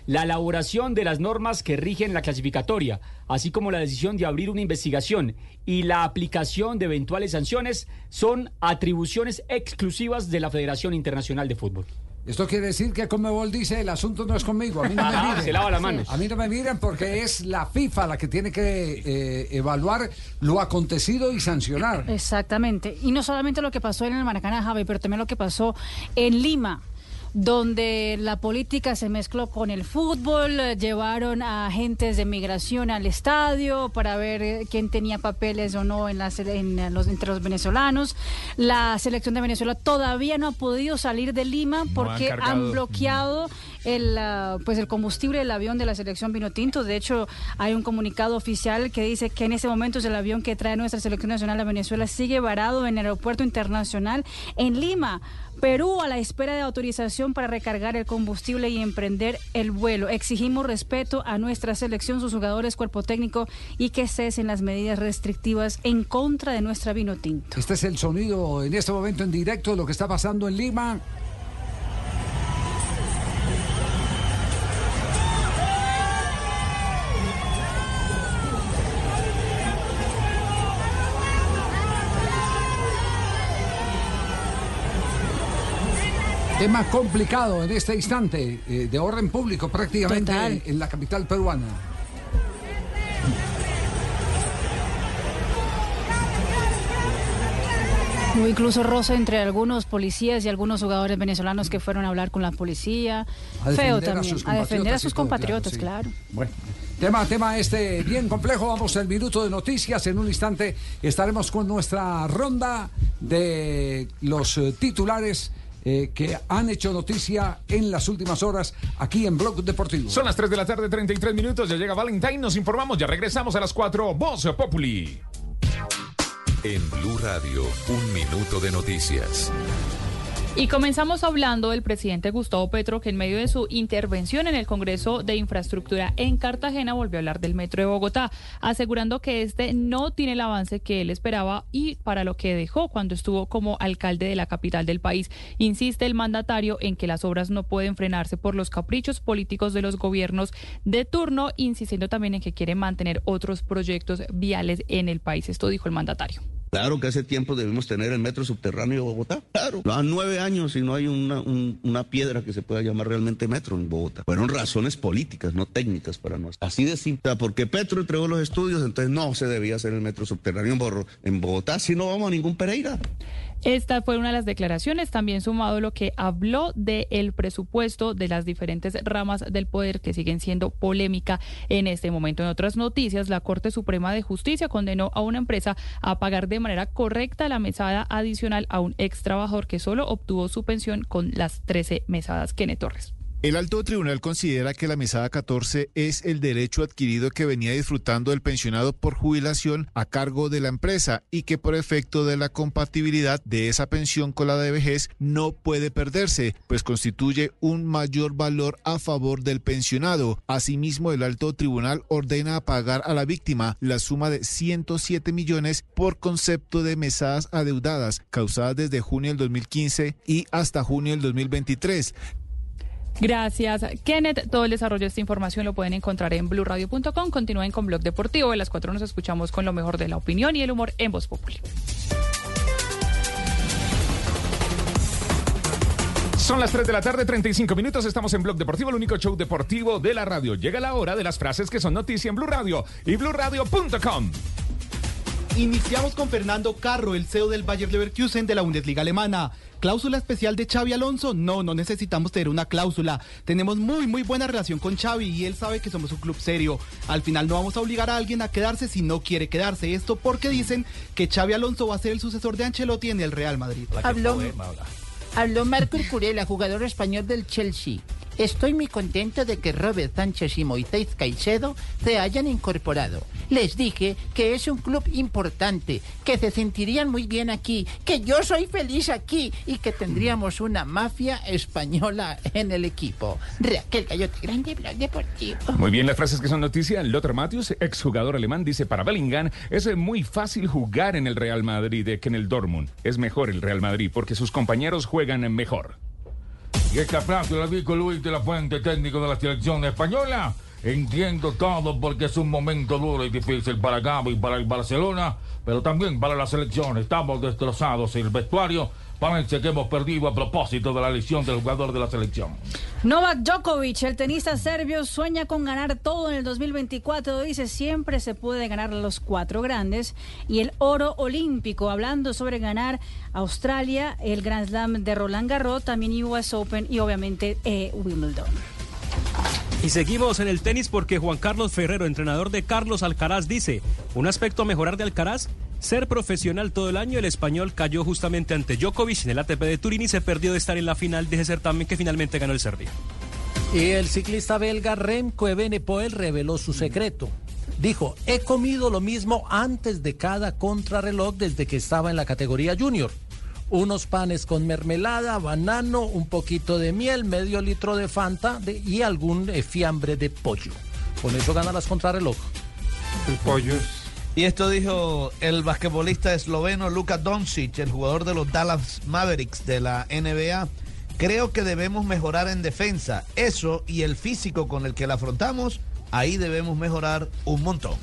[SPEAKER 7] La elaboración de las normas que rigen la clasificatoria, así como la decisión de abrir una investigación y la aplicación de eventuales sanciones son atribuciones exclusivas de la Federación Internacional de Fútbol.
[SPEAKER 6] Esto quiere decir que Conmebol dice el asunto no es conmigo, a mí no me
[SPEAKER 7] Ah,
[SPEAKER 6] miren.
[SPEAKER 7] se lava las manos.
[SPEAKER 6] A mí no me miren porque es la FIFA la que tiene que eh, evaluar lo acontecido y sancionar.
[SPEAKER 11] Exactamente. Y no solamente lo que pasó en el Maracaná, Javi, pero también lo que pasó en Lima donde la política se mezcló con el fútbol, eh, llevaron a agentes de migración al estadio para ver eh, quién tenía papeles o no en las, en los, entre los venezolanos. La selección de Venezuela todavía no ha podido salir de Lima porque
[SPEAKER 1] han
[SPEAKER 11] bloqueado el ah, pues el combustible del avión de la selección Vinotinto. De hecho, hay un comunicado oficial que dice que en ese momento el avión que trae nuestra selección nacional a Venezuela sigue varado en el aeropuerto internacional en Lima. Perú a la espera de autorización para recargar el combustible y emprender el vuelo. Exigimos respeto a nuestra selección, sus jugadores, cuerpo técnico y que cesen las medidas restrictivas en contra de nuestra vino tinto.
[SPEAKER 6] Este es el sonido en este momento en directo de lo que está pasando en Lima. Tema complicado en este instante, eh, de orden público prácticamente en la capital peruana.
[SPEAKER 11] Hubo incluso roce entre algunos policías y algunos jugadores venezolanos que fueron a hablar con la policía.
[SPEAKER 6] A defender
[SPEAKER 11] Feo
[SPEAKER 6] a
[SPEAKER 11] también.
[SPEAKER 6] sus
[SPEAKER 11] A defender a sus compatriotas,
[SPEAKER 6] claro,
[SPEAKER 11] claro.
[SPEAKER 6] Bueno, tema, tema este bien complejo. Vamos al minuto de noticias. En un instante estaremos con nuestra ronda de los eh, titulares eh, que han hecho noticia en las últimas horas aquí en Blog Deportivo.
[SPEAKER 1] Son las 3 de la tarde, 33 minutos. Ya llega Valentine. Nos informamos. Ya regresamos a las 4. Voz Populi.
[SPEAKER 34] En Blue Radio, un minuto de noticias.
[SPEAKER 35] Y comenzamos hablando del presidente Gustavo Petro, que en medio de su intervención en el Congreso de Infraestructura en Cartagena volvió a hablar del metro de Bogotá, asegurando que este no tiene el avance que él esperaba y para lo que dejó cuando estuvo como alcalde de la capital del país. Insiste el mandatario en que las obras no pueden frenarse por los caprichos políticos de los gobiernos de turno, insistiendo también en que quiere mantener otros proyectos viales en el país. Esto dijo el mandatario.
[SPEAKER 36] Claro que hace tiempo debimos tener el metro subterráneo de Bogotá. Claro. Van nueve años y no hay una, un- una piedra que se pueda llamar realmente metro en Bogotá. Fueron razones políticas, no técnicas para nosotros. Así de simple. O sea, porque Petro entregó los estudios, entonces no se debía hacer el metro subterráneo en Bogotá, si no vamos a ningún Pereira.
[SPEAKER 35] Esta fue una de las declaraciones, también sumado lo que habló del presupuesto de las diferentes ramas del poder que siguen siendo polémica en este momento. En otras noticias, la Corte Suprema de Justicia condenó a una empresa a pagar de manera correcta la mesada adicional a un ex trabajador que solo obtuvo su pensión con las 13 mesadas. Kenneth Torres.
[SPEAKER 37] El alto tribunal considera que la mesada 14 es el derecho adquirido que venía disfrutando el pensionado por jubilación a cargo de la empresa y que por efecto de la compatibilidad de esa pensión con la de vejez no puede perderse, pues constituye un mayor valor a favor del pensionado. Asimismo, el alto tribunal ordena pagar a la víctima la suma de 107 millones por concepto de mesadas adeudadas causadas desde junio del 2015 y hasta junio del 2023.
[SPEAKER 35] Gracias, Kenneth. Todo el desarrollo de esta información lo pueden encontrar en blurradio.com. Continúen con Blog Deportivo. A las cuatro nos escuchamos con lo mejor de la opinión y el humor en Voz Populi.
[SPEAKER 1] Son las 3 de la tarde, 35 minutos. Estamos en Blog Deportivo, el único show deportivo de la radio. Llega la hora de las frases que son noticia en Blue Radio y BlueRadio.com.
[SPEAKER 38] Iniciamos con Fernando Carro, el CEO del Bayer Leverkusen de la Bundesliga alemana. ¿Cláusula especial de Xavi Alonso? No, no necesitamos tener una cláusula. Tenemos muy, muy buena relación con Xavi y él sabe que somos un club serio. Al final no vamos a obligar a alguien a quedarse si no quiere quedarse. Esto porque dicen que Xavi Alonso va a ser el sucesor de Ancelotti en el Real Madrid.
[SPEAKER 11] Habló,
[SPEAKER 39] Habló Marco Curela, jugador español del Chelsea. Estoy muy contento de que Robert Sánchez y Moisés Caicedo se hayan incorporado. Les dije que es un club importante, que se sentirían muy bien aquí, que yo soy feliz aquí y que tendríamos una mafia española en el equipo. Raquel Cayote, grande deportivo.
[SPEAKER 1] Muy bien, las frases que son noticia. Lothar Matthews, exjugador alemán, dice para Bellingham es muy fácil jugar en el Real Madrid que en el Dortmund. Es mejor el Real Madrid porque sus compañeros juegan mejor.
[SPEAKER 40] Y esta frase la dijo Luis de la Fuente, técnico de la selección española. Entiendo todo porque es un momento duro y difícil para Gaby y para el Barcelona, pero también para la selección. Estamos destrozados el vestuario. Parece que hemos perdido a propósito de la lesión del jugador de la selección.
[SPEAKER 11] Novak Djokovic, el tenista serbio, sueña con ganar todo en el 2024. Dice, siempre se puede ganar los cuatro grandes. Y el oro olímpico, hablando sobre ganar Australia, el Grand Slam de Roland Garros, también US Open y obviamente eh, Wimbledon.
[SPEAKER 41] Y seguimos en el tenis porque Juan Carlos Ferrero, entrenador de Carlos Alcaraz, dice, un aspecto a mejorar de Alcaraz, ser profesional todo el año. El español cayó justamente ante Djokovic en el ATP de Turín y se perdió de estar en la final de ese certamen que finalmente ganó el serbio.
[SPEAKER 22] Y el ciclista belga Remco Evenepoel reveló su secreto. Dijo, he comido lo mismo antes de cada contrarreloj desde que estaba en la categoría junior unos panes con mermelada, banano, un poquito de miel, medio litro de Fanta de, y algún eh, fiambre de pollo. Con eso gana las contrarreloj.
[SPEAKER 42] El pollo. Y esto dijo el basquetbolista esloveno Luka Doncic, el jugador de los Dallas Mavericks de la NBA. Creo que debemos mejorar en defensa. Eso y el físico con el que la afrontamos, ahí debemos mejorar un montón.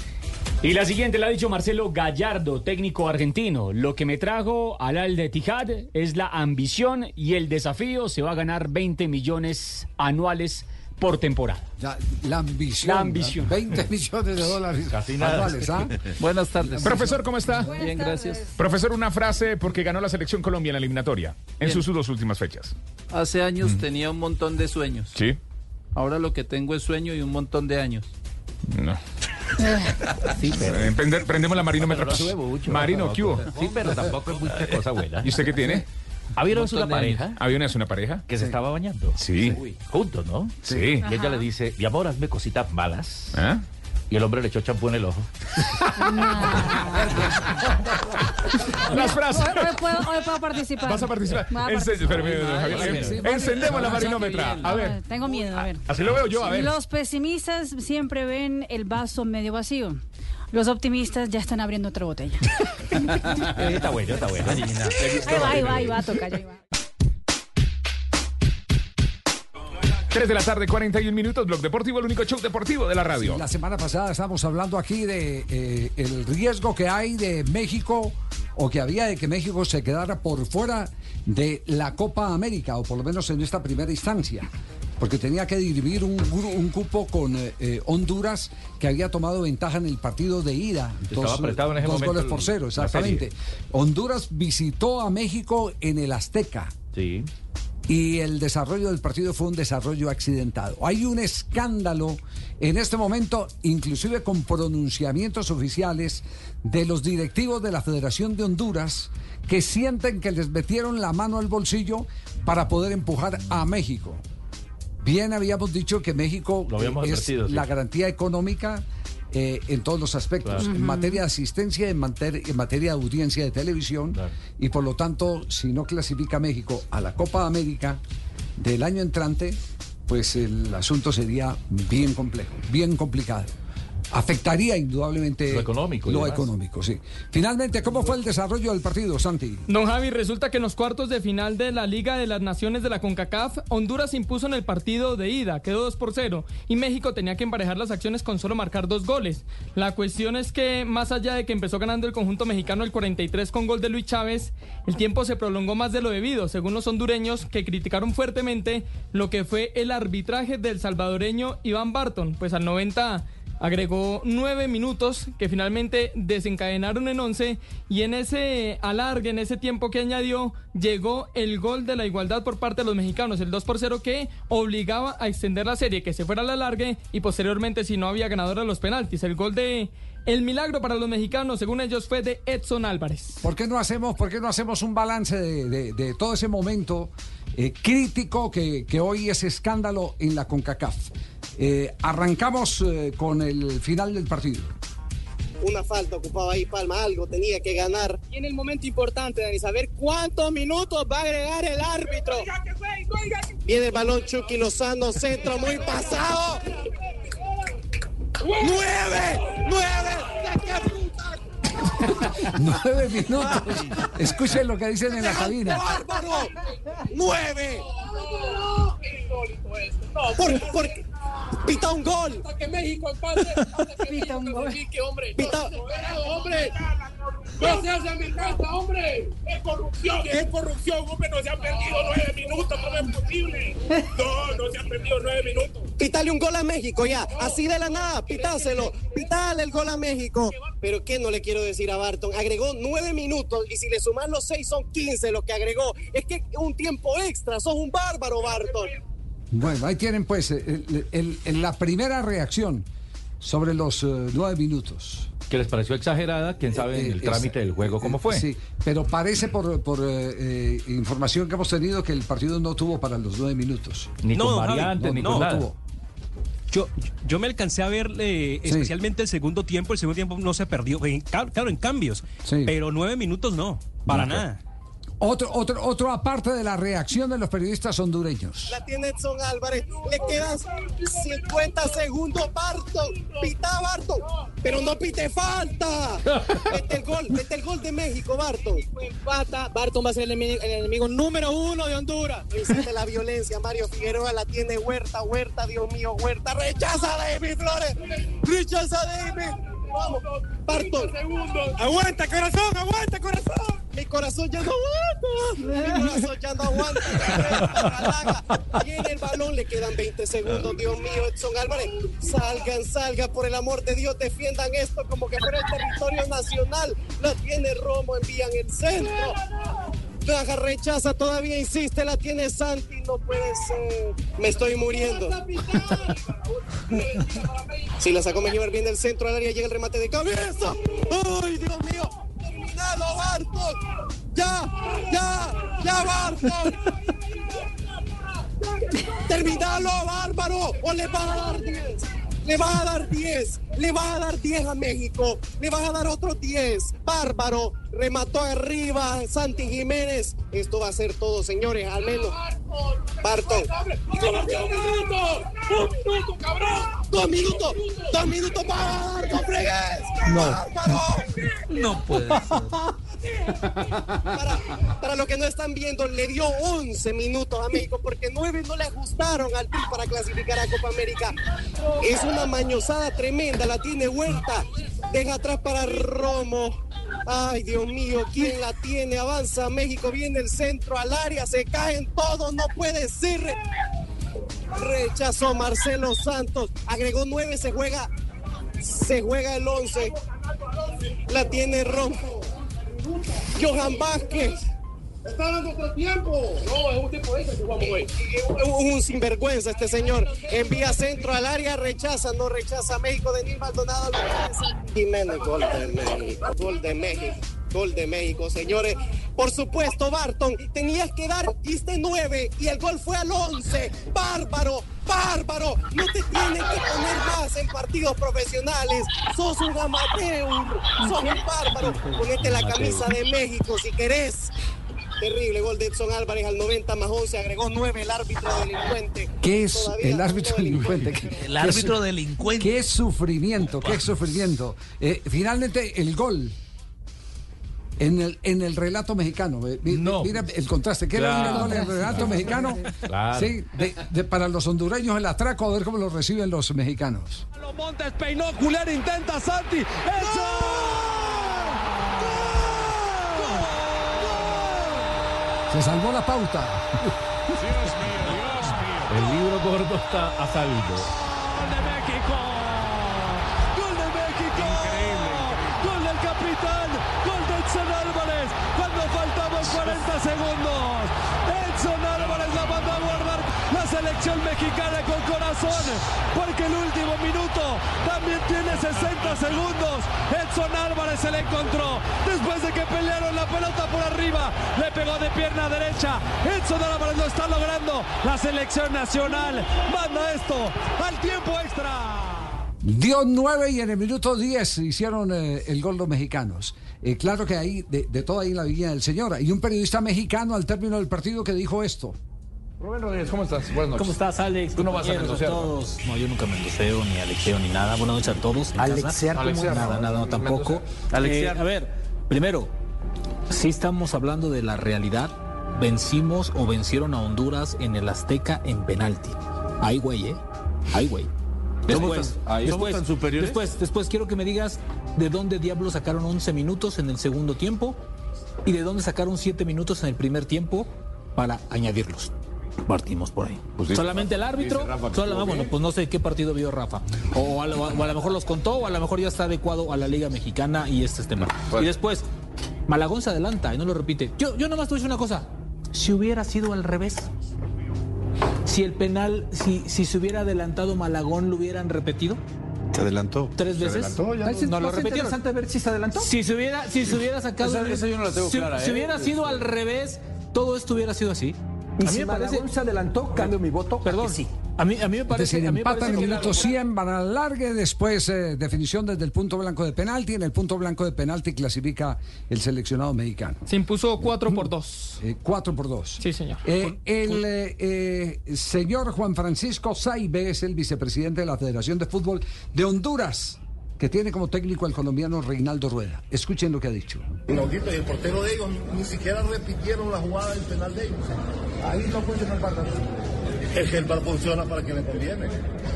[SPEAKER 7] Y la siguiente la ha dicho Marcelo Gallardo, técnico argentino. Lo que me trajo al Al de Tijad es la ambición y el desafío. Se va a ganar 20 millones anuales por temporada.
[SPEAKER 6] Ya, la ambición.
[SPEAKER 7] La ambición.
[SPEAKER 6] 20 millones de dólares
[SPEAKER 7] Casi nada.
[SPEAKER 6] anuales, ¿ah?
[SPEAKER 42] Buenas tardes.
[SPEAKER 1] Profesor, ¿cómo está?
[SPEAKER 42] Bien, gracias.
[SPEAKER 1] Profesor, una frase porque ganó la selección Colombia en la eliminatoria en
[SPEAKER 8] Bien.
[SPEAKER 1] sus dos últimas fechas.
[SPEAKER 8] Hace años tenía un montón de sueños.
[SPEAKER 1] Sí.
[SPEAKER 8] Ahora lo que tengo es sueño y un montón de años.
[SPEAKER 1] No. Eh, prende- prendemos la marinómetro.
[SPEAKER 8] Pero no sube mucho.
[SPEAKER 1] Marino, ¿qué hubo?
[SPEAKER 8] Sí, pero tampoco es mucha cosa buena.
[SPEAKER 1] ¿Y usted qué tiene?
[SPEAKER 8] ¿Había una pareja?
[SPEAKER 1] ¿Había una, una pareja?
[SPEAKER 8] Que se estaba bañando.
[SPEAKER 1] Sí.
[SPEAKER 8] Juntos, ¿no?
[SPEAKER 1] Sí.
[SPEAKER 8] Y ella le dice, mi amor, hazme cositas malas.
[SPEAKER 1] ¿Ah?
[SPEAKER 8] Y el hombre le echó champú en el ojo.
[SPEAKER 1] Las frases.
[SPEAKER 11] Hoy, hoy puedo, hoy puedo participar.
[SPEAKER 1] ¿Vas a participar? Encendemos la marinómetra. A ver.
[SPEAKER 11] Tengo miedo, a ver.
[SPEAKER 1] Así lo veo yo, a ver.
[SPEAKER 11] Los pesimistas siempre ven el vaso medio vacío. Los optimistas ya están abriendo otra botella.
[SPEAKER 8] está bueno, está bueno.
[SPEAKER 11] Ahí va, ahí va, ahí va a tocar. Ahí va.
[SPEAKER 1] 3 de la tarde, 41 minutos. Blog Deportivo, el único show deportivo de la radio.
[SPEAKER 6] La semana pasada estábamos hablando aquí de eh, el riesgo que hay de México o que había de que México se quedara por fuera de la Copa América o por lo menos en esta primera instancia. Porque tenía que dirimir un, un cupo con eh, eh, Honduras que había tomado ventaja en el partido de ida.
[SPEAKER 8] Estaba apretado en ese
[SPEAKER 6] dos goles por cero, exactamente. Honduras visitó a México en el Azteca.
[SPEAKER 8] Sí.
[SPEAKER 6] Y el desarrollo del partido fue un desarrollo accidentado. Hay un escándalo en este momento, inclusive con pronunciamientos oficiales de los directivos de la Federación de Honduras que sienten que les metieron la mano al bolsillo para poder empujar a México. Bien habíamos dicho que México
[SPEAKER 8] habíamos
[SPEAKER 6] es
[SPEAKER 8] sí.
[SPEAKER 6] la garantía económica eh, en todos los aspectos,
[SPEAKER 8] Claro.
[SPEAKER 6] en materia de asistencia, en, mater- en materia de audiencia de televisión, y por lo tanto, si no clasifica México a la Copa América del año entrante, pues el asunto sería bien complejo, bien complicado. Afectaría indudablemente
[SPEAKER 8] Lo económico
[SPEAKER 6] Lo económico, sí. Finalmente, ¿cómo fue el desarrollo del partido, Santi?
[SPEAKER 35] Don Javi, resulta que en los cuartos de final de la Liga de las Naciones de la CONCACAF, Honduras impuso en el partido de ida, quedó 2 por 0, y México tenía que emparejar las acciones con solo marcar dos goles. La cuestión es que, más allá de que empezó ganando el conjunto mexicano el 43 con gol de Luis Chávez, el tiempo se prolongó más de lo debido, según los hondureños, que criticaron fuertemente lo que fue el arbitraje del salvadoreño Iván Barton, pues al 90
[SPEAKER 43] agregó nueve minutos que finalmente desencadenaron en once y en ese alargue, en ese tiempo que añadió, llegó el gol de la igualdad por parte de los mexicanos, el 2 por 0 que obligaba a extender la serie, que se fuera al alargue y posteriormente si no había ganador a los penaltis. El gol de el milagro para los mexicanos, según ellos, fue de Edson Álvarez.
[SPEAKER 6] ¿Por qué no hacemos, por qué no hacemos un balance de, de- todo ese momento eh, crítico que, que hoy es escándalo en la CONCACAF? Eh, arrancamos eh, con el final del partido.
[SPEAKER 44] Una falta ocupaba ahí Palma, algo tenía que ganar. Y en el momento importante, Dani, saber cuántos minutos va a agregar el árbitro. Viene el balón Chucky Lozano, centro muy pasado. ¡Nueve! ¡Nueve!
[SPEAKER 6] Nueve minutos. Escuchen lo que dicen en la cabina.
[SPEAKER 44] ¡Bárbaro! ¡Nueve! Por, por, pita un gol.
[SPEAKER 40] que México empate. Pita un gol. hombre.
[SPEAKER 44] Pita-
[SPEAKER 40] hombre. No se hace mi casa, hombre. Es corrupción, es corrupción, hombre. No se han perdido nueve minutos. ¿Cómo es posible? No, no se han perdido nueve minutos.
[SPEAKER 44] Pitale un gol a México ya, así de la nada, pitáselo, pitale el gol a México. Pero ¿qué no le quiero decir a Barton? Agregó nueve minutos y si le sumas los seis son 15 lo que agregó. Es que un tiempo extra, sos un bárbaro, Barton.
[SPEAKER 6] Bueno, ahí tienen pues el- el- el- la primera reacción sobre los eh, nueve minutos.
[SPEAKER 45] ¿Qué les pareció exagerada? ¿Quién sabe en
[SPEAKER 6] Eh,
[SPEAKER 45] el
[SPEAKER 6] es-
[SPEAKER 45] trámite del juego cómo fue?
[SPEAKER 6] Sí, pero parece por, por, eh, eh, información que hemos tenido que el partido no tuvo para los nueve minutos.
[SPEAKER 45] Ni con
[SPEAKER 41] No,
[SPEAKER 45] variantes,
[SPEAKER 41] no,
[SPEAKER 45] ni
[SPEAKER 41] no,
[SPEAKER 45] con
[SPEAKER 41] no
[SPEAKER 45] nada.
[SPEAKER 6] tuvo.
[SPEAKER 41] Yo, yo me alcancé a ver eh,
[SPEAKER 6] Sí.
[SPEAKER 41] especialmente el segundo tiempo. El segundo tiempo no se perdió. En- claro, en cambios.
[SPEAKER 6] Sí.
[SPEAKER 41] Pero nueve minutos no. Para nada.
[SPEAKER 6] Otro, otro, otro aparte de la reacción de los periodistas hondureños.
[SPEAKER 44] La tiene Edson Álvarez, le quedan 50 segundos, Barton, pita Barton, pero no pite falta. Mete el gol, mete el gol de México, Barton. Empata, Barton va a ser el enemigo, el enemigo número uno de Honduras. Existe la violencia, Mario Figueroa la tiene Huerta, Huerta, Dios mío, Huerta, rechaza a David Flores, rechaza a David. Vamos, Barton. Aguanta, corazón, aguanta, corazón. Mi corazón ya no aguanta. Mi corazón ya no aguanta. Viene el balón, le quedan 20 segundos. Dios mío, Edson Álvarez. Salgan, salgan, por el amor de Dios, defiendan esto como que fuera el territorio nacional. La tiene Romo, envían el centro. Baja, rechaza, todavía insiste, la tiene Santi, no puede ser. Me estoy muriendo. Si la sacó Mejibar bien del centro al área, llega el remate de cabeza. ¡Ay, Dios mío! ¡Terminado, Barton! ¡Ya! ¡Ya! ¡Ya, Barton! ¡Terminalo, bárbaro! ¡O le va a dar 10! Le va a dar 10, le va a dar 10 a México, le va a dar otros 10. Bárbaro, remató arriba Santi Jiménez. Esto va a ser todo, señores, al menos. Barton.
[SPEAKER 40] ¡Un minuto! ¡Un minuto, cabrón!
[SPEAKER 44] Dos minutos, dos minutos para Barton Fregues.
[SPEAKER 6] No.
[SPEAKER 12] No puede
[SPEAKER 44] Para, para los que no están viendo, le dio 11 minutos a México porque 9 no le ajustaron al Tri para clasificar a Copa América. Es una mañosada tremenda, la tiene Huerta. Deja atrás para Romo. Ay, Dios mío, ¿quién la tiene? Avanza México, viene el centro al área, se caen todos, no puede ser. Rechazó Marcelo Santos, agregó 9, se juega, se juega el 11. La tiene Romo. Johan Vázquez.
[SPEAKER 40] Está dando otro tiempo. No, es un tiempo extra que jugamos hoy.
[SPEAKER 44] Un sinvergüenza este señor. Envía centro al área, rechaza, no rechaza México. Denis Maldonado. lo rechaza. Jiménez, gol de México. Gol de México. Gol de México, señores. Por supuesto, Barton, tenías que dar, diste nueve y el gol fue al once. Bárbaro, bárbaro. No te tienen que poner más en partidos profesionales. Sos un amateur, sos un bárbaro. Ponete la camisa de México si querés. Terrible gol de Edson Álvarez al 90 más 11, agregó 9 el árbitro delincuente.
[SPEAKER 6] ¿Qué es
[SPEAKER 44] Todavía
[SPEAKER 6] el árbitro delincuente? ¿Qué-
[SPEAKER 12] El árbitro delincuente.
[SPEAKER 6] Qué sufrimiento, qué sufrimiento. Eh, finalmente, el gol. En el, en el relato mexicano. mi- Mira el contraste. ¿Qué era
[SPEAKER 45] Claro.
[SPEAKER 6] el gol en el relato mexicano?
[SPEAKER 45] Claro.
[SPEAKER 6] Sí, de- de- para los hondureños el atraco, a ver cómo lo reciben los mexicanos.
[SPEAKER 46] Los Montes peinó, Julián intenta Santi. ¡Eso!
[SPEAKER 6] Se salvó la pauta.
[SPEAKER 45] El libro gordo está a salvo.
[SPEAKER 46] segundos. Edson Álvarez la manda a guardar la selección mexicana con corazón, porque el último minuto también tiene 60 segundos. Edson Álvarez se le encontró después de que pelearon la pelota por arriba, le pegó de pierna derecha. Edson Álvarez lo está logrando. La selección nacional manda esto al tiempo extra.
[SPEAKER 6] Dio 9 y en el minuto 10 hicieron eh, el gol los mexicanos. Eh, claro que ahí, de, de todo ahí en la Villa del Señor. Y un periodista mexicano al término del partido que dijo esto.
[SPEAKER 45] Rubén Rodríguez, ¿cómo estás? Buenas noches.
[SPEAKER 7] ¿Cómo estás, Alex?
[SPEAKER 45] Tú no vas a mendoceo,
[SPEAKER 7] todos. No, yo nunca mendoceo, ni alexeo, ni nada. Buenas noches a todos.
[SPEAKER 45] Alexear, ¿cómo es?
[SPEAKER 7] Nada, nada, no, tampoco.
[SPEAKER 45] Alexear.
[SPEAKER 7] Eh, a ver, primero, sí estamos hablando de la realidad. Vencimos o vencieron a Honduras en el Azteca en penalti. Ay, güey, ¿eh? Ay, güey.
[SPEAKER 45] ¿Somos
[SPEAKER 7] Después,
[SPEAKER 45] tan- ahí, ¿somos
[SPEAKER 7] después,
[SPEAKER 45] tan superiores?
[SPEAKER 7] después, después quiero que me digas de dónde diablos sacaron 11 minutos en el segundo tiempo y de dónde sacaron 7 minutos en el primer tiempo para añadirlos. Partimos por ahí.
[SPEAKER 45] Pues sí,
[SPEAKER 7] Solamente el árbitro.
[SPEAKER 45] Rafa
[SPEAKER 7] solo- bueno, pues no sé qué partido vio Rafa. O a, lo, o a lo mejor los contó, o a lo mejor ya está adecuado a la Liga Mexicana y este es tema. Y después, Malagón se adelanta y no lo repite. Yo, yo nomás te voy a decir una cosa. Si hubiera sido al revés, si el penal, si, si se hubiera adelantado Malagón, ¿lo hubieran repetido?
[SPEAKER 47] Se adelantó.
[SPEAKER 7] ¿Tres
[SPEAKER 47] Se
[SPEAKER 7] veces?
[SPEAKER 47] adelantó, ya
[SPEAKER 7] no,
[SPEAKER 47] no-
[SPEAKER 7] lo repetieron.
[SPEAKER 47] interesante
[SPEAKER 7] ver si se adelantó. Si se hubiera, si se hubiera sacado.
[SPEAKER 45] Esa- esa yo no la tengo
[SPEAKER 7] si,
[SPEAKER 45] clara,
[SPEAKER 7] Si
[SPEAKER 45] ¿eh?
[SPEAKER 7] hubiera sido al revés, todo esto hubiera sido así.
[SPEAKER 48] Y
[SPEAKER 7] A mí
[SPEAKER 48] si
[SPEAKER 7] me parece-
[SPEAKER 48] Malagón se adelantó, cambio mi voto. a
[SPEAKER 7] Perdón.
[SPEAKER 48] que sí.
[SPEAKER 7] A mí, a mí me
[SPEAKER 6] Es
[SPEAKER 7] parece,
[SPEAKER 6] decir, empatan en el minuto
[SPEAKER 7] la-
[SPEAKER 6] 100, van al largue, después eh, definición desde el punto blanco de penalti. En el punto blanco de penalti clasifica el seleccionado mexicano.
[SPEAKER 43] Se impuso 4 por 2.
[SPEAKER 6] 4 por 2.
[SPEAKER 43] Sí, señor.
[SPEAKER 6] Eh, el eh, eh, señor Juan Francisco Saibe es el vicepresidente de la Federación de Fútbol de Honduras, que tiene como técnico al colombiano Reinaldo Rueda. Escuchen lo que ha dicho.
[SPEAKER 31] Inaudito, y el portero de ellos ni siquiera repitieron la jugada del penal de ellos. Ahí no funciona el VAR. Es que el VAR funciona para quien le conviene.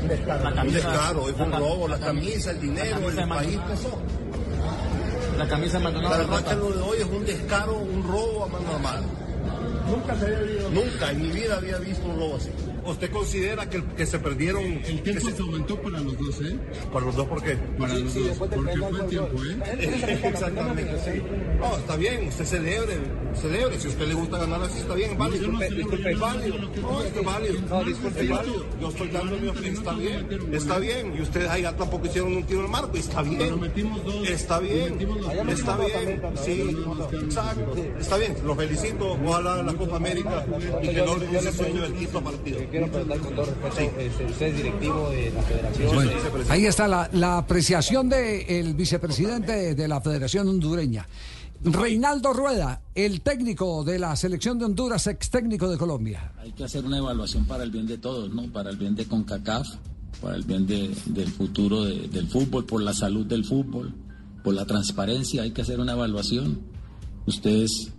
[SPEAKER 31] Un descaro. Un descaro, es un robo, la camisa, el dinero, el país pesó.
[SPEAKER 7] La camisa
[SPEAKER 31] La verdad que lo de hoy es un descaro, un robo a mano armada. Nunca se había visto. Nunca, en mi vida había visto un robo así. ¿Usted considera que, que se perdieron? El tiempo se aumentó para los dos, ¿eh? ¿Para los dos por qué? Para los dos, porque fue el tiempo, ¿eh? Exactamente, sí. No, está bien, usted celebre, celebre. Si a usted le gusta ganar así, está bien, válido. Es válido. No, es válido. No, disculpe, es válido. Yo estoy dando mi opinión, está bien. Está bien. Y ustedes allá tampoco hicieron un tiro al marco, está bien. Está bien. Está bien. Sí, exacto. Está bien. Los felicito. Ojalá la Copa América y que logren ese sueño del quinto partido. Quiero preguntar con todo respeto,
[SPEAKER 48] usted es directivo de la federación.
[SPEAKER 6] Bueno, ahí está la, la apreciación del vicepresidente de, de la Federación Hondureña. Reinaldo Rueda, el técnico de la selección de Honduras, ex técnico de Colombia.
[SPEAKER 42] Hay que hacer una evaluación para el bien de todos, ¿no? Para el bien de CONCACAF, para el bien de- del futuro de- del fútbol, por la salud del fútbol, por la transparencia, hay que hacer una evaluación. Ustedes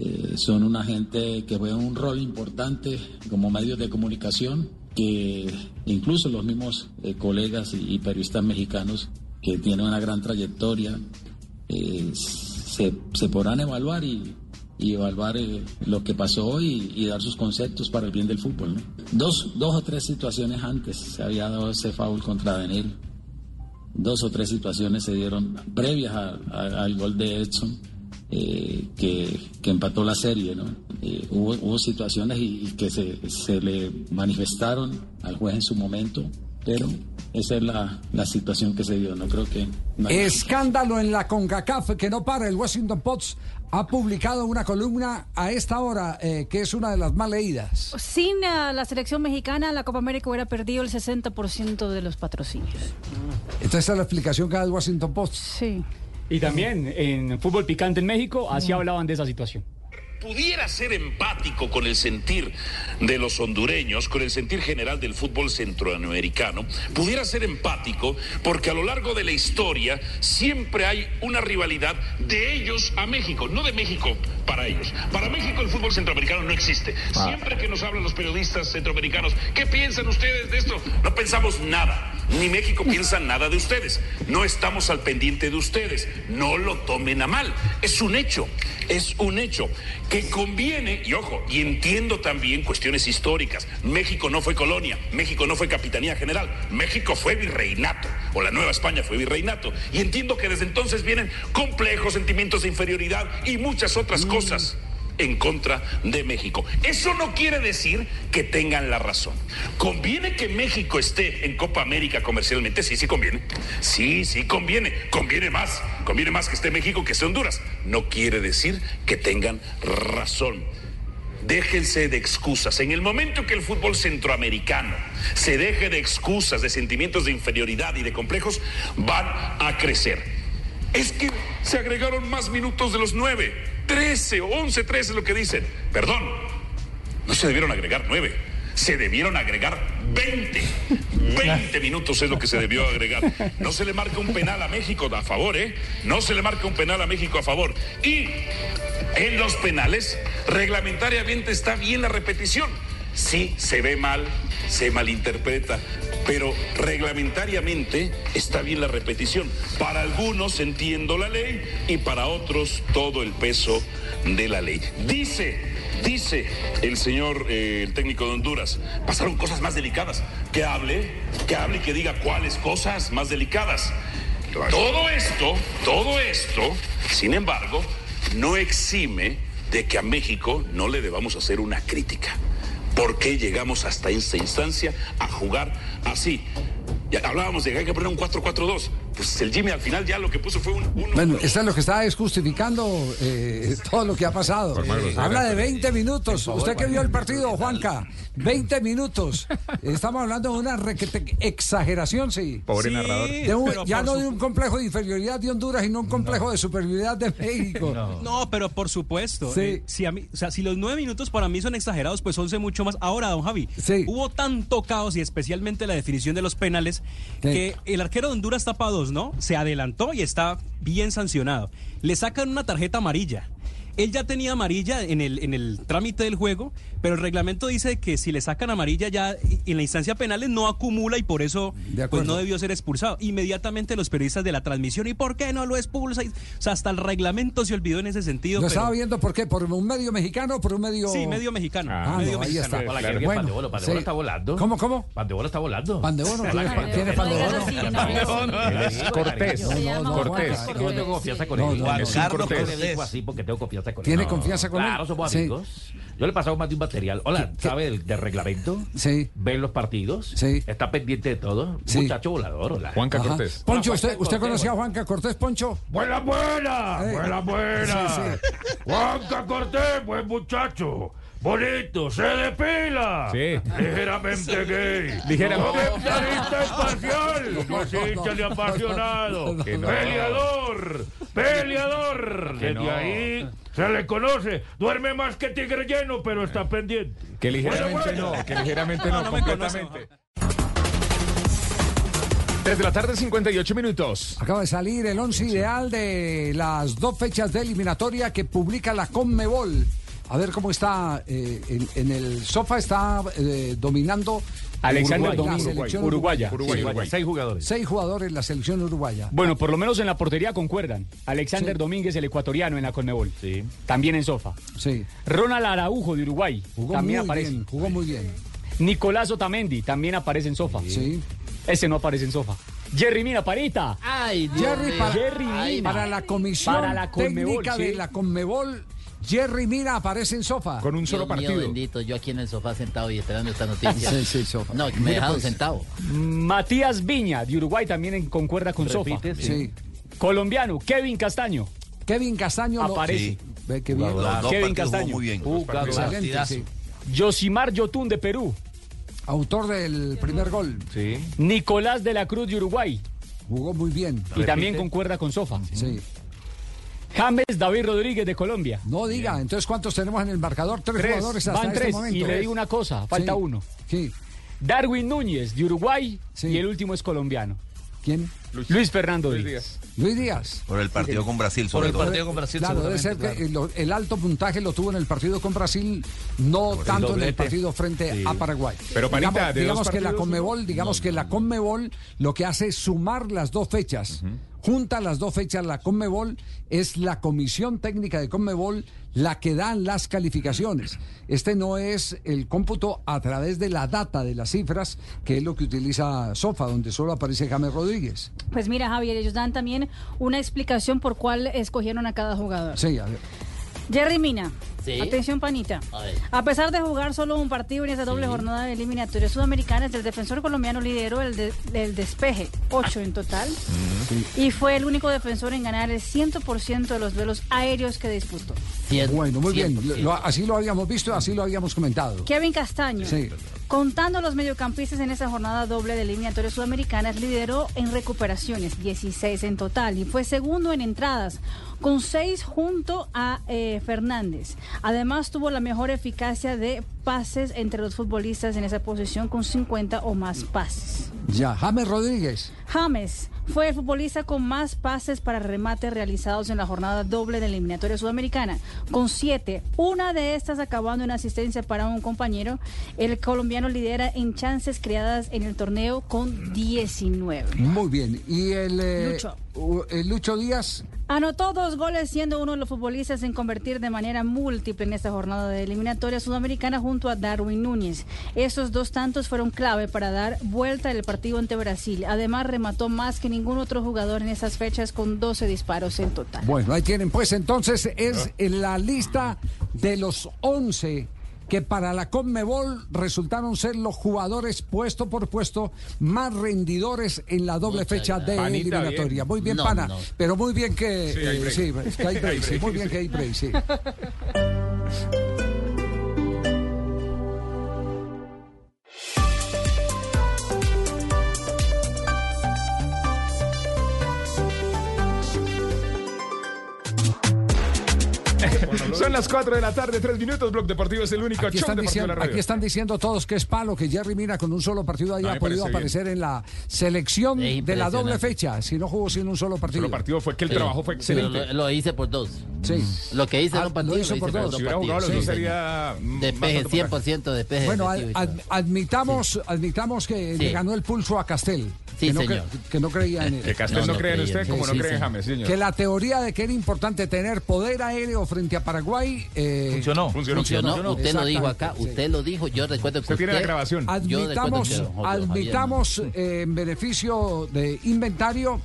[SPEAKER 42] eh, son una gente que juega un rol importante como medios de comunicación, que incluso los mismos eh, colegas y, y periodistas mexicanos que tienen una gran trayectoria, eh, se, se podrán evaluar y, y evaluar eh, lo que pasó hoy y, y dar sus conceptos para el bien del fútbol. ¿no? Dos, dos o tres situaciones antes se había dado ese foul contra Daniel. Dos o tres situaciones se dieron previas a- a- al gol de Edson eh, que, que empató la serie. ¿no? Eh, hubo, hubo situaciones y, y que se, se le manifestaron al juez en su momento, pero esa es la, la situación que se dio. No creo que... no hay-
[SPEAKER 6] Escándalo en la CONCACAF que no para. El Washington Post ha publicado una columna a esta hora eh, que es una de las más leídas.
[SPEAKER 11] Sin eh, la selección mexicana, la Copa América hubiera perdido el 60% de los patrocinios.
[SPEAKER 6] Entonces esta es la explicación que da el Washington Post.
[SPEAKER 11] Sí.
[SPEAKER 7] Y también en Fútbol Picante en México, así hablaban de esa situación.
[SPEAKER 49] Pudiera ser empático con el sentir de los hondureños, con el sentir general del fútbol centroamericano, pudiera ser empático porque a lo largo de la historia siempre hay una rivalidad de ellos a México, no de México para ellos. Para México el fútbol centroamericano no existe. Siempre que nos hablan los periodistas centroamericanos, ¿qué piensan ustedes de esto? No pensamos nada. ni México piensa nada de ustedes. No estamos al pendiente de ustedes. No lo tomen a mal. Es un hecho. Es un hecho que conviene, y ojo, y entiendo también cuestiones históricas. México no fue colonia, México no fue capitanía general, México fue virreinato, o la Nueva España fue virreinato. Y entiendo que desde entonces vienen complejos sentimientos de inferioridad y muchas otras cosas en contra de México. Eso no quiere decir que tengan la razón. ¿Conviene que México esté en Copa América comercialmente? Sí, sí conviene. Sí, sí conviene. Conviene más. Conviene más que esté México que esté Honduras. No quiere decir que tengan razón. Déjense de excusas. En el momento que el fútbol centroamericano se deje de excusas, de sentimientos de inferioridad y de complejos, van a crecer. Es que se agregaron más minutos de los nueve. 13 o 11, 13 es lo que dicen. Perdón, no se debieron agregar nueve. Se debieron agregar 20. 20 minutos es lo que se debió agregar. No se le marca un penal a México a favor, ¿eh? No se le marca un penal a México a favor. Y en los penales, reglamentariamente está bien la repetición. Sí, se ve mal, se malinterpreta, pero reglamentariamente está bien la repetición. Para algunos entiendo la ley y para otros todo el peso de la ley. Dice, dice el señor, eh, el técnico de Honduras, pasaron cosas más delicadas. Que hable, que hable y que diga cuáles cosas más delicadas. Todo esto, todo esto, sin embargo, no exime de que a México no le debamos hacer una crítica. ¿Por qué llegamos hasta esta instancia a jugar así? Ya hablábamos de que hay que poner un 4-4-2. Pues el Jimmy al final ya lo que puso fue un 1.
[SPEAKER 6] Bueno, está lo que está es justificando eh, todo lo que ha pasado. Habla de 20 minutos. ¿Usted que vio el partido, Juanca? 20 minutos. Estamos hablando de una exageración, sí.
[SPEAKER 1] Pobre
[SPEAKER 6] Sí,
[SPEAKER 1] narrador.
[SPEAKER 6] de un-
[SPEAKER 41] pero
[SPEAKER 6] ya no
[SPEAKER 41] su-
[SPEAKER 6] de un complejo de inferioridad de Honduras, sino un complejo de superioridad de México.
[SPEAKER 41] No, pero por supuesto.
[SPEAKER 6] Sí.
[SPEAKER 41] eh, si, a mí, o sea, si los nueve minutos para mí son exagerados, pues 11 mucho más. Ahora, don Javi, hubo tanto caos y especialmente la definición de los penales que el arquero de Honduras tapa dos, ¿no? Se adelantó y está bien sancionado. Le sacan una tarjeta amarilla. Él ya tenía amarilla en el, en el trámite del juego, pero el reglamento dice que si le sacan amarilla ya en la instancia penales no acumula y por eso pues no debió ser expulsado. Inmediatamente los periodistas de la transmisión, ¿y por qué no lo expulsa? O sea, hasta el reglamento se olvidó en ese sentido.
[SPEAKER 6] Lo
[SPEAKER 41] pero-
[SPEAKER 6] estaba viendo por qué, por un medio mexicano o por un medio.
[SPEAKER 41] Sí, medio mexicano.
[SPEAKER 6] Ah,
[SPEAKER 41] medio
[SPEAKER 6] no, ahí
[SPEAKER 41] mexicano.
[SPEAKER 6] está. Claro. Bueno,
[SPEAKER 50] Pandebolo, Pandebolo
[SPEAKER 6] sí.
[SPEAKER 50] está volando.
[SPEAKER 6] ¿Cómo, cómo?
[SPEAKER 50] Pandebolo está volando.
[SPEAKER 6] Pandebolo, ¿quién es-
[SPEAKER 50] Hola,
[SPEAKER 6] quién es Pandebolo?
[SPEAKER 1] Cortés. Cortés.
[SPEAKER 50] Yo tengo confianza con él. Carlos Cortés.
[SPEAKER 6] Cortés.
[SPEAKER 50] le digo así porque tengo confianza con él.
[SPEAKER 6] ¿Tiene confianza con él?
[SPEAKER 50] Claro, somos
[SPEAKER 6] Sí.
[SPEAKER 50] amigos. Yo le he pasado más de un material. Hola, ¿sabe del, del reglamento?
[SPEAKER 6] Sí.
[SPEAKER 50] ¿Ve los partidos?
[SPEAKER 6] Sí.
[SPEAKER 50] Está pendiente de todo.
[SPEAKER 6] Sí.
[SPEAKER 50] Muchacho volador, hola.
[SPEAKER 6] Ajá. Poncho, ¿usted, usted conocía a Juanca Cortés, Poncho?
[SPEAKER 33] Buena, buena, buena, buena.
[SPEAKER 6] Sí, sí.
[SPEAKER 33] Juanca Cortés, buen muchacho. Bonito, se depila.
[SPEAKER 1] Sí.
[SPEAKER 33] Ligeramente gay.
[SPEAKER 1] Ligeramente.
[SPEAKER 33] Comentarista imparcial. Cosita de apasionado.
[SPEAKER 1] Que no.
[SPEAKER 33] Peleador. Peleador.
[SPEAKER 1] Que
[SPEAKER 33] Desde
[SPEAKER 1] no.
[SPEAKER 33] ahí se le conoce. Duerme más que tigre lleno, pero está pendiente.
[SPEAKER 1] Que ligeramente no, que ligeramente no,
[SPEAKER 41] No
[SPEAKER 1] completamente. 3 de la tarde, 58 minutos.
[SPEAKER 6] Acaba de salir el once ideal de las dos fechas de eliminatoria que publica la Conmebol. A ver cómo está eh, en, en el sofá está eh, dominando
[SPEAKER 7] Alexander
[SPEAKER 6] Uruguay,
[SPEAKER 7] Domínguez, Uruguaya.
[SPEAKER 1] Uruguay,
[SPEAKER 7] Sí.
[SPEAKER 1] Uruguay.
[SPEAKER 50] Seis jugadores.
[SPEAKER 6] Seis jugadores la selección uruguaya.
[SPEAKER 7] Bueno, por lo menos en la portería concuerdan. Alexander
[SPEAKER 6] Sí.
[SPEAKER 7] Domínguez, el ecuatoriano en la Conmebol.
[SPEAKER 50] Sí.
[SPEAKER 7] También en Sofa.
[SPEAKER 6] Sí,
[SPEAKER 7] Ronald Araujo de Uruguay.
[SPEAKER 6] jugó
[SPEAKER 7] también
[SPEAKER 6] muy
[SPEAKER 7] aparece.
[SPEAKER 6] bien, jugó muy bien.
[SPEAKER 7] Nicolás Otamendi también aparece en Sofa.
[SPEAKER 6] Sí.
[SPEAKER 7] Ese no aparece en Sofa. Jerry Mina Parita.
[SPEAKER 10] Ay, Dios
[SPEAKER 6] Jerry para,
[SPEAKER 7] Jerry Mina.
[SPEAKER 6] para la comisión
[SPEAKER 7] Para la Conmebol,
[SPEAKER 6] técnica
[SPEAKER 7] sí.
[SPEAKER 6] de la Conmebol, Jerry Mina aparece en sofá.
[SPEAKER 1] Con un solo
[SPEAKER 10] Dios mío
[SPEAKER 1] partido.
[SPEAKER 10] bendito, yo aquí en el sofá sentado y esperando esta noticia.
[SPEAKER 6] Sí, sí, sofá.
[SPEAKER 10] No, me dejaron
[SPEAKER 6] pues,
[SPEAKER 10] sentado.
[SPEAKER 7] Matías Viña de Uruguay también en- concuerda con Sofa.
[SPEAKER 50] Repite, sí.
[SPEAKER 6] Sí.
[SPEAKER 7] Colombiano, Kevin Castaño.
[SPEAKER 6] Kevin Castaño lo-
[SPEAKER 7] Aparece.
[SPEAKER 6] Ve qué bien.
[SPEAKER 7] Kevin Castaño.
[SPEAKER 47] muy bien.
[SPEAKER 50] Jugador.
[SPEAKER 6] Excelente,
[SPEAKER 50] partidazo.
[SPEAKER 6] sí.
[SPEAKER 7] Yosimar Yotun de Perú.
[SPEAKER 6] Autor del primer gol.
[SPEAKER 50] Sí.
[SPEAKER 7] Nicolás de la Cruz de Uruguay.
[SPEAKER 6] Jugó muy bien.
[SPEAKER 7] Y también concuerda con Sofa.
[SPEAKER 6] Sí.
[SPEAKER 7] James David Rodríguez de Colombia.
[SPEAKER 6] No diga, entonces ¿cuántos tenemos en el marcador? Tres,
[SPEAKER 7] Tres.
[SPEAKER 6] jugadores hasta
[SPEAKER 7] Van
[SPEAKER 6] este
[SPEAKER 7] tres.
[SPEAKER 6] momento.
[SPEAKER 7] Y le digo una cosa, falta
[SPEAKER 6] Sí.
[SPEAKER 7] uno.
[SPEAKER 6] Sí.
[SPEAKER 7] Darwin Núñez de Uruguay
[SPEAKER 6] Sí.
[SPEAKER 7] y el último es colombiano.
[SPEAKER 6] ¿Quién?
[SPEAKER 7] Luis Fernando
[SPEAKER 1] Luis
[SPEAKER 7] Díaz.
[SPEAKER 6] Luis Díaz.
[SPEAKER 47] Por el partido con Brasil,
[SPEAKER 12] Por el
[SPEAKER 47] todo.
[SPEAKER 12] partido con Brasil,
[SPEAKER 6] Claro, debe ser que
[SPEAKER 12] claro.
[SPEAKER 6] el, el alto puntaje lo tuvo en el partido con Brasil, no tanto en el partido frente
[SPEAKER 47] Sí.
[SPEAKER 6] a Paraguay.
[SPEAKER 1] Pero, Panita,
[SPEAKER 6] digamos, digamos que la Conmebol, digamos que la Conmebol lo que hace es sumar las dos fechas. Junta las dos fechas, la Conmebol es la comisión técnica de Conmebol la que da las calificaciones. Este no es el cómputo a través de la data de las cifras, que es lo que utiliza Sofa, donde solo aparece James Rodríguez.
[SPEAKER 11] Pues mira, Javier, ellos dan también una explicación por cuál escogieron a cada jugador.
[SPEAKER 6] Sí, a ver.
[SPEAKER 11] Jerry Mina.
[SPEAKER 10] Sí.
[SPEAKER 11] Atención, panita.
[SPEAKER 10] A ver.
[SPEAKER 11] A pesar de jugar solo un partido en esa doble jornada de eliminatorias sudamericanas, el defensor colombiano lideró el, de- el despeje, ocho en total, y fue el único defensor en ganar el 100% de los duelos aéreos que disputó.
[SPEAKER 10] Cien-
[SPEAKER 6] Bueno, muy bien.
[SPEAKER 10] 100%.
[SPEAKER 6] Lo- así lo habíamos visto, así lo habíamos comentado.
[SPEAKER 11] Kevin Castaño.
[SPEAKER 6] Sí.
[SPEAKER 11] Contando los mediocampistas en esa jornada doble de eliminatorias sudamericanas, lideró en recuperaciones, 16 en total, y fue segundo en entradas, con 6 junto a eh, Fernández. Además, tuvo la mejor eficacia de pases entre los futbolistas en esa posición, con 50 o más pases.
[SPEAKER 6] Ya, James Rodríguez.
[SPEAKER 11] James fue el futbolista con más pases para remate realizados en la jornada doble de la eliminatoria sudamericana, con siete. Una de estas acabando en asistencia para un compañero. El colombiano lidera en chances creadas en el torneo con 19.
[SPEAKER 6] Muy bien. Y el eh,
[SPEAKER 11] Lucho.
[SPEAKER 6] el Lucho Díaz.
[SPEAKER 11] Anotó dos goles siendo uno de los futbolistas en convertir de manera múltiple en esta jornada de eliminatoria sudamericana junto a Darwin Núñez. Esos dos tantos fueron clave para dar vuelta el partido ante Brasil. Además remató más que ningún otro jugador en esas fechas con 12 disparos en total.
[SPEAKER 6] Bueno, ahí tienen. Pues entonces es en la lista de los 11 que para la Conmebol resultaron ser los jugadores puesto por puesto más rendidores en la doble fecha de.
[SPEAKER 1] Panita,
[SPEAKER 6] eliminatoria.
[SPEAKER 1] bien.
[SPEAKER 6] Muy bien,
[SPEAKER 10] No,
[SPEAKER 6] pana.
[SPEAKER 10] no.
[SPEAKER 6] Pero muy bien que,
[SPEAKER 1] Sí, hay
[SPEAKER 6] eh,
[SPEAKER 1] break.
[SPEAKER 6] sí, es que hay break,
[SPEAKER 1] Hay
[SPEAKER 6] sí,
[SPEAKER 1] break,
[SPEAKER 6] muy bien que hay break, sí.
[SPEAKER 1] Son las 4 de la tarde, 3 minutos. Blog Deportivo es el único
[SPEAKER 6] Aquí están,
[SPEAKER 1] deportivo de
[SPEAKER 6] diciendo,
[SPEAKER 1] la radio.
[SPEAKER 6] aquí están diciendo todos que es palo que Jerry Mina con un solo partido haya podido
[SPEAKER 1] parece
[SPEAKER 6] aparecer en la selección de la doble fecha, si no jugó sin un solo partido.
[SPEAKER 1] Solo partido fue que el
[SPEAKER 10] Sí.
[SPEAKER 1] trabajo fue excelente.
[SPEAKER 10] Lo, lo hice por dos.
[SPEAKER 6] Sí.
[SPEAKER 10] Lo que hice
[SPEAKER 6] Ah,
[SPEAKER 10] en un partido
[SPEAKER 6] lo
[SPEAKER 10] lo
[SPEAKER 6] hizo
[SPEAKER 10] hice
[SPEAKER 6] por
[SPEAKER 10] por
[SPEAKER 6] dos.
[SPEAKER 10] dos
[SPEAKER 1] Si hubiera jugado los dos
[SPEAKER 10] Sí,
[SPEAKER 1] sería. mm, más
[SPEAKER 10] Despeje,
[SPEAKER 1] alto
[SPEAKER 10] 100% despeje.
[SPEAKER 6] Bueno, ad- ad- admitamos, admitamos que
[SPEAKER 10] Sí.
[SPEAKER 6] le ganó el pulso a Castel.
[SPEAKER 10] Sí,
[SPEAKER 6] que, no
[SPEAKER 10] señor.
[SPEAKER 6] cre- que no creía en él.
[SPEAKER 1] Que Castel no,
[SPEAKER 10] No, no
[SPEAKER 1] cree en
[SPEAKER 10] creía.
[SPEAKER 1] usted como
[SPEAKER 10] Sí,
[SPEAKER 1] no
[SPEAKER 10] sí,
[SPEAKER 1] cree en. James, señor.
[SPEAKER 6] Que la teoría de que era importante tener poder aéreo frente a Paraguay eh,
[SPEAKER 12] Funcionó.
[SPEAKER 1] Funcionó.
[SPEAKER 10] Funcionó, usted lo dijo acá,
[SPEAKER 6] sí.
[SPEAKER 10] usted lo dijo, yo recuerdo que
[SPEAKER 1] Usted tiene la grabación.
[SPEAKER 10] Yo recuerdo
[SPEAKER 6] Admitamos,
[SPEAKER 10] que
[SPEAKER 6] admitamos eh, en beneficio de inventario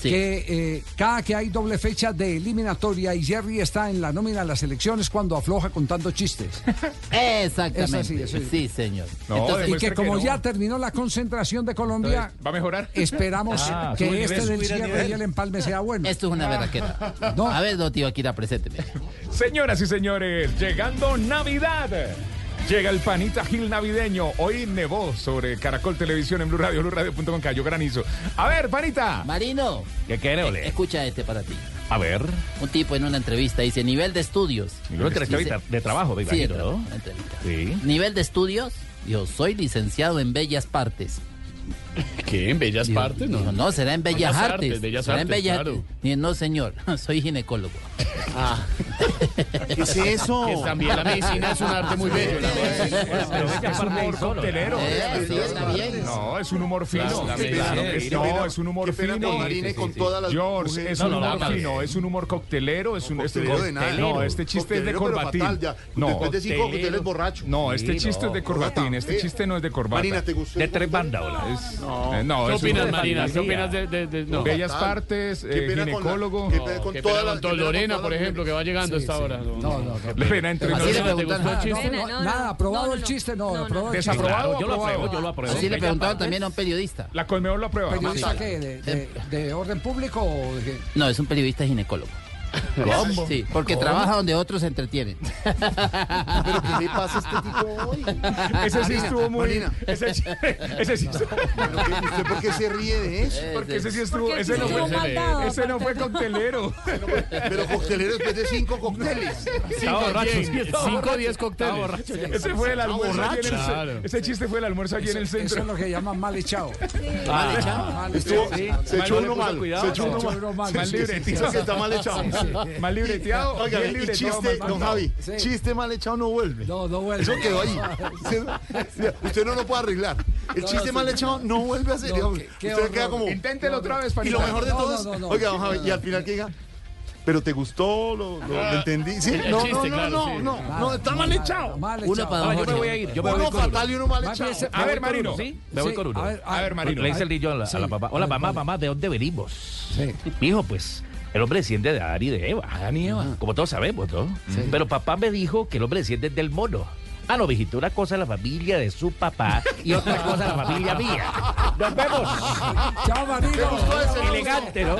[SPEAKER 10] Sí.
[SPEAKER 6] que eh, cada que hay doble fecha de eliminatoria y Jerry está en la nómina de las elecciones cuando afloja contando chistes.
[SPEAKER 10] Exactamente.
[SPEAKER 6] Es así, es así.
[SPEAKER 10] Sí, señor.
[SPEAKER 1] No,
[SPEAKER 10] Entonces,
[SPEAKER 6] y que como
[SPEAKER 1] que no.
[SPEAKER 6] ya terminó la concentración de Colombia,
[SPEAKER 1] ¿Va a mejorar?
[SPEAKER 6] esperamos
[SPEAKER 12] Ah,
[SPEAKER 6] que este del cierre y el empalme sea bueno.
[SPEAKER 10] esto es una verraquera.
[SPEAKER 6] No.
[SPEAKER 10] A ver, don Tibaquira, presénteme.
[SPEAKER 1] Señoras y señores, llegando Navidad. Llega el panita Gil navideño. Hoy nevó sobre Caracol Televisión en Blue Radio, cayó granizo. A ver, panita.
[SPEAKER 10] Marino,
[SPEAKER 33] ¿Qué quiere, ole?
[SPEAKER 10] escucha este para ti.
[SPEAKER 33] A ver.
[SPEAKER 10] Un tipo en una entrevista dice, nivel de estudios.
[SPEAKER 33] Una entrevista
[SPEAKER 10] Dice-
[SPEAKER 33] de trabajo,
[SPEAKER 10] Sí, de entrevista.
[SPEAKER 33] Sí.
[SPEAKER 10] Nivel de estudios, yo soy licenciado en Bellas Partes.
[SPEAKER 7] ¿Qué? ¿En Bellas Partes? No.
[SPEAKER 10] no, será en Bellas,
[SPEAKER 7] Bellas
[SPEAKER 10] Artes.
[SPEAKER 7] Artes, Bellas
[SPEAKER 10] será en
[SPEAKER 7] Artes,
[SPEAKER 10] Bellas
[SPEAKER 7] claro.
[SPEAKER 10] No, señor, soy ginecólogo.
[SPEAKER 7] Ah.
[SPEAKER 44] ¿Qué es eso?
[SPEAKER 7] Que también la medicina es un arte muy bello. la medicina.
[SPEAKER 1] Pero es que es humor coctelero.
[SPEAKER 10] Eh, sí, está bien.
[SPEAKER 1] No, es un humor fino.
[SPEAKER 33] Claro,
[SPEAKER 1] Sí,
[SPEAKER 33] claro,
[SPEAKER 1] claro,
[SPEAKER 33] qué
[SPEAKER 1] es-
[SPEAKER 33] pena,
[SPEAKER 1] no, es un humor
[SPEAKER 44] qué pena
[SPEAKER 1] fino.
[SPEAKER 44] con todas las
[SPEAKER 1] George,
[SPEAKER 44] mujeres.
[SPEAKER 1] es
[SPEAKER 33] No,
[SPEAKER 1] un
[SPEAKER 33] no,
[SPEAKER 1] humor
[SPEAKER 33] no,
[SPEAKER 1] fino,
[SPEAKER 33] no.
[SPEAKER 1] es un humor coctelero, es un este,
[SPEAKER 44] Coctelero de nada.
[SPEAKER 1] no, este chiste es de corbatín. No,
[SPEAKER 44] Después de cinco cócteles
[SPEAKER 1] coctelero.
[SPEAKER 44] borracho.
[SPEAKER 1] No, este chiste es de corbatín, este chiste no es de corbata.
[SPEAKER 44] Marina, ¿te gustó?
[SPEAKER 33] De tres bandas, hola.
[SPEAKER 1] Es-
[SPEAKER 44] No.
[SPEAKER 1] eh, no,
[SPEAKER 7] ¿Qué opinas, Marina? ¿Qué opinas de, de, de- no?
[SPEAKER 1] Bellas partes,
[SPEAKER 44] Qué
[SPEAKER 1] eh,
[SPEAKER 44] pena con la-
[SPEAKER 1] ginecólogo.
[SPEAKER 44] qué pena con
[SPEAKER 7] Qué
[SPEAKER 44] todas
[SPEAKER 7] pena
[SPEAKER 44] las-
[SPEAKER 7] con
[SPEAKER 44] qué pena con
[SPEAKER 7] Lorena,
[SPEAKER 44] todas
[SPEAKER 7] por ejemplo, que va llegando
[SPEAKER 6] Sí,
[SPEAKER 7] hasta
[SPEAKER 6] sí.
[SPEAKER 7] ahora.
[SPEAKER 6] No, no, qué
[SPEAKER 1] Le ven entre
[SPEAKER 10] Así le
[SPEAKER 1] nosotros.
[SPEAKER 10] preguntaron.
[SPEAKER 7] ¿Te gustó el chiste?
[SPEAKER 11] Pena, no,
[SPEAKER 6] Nada,
[SPEAKER 11] no,
[SPEAKER 6] aprobado
[SPEAKER 11] no,
[SPEAKER 6] el
[SPEAKER 11] no,
[SPEAKER 6] chiste, no,
[SPEAKER 11] no, no.
[SPEAKER 6] aprobado el chiste.
[SPEAKER 1] Desaprobado.
[SPEAKER 33] Yo lo apruebo, yo lo apruebo.
[SPEAKER 10] Así le
[SPEAKER 33] Partes.
[SPEAKER 10] también a un periodista.
[SPEAKER 1] La Colmebol lo aprueba.
[SPEAKER 6] ¿Periodista qué? ¿De, de- de orden público o de qué?
[SPEAKER 10] No, es un periodista ginecólogo. ¿Cómo? Sí, porque
[SPEAKER 6] ¿Cómo?
[SPEAKER 10] trabaja donde otros se entretienen.
[SPEAKER 31] ¿Pero qué le pasa a este tipo hoy?
[SPEAKER 1] Ese sí estuvo muy.
[SPEAKER 31] Marina.
[SPEAKER 1] Ese, sí- ese sí estuvo.
[SPEAKER 31] ¿Pero qué- ¿Usted por qué se ríe de eso?
[SPEAKER 1] Porque ese sí estuvo. Ese no fue. Ese no fue coctelero.
[SPEAKER 31] Pero coctelero después de cinco cócteles.
[SPEAKER 8] Estaba
[SPEAKER 1] Cinco,
[SPEAKER 8] borracho.
[SPEAKER 1] diez cócteles. Ese fue el almuerzo allí en el centro. Ese chiste fue el almuerzo allí en el
[SPEAKER 6] Eso es
[SPEAKER 1] centro.
[SPEAKER 6] lo que llaman mal echado.
[SPEAKER 10] Mal echado.
[SPEAKER 6] Mal
[SPEAKER 31] Estuvo-
[SPEAKER 6] echado.
[SPEAKER 31] se echó uno mal. Se echó uno mal.
[SPEAKER 6] mal.
[SPEAKER 31] Que está mal echado.
[SPEAKER 1] Mal libreteado.
[SPEAKER 31] Oiga,
[SPEAKER 1] bien libreteado,
[SPEAKER 31] chiste,
[SPEAKER 1] mal
[SPEAKER 31] don. Javi,
[SPEAKER 6] Sí.
[SPEAKER 31] chiste mal echado no vuelve.
[SPEAKER 6] No, no vuelve.
[SPEAKER 31] Eso quedó ahí. Usted, no lo puede arreglar. El
[SPEAKER 6] No,
[SPEAKER 31] chiste
[SPEAKER 6] sí.
[SPEAKER 31] mal echado no vuelve a ser.
[SPEAKER 6] No,
[SPEAKER 31] digamos,
[SPEAKER 6] qué- qué
[SPEAKER 31] usted queda como.
[SPEAKER 1] Inténtelo otra vez,
[SPEAKER 31] Y lo mejor de
[SPEAKER 6] No,
[SPEAKER 31] todo
[SPEAKER 6] no,
[SPEAKER 31] es.
[SPEAKER 6] no, no.
[SPEAKER 31] Oiga, don Javi, y al final que diga. ¿Pero te gustó? ¿Lo, lo- lo entendí? Sí, no,
[SPEAKER 8] chiste,
[SPEAKER 31] no, no,
[SPEAKER 8] claro,
[SPEAKER 31] no,
[SPEAKER 8] sí.
[SPEAKER 31] no, no, está mal echado.
[SPEAKER 6] Mal
[SPEAKER 10] Uno
[SPEAKER 6] echado.
[SPEAKER 10] para
[SPEAKER 8] Ah, yo me voy a ir. Yo me voy
[SPEAKER 31] Uno
[SPEAKER 8] uno.
[SPEAKER 31] fatal y uno mal echado.
[SPEAKER 1] A ver, Marino.
[SPEAKER 8] ¿Sí? Me voy
[SPEAKER 6] Sí,
[SPEAKER 8] con uno.
[SPEAKER 6] a ver,
[SPEAKER 1] A ver, Marino.
[SPEAKER 8] Le dice el niño a la, a la
[SPEAKER 6] Sí.
[SPEAKER 8] papá. Hola, mamá,
[SPEAKER 6] Vale.
[SPEAKER 8] mamá, ¿de dónde venimos?
[SPEAKER 6] Sí.
[SPEAKER 8] Hijo, pues el hombre desciende de Adán y de Eva.
[SPEAKER 1] Adán y Eva.
[SPEAKER 8] Como todos sabemos, ¿no? Pero papá me dijo que el hombre desciende del mono. Ah, no, mijito, una cosa es la familia de su papá y otra cosa la familia mía. Nos vemos.
[SPEAKER 6] Chao, Marino.
[SPEAKER 8] Elegante, ¿no?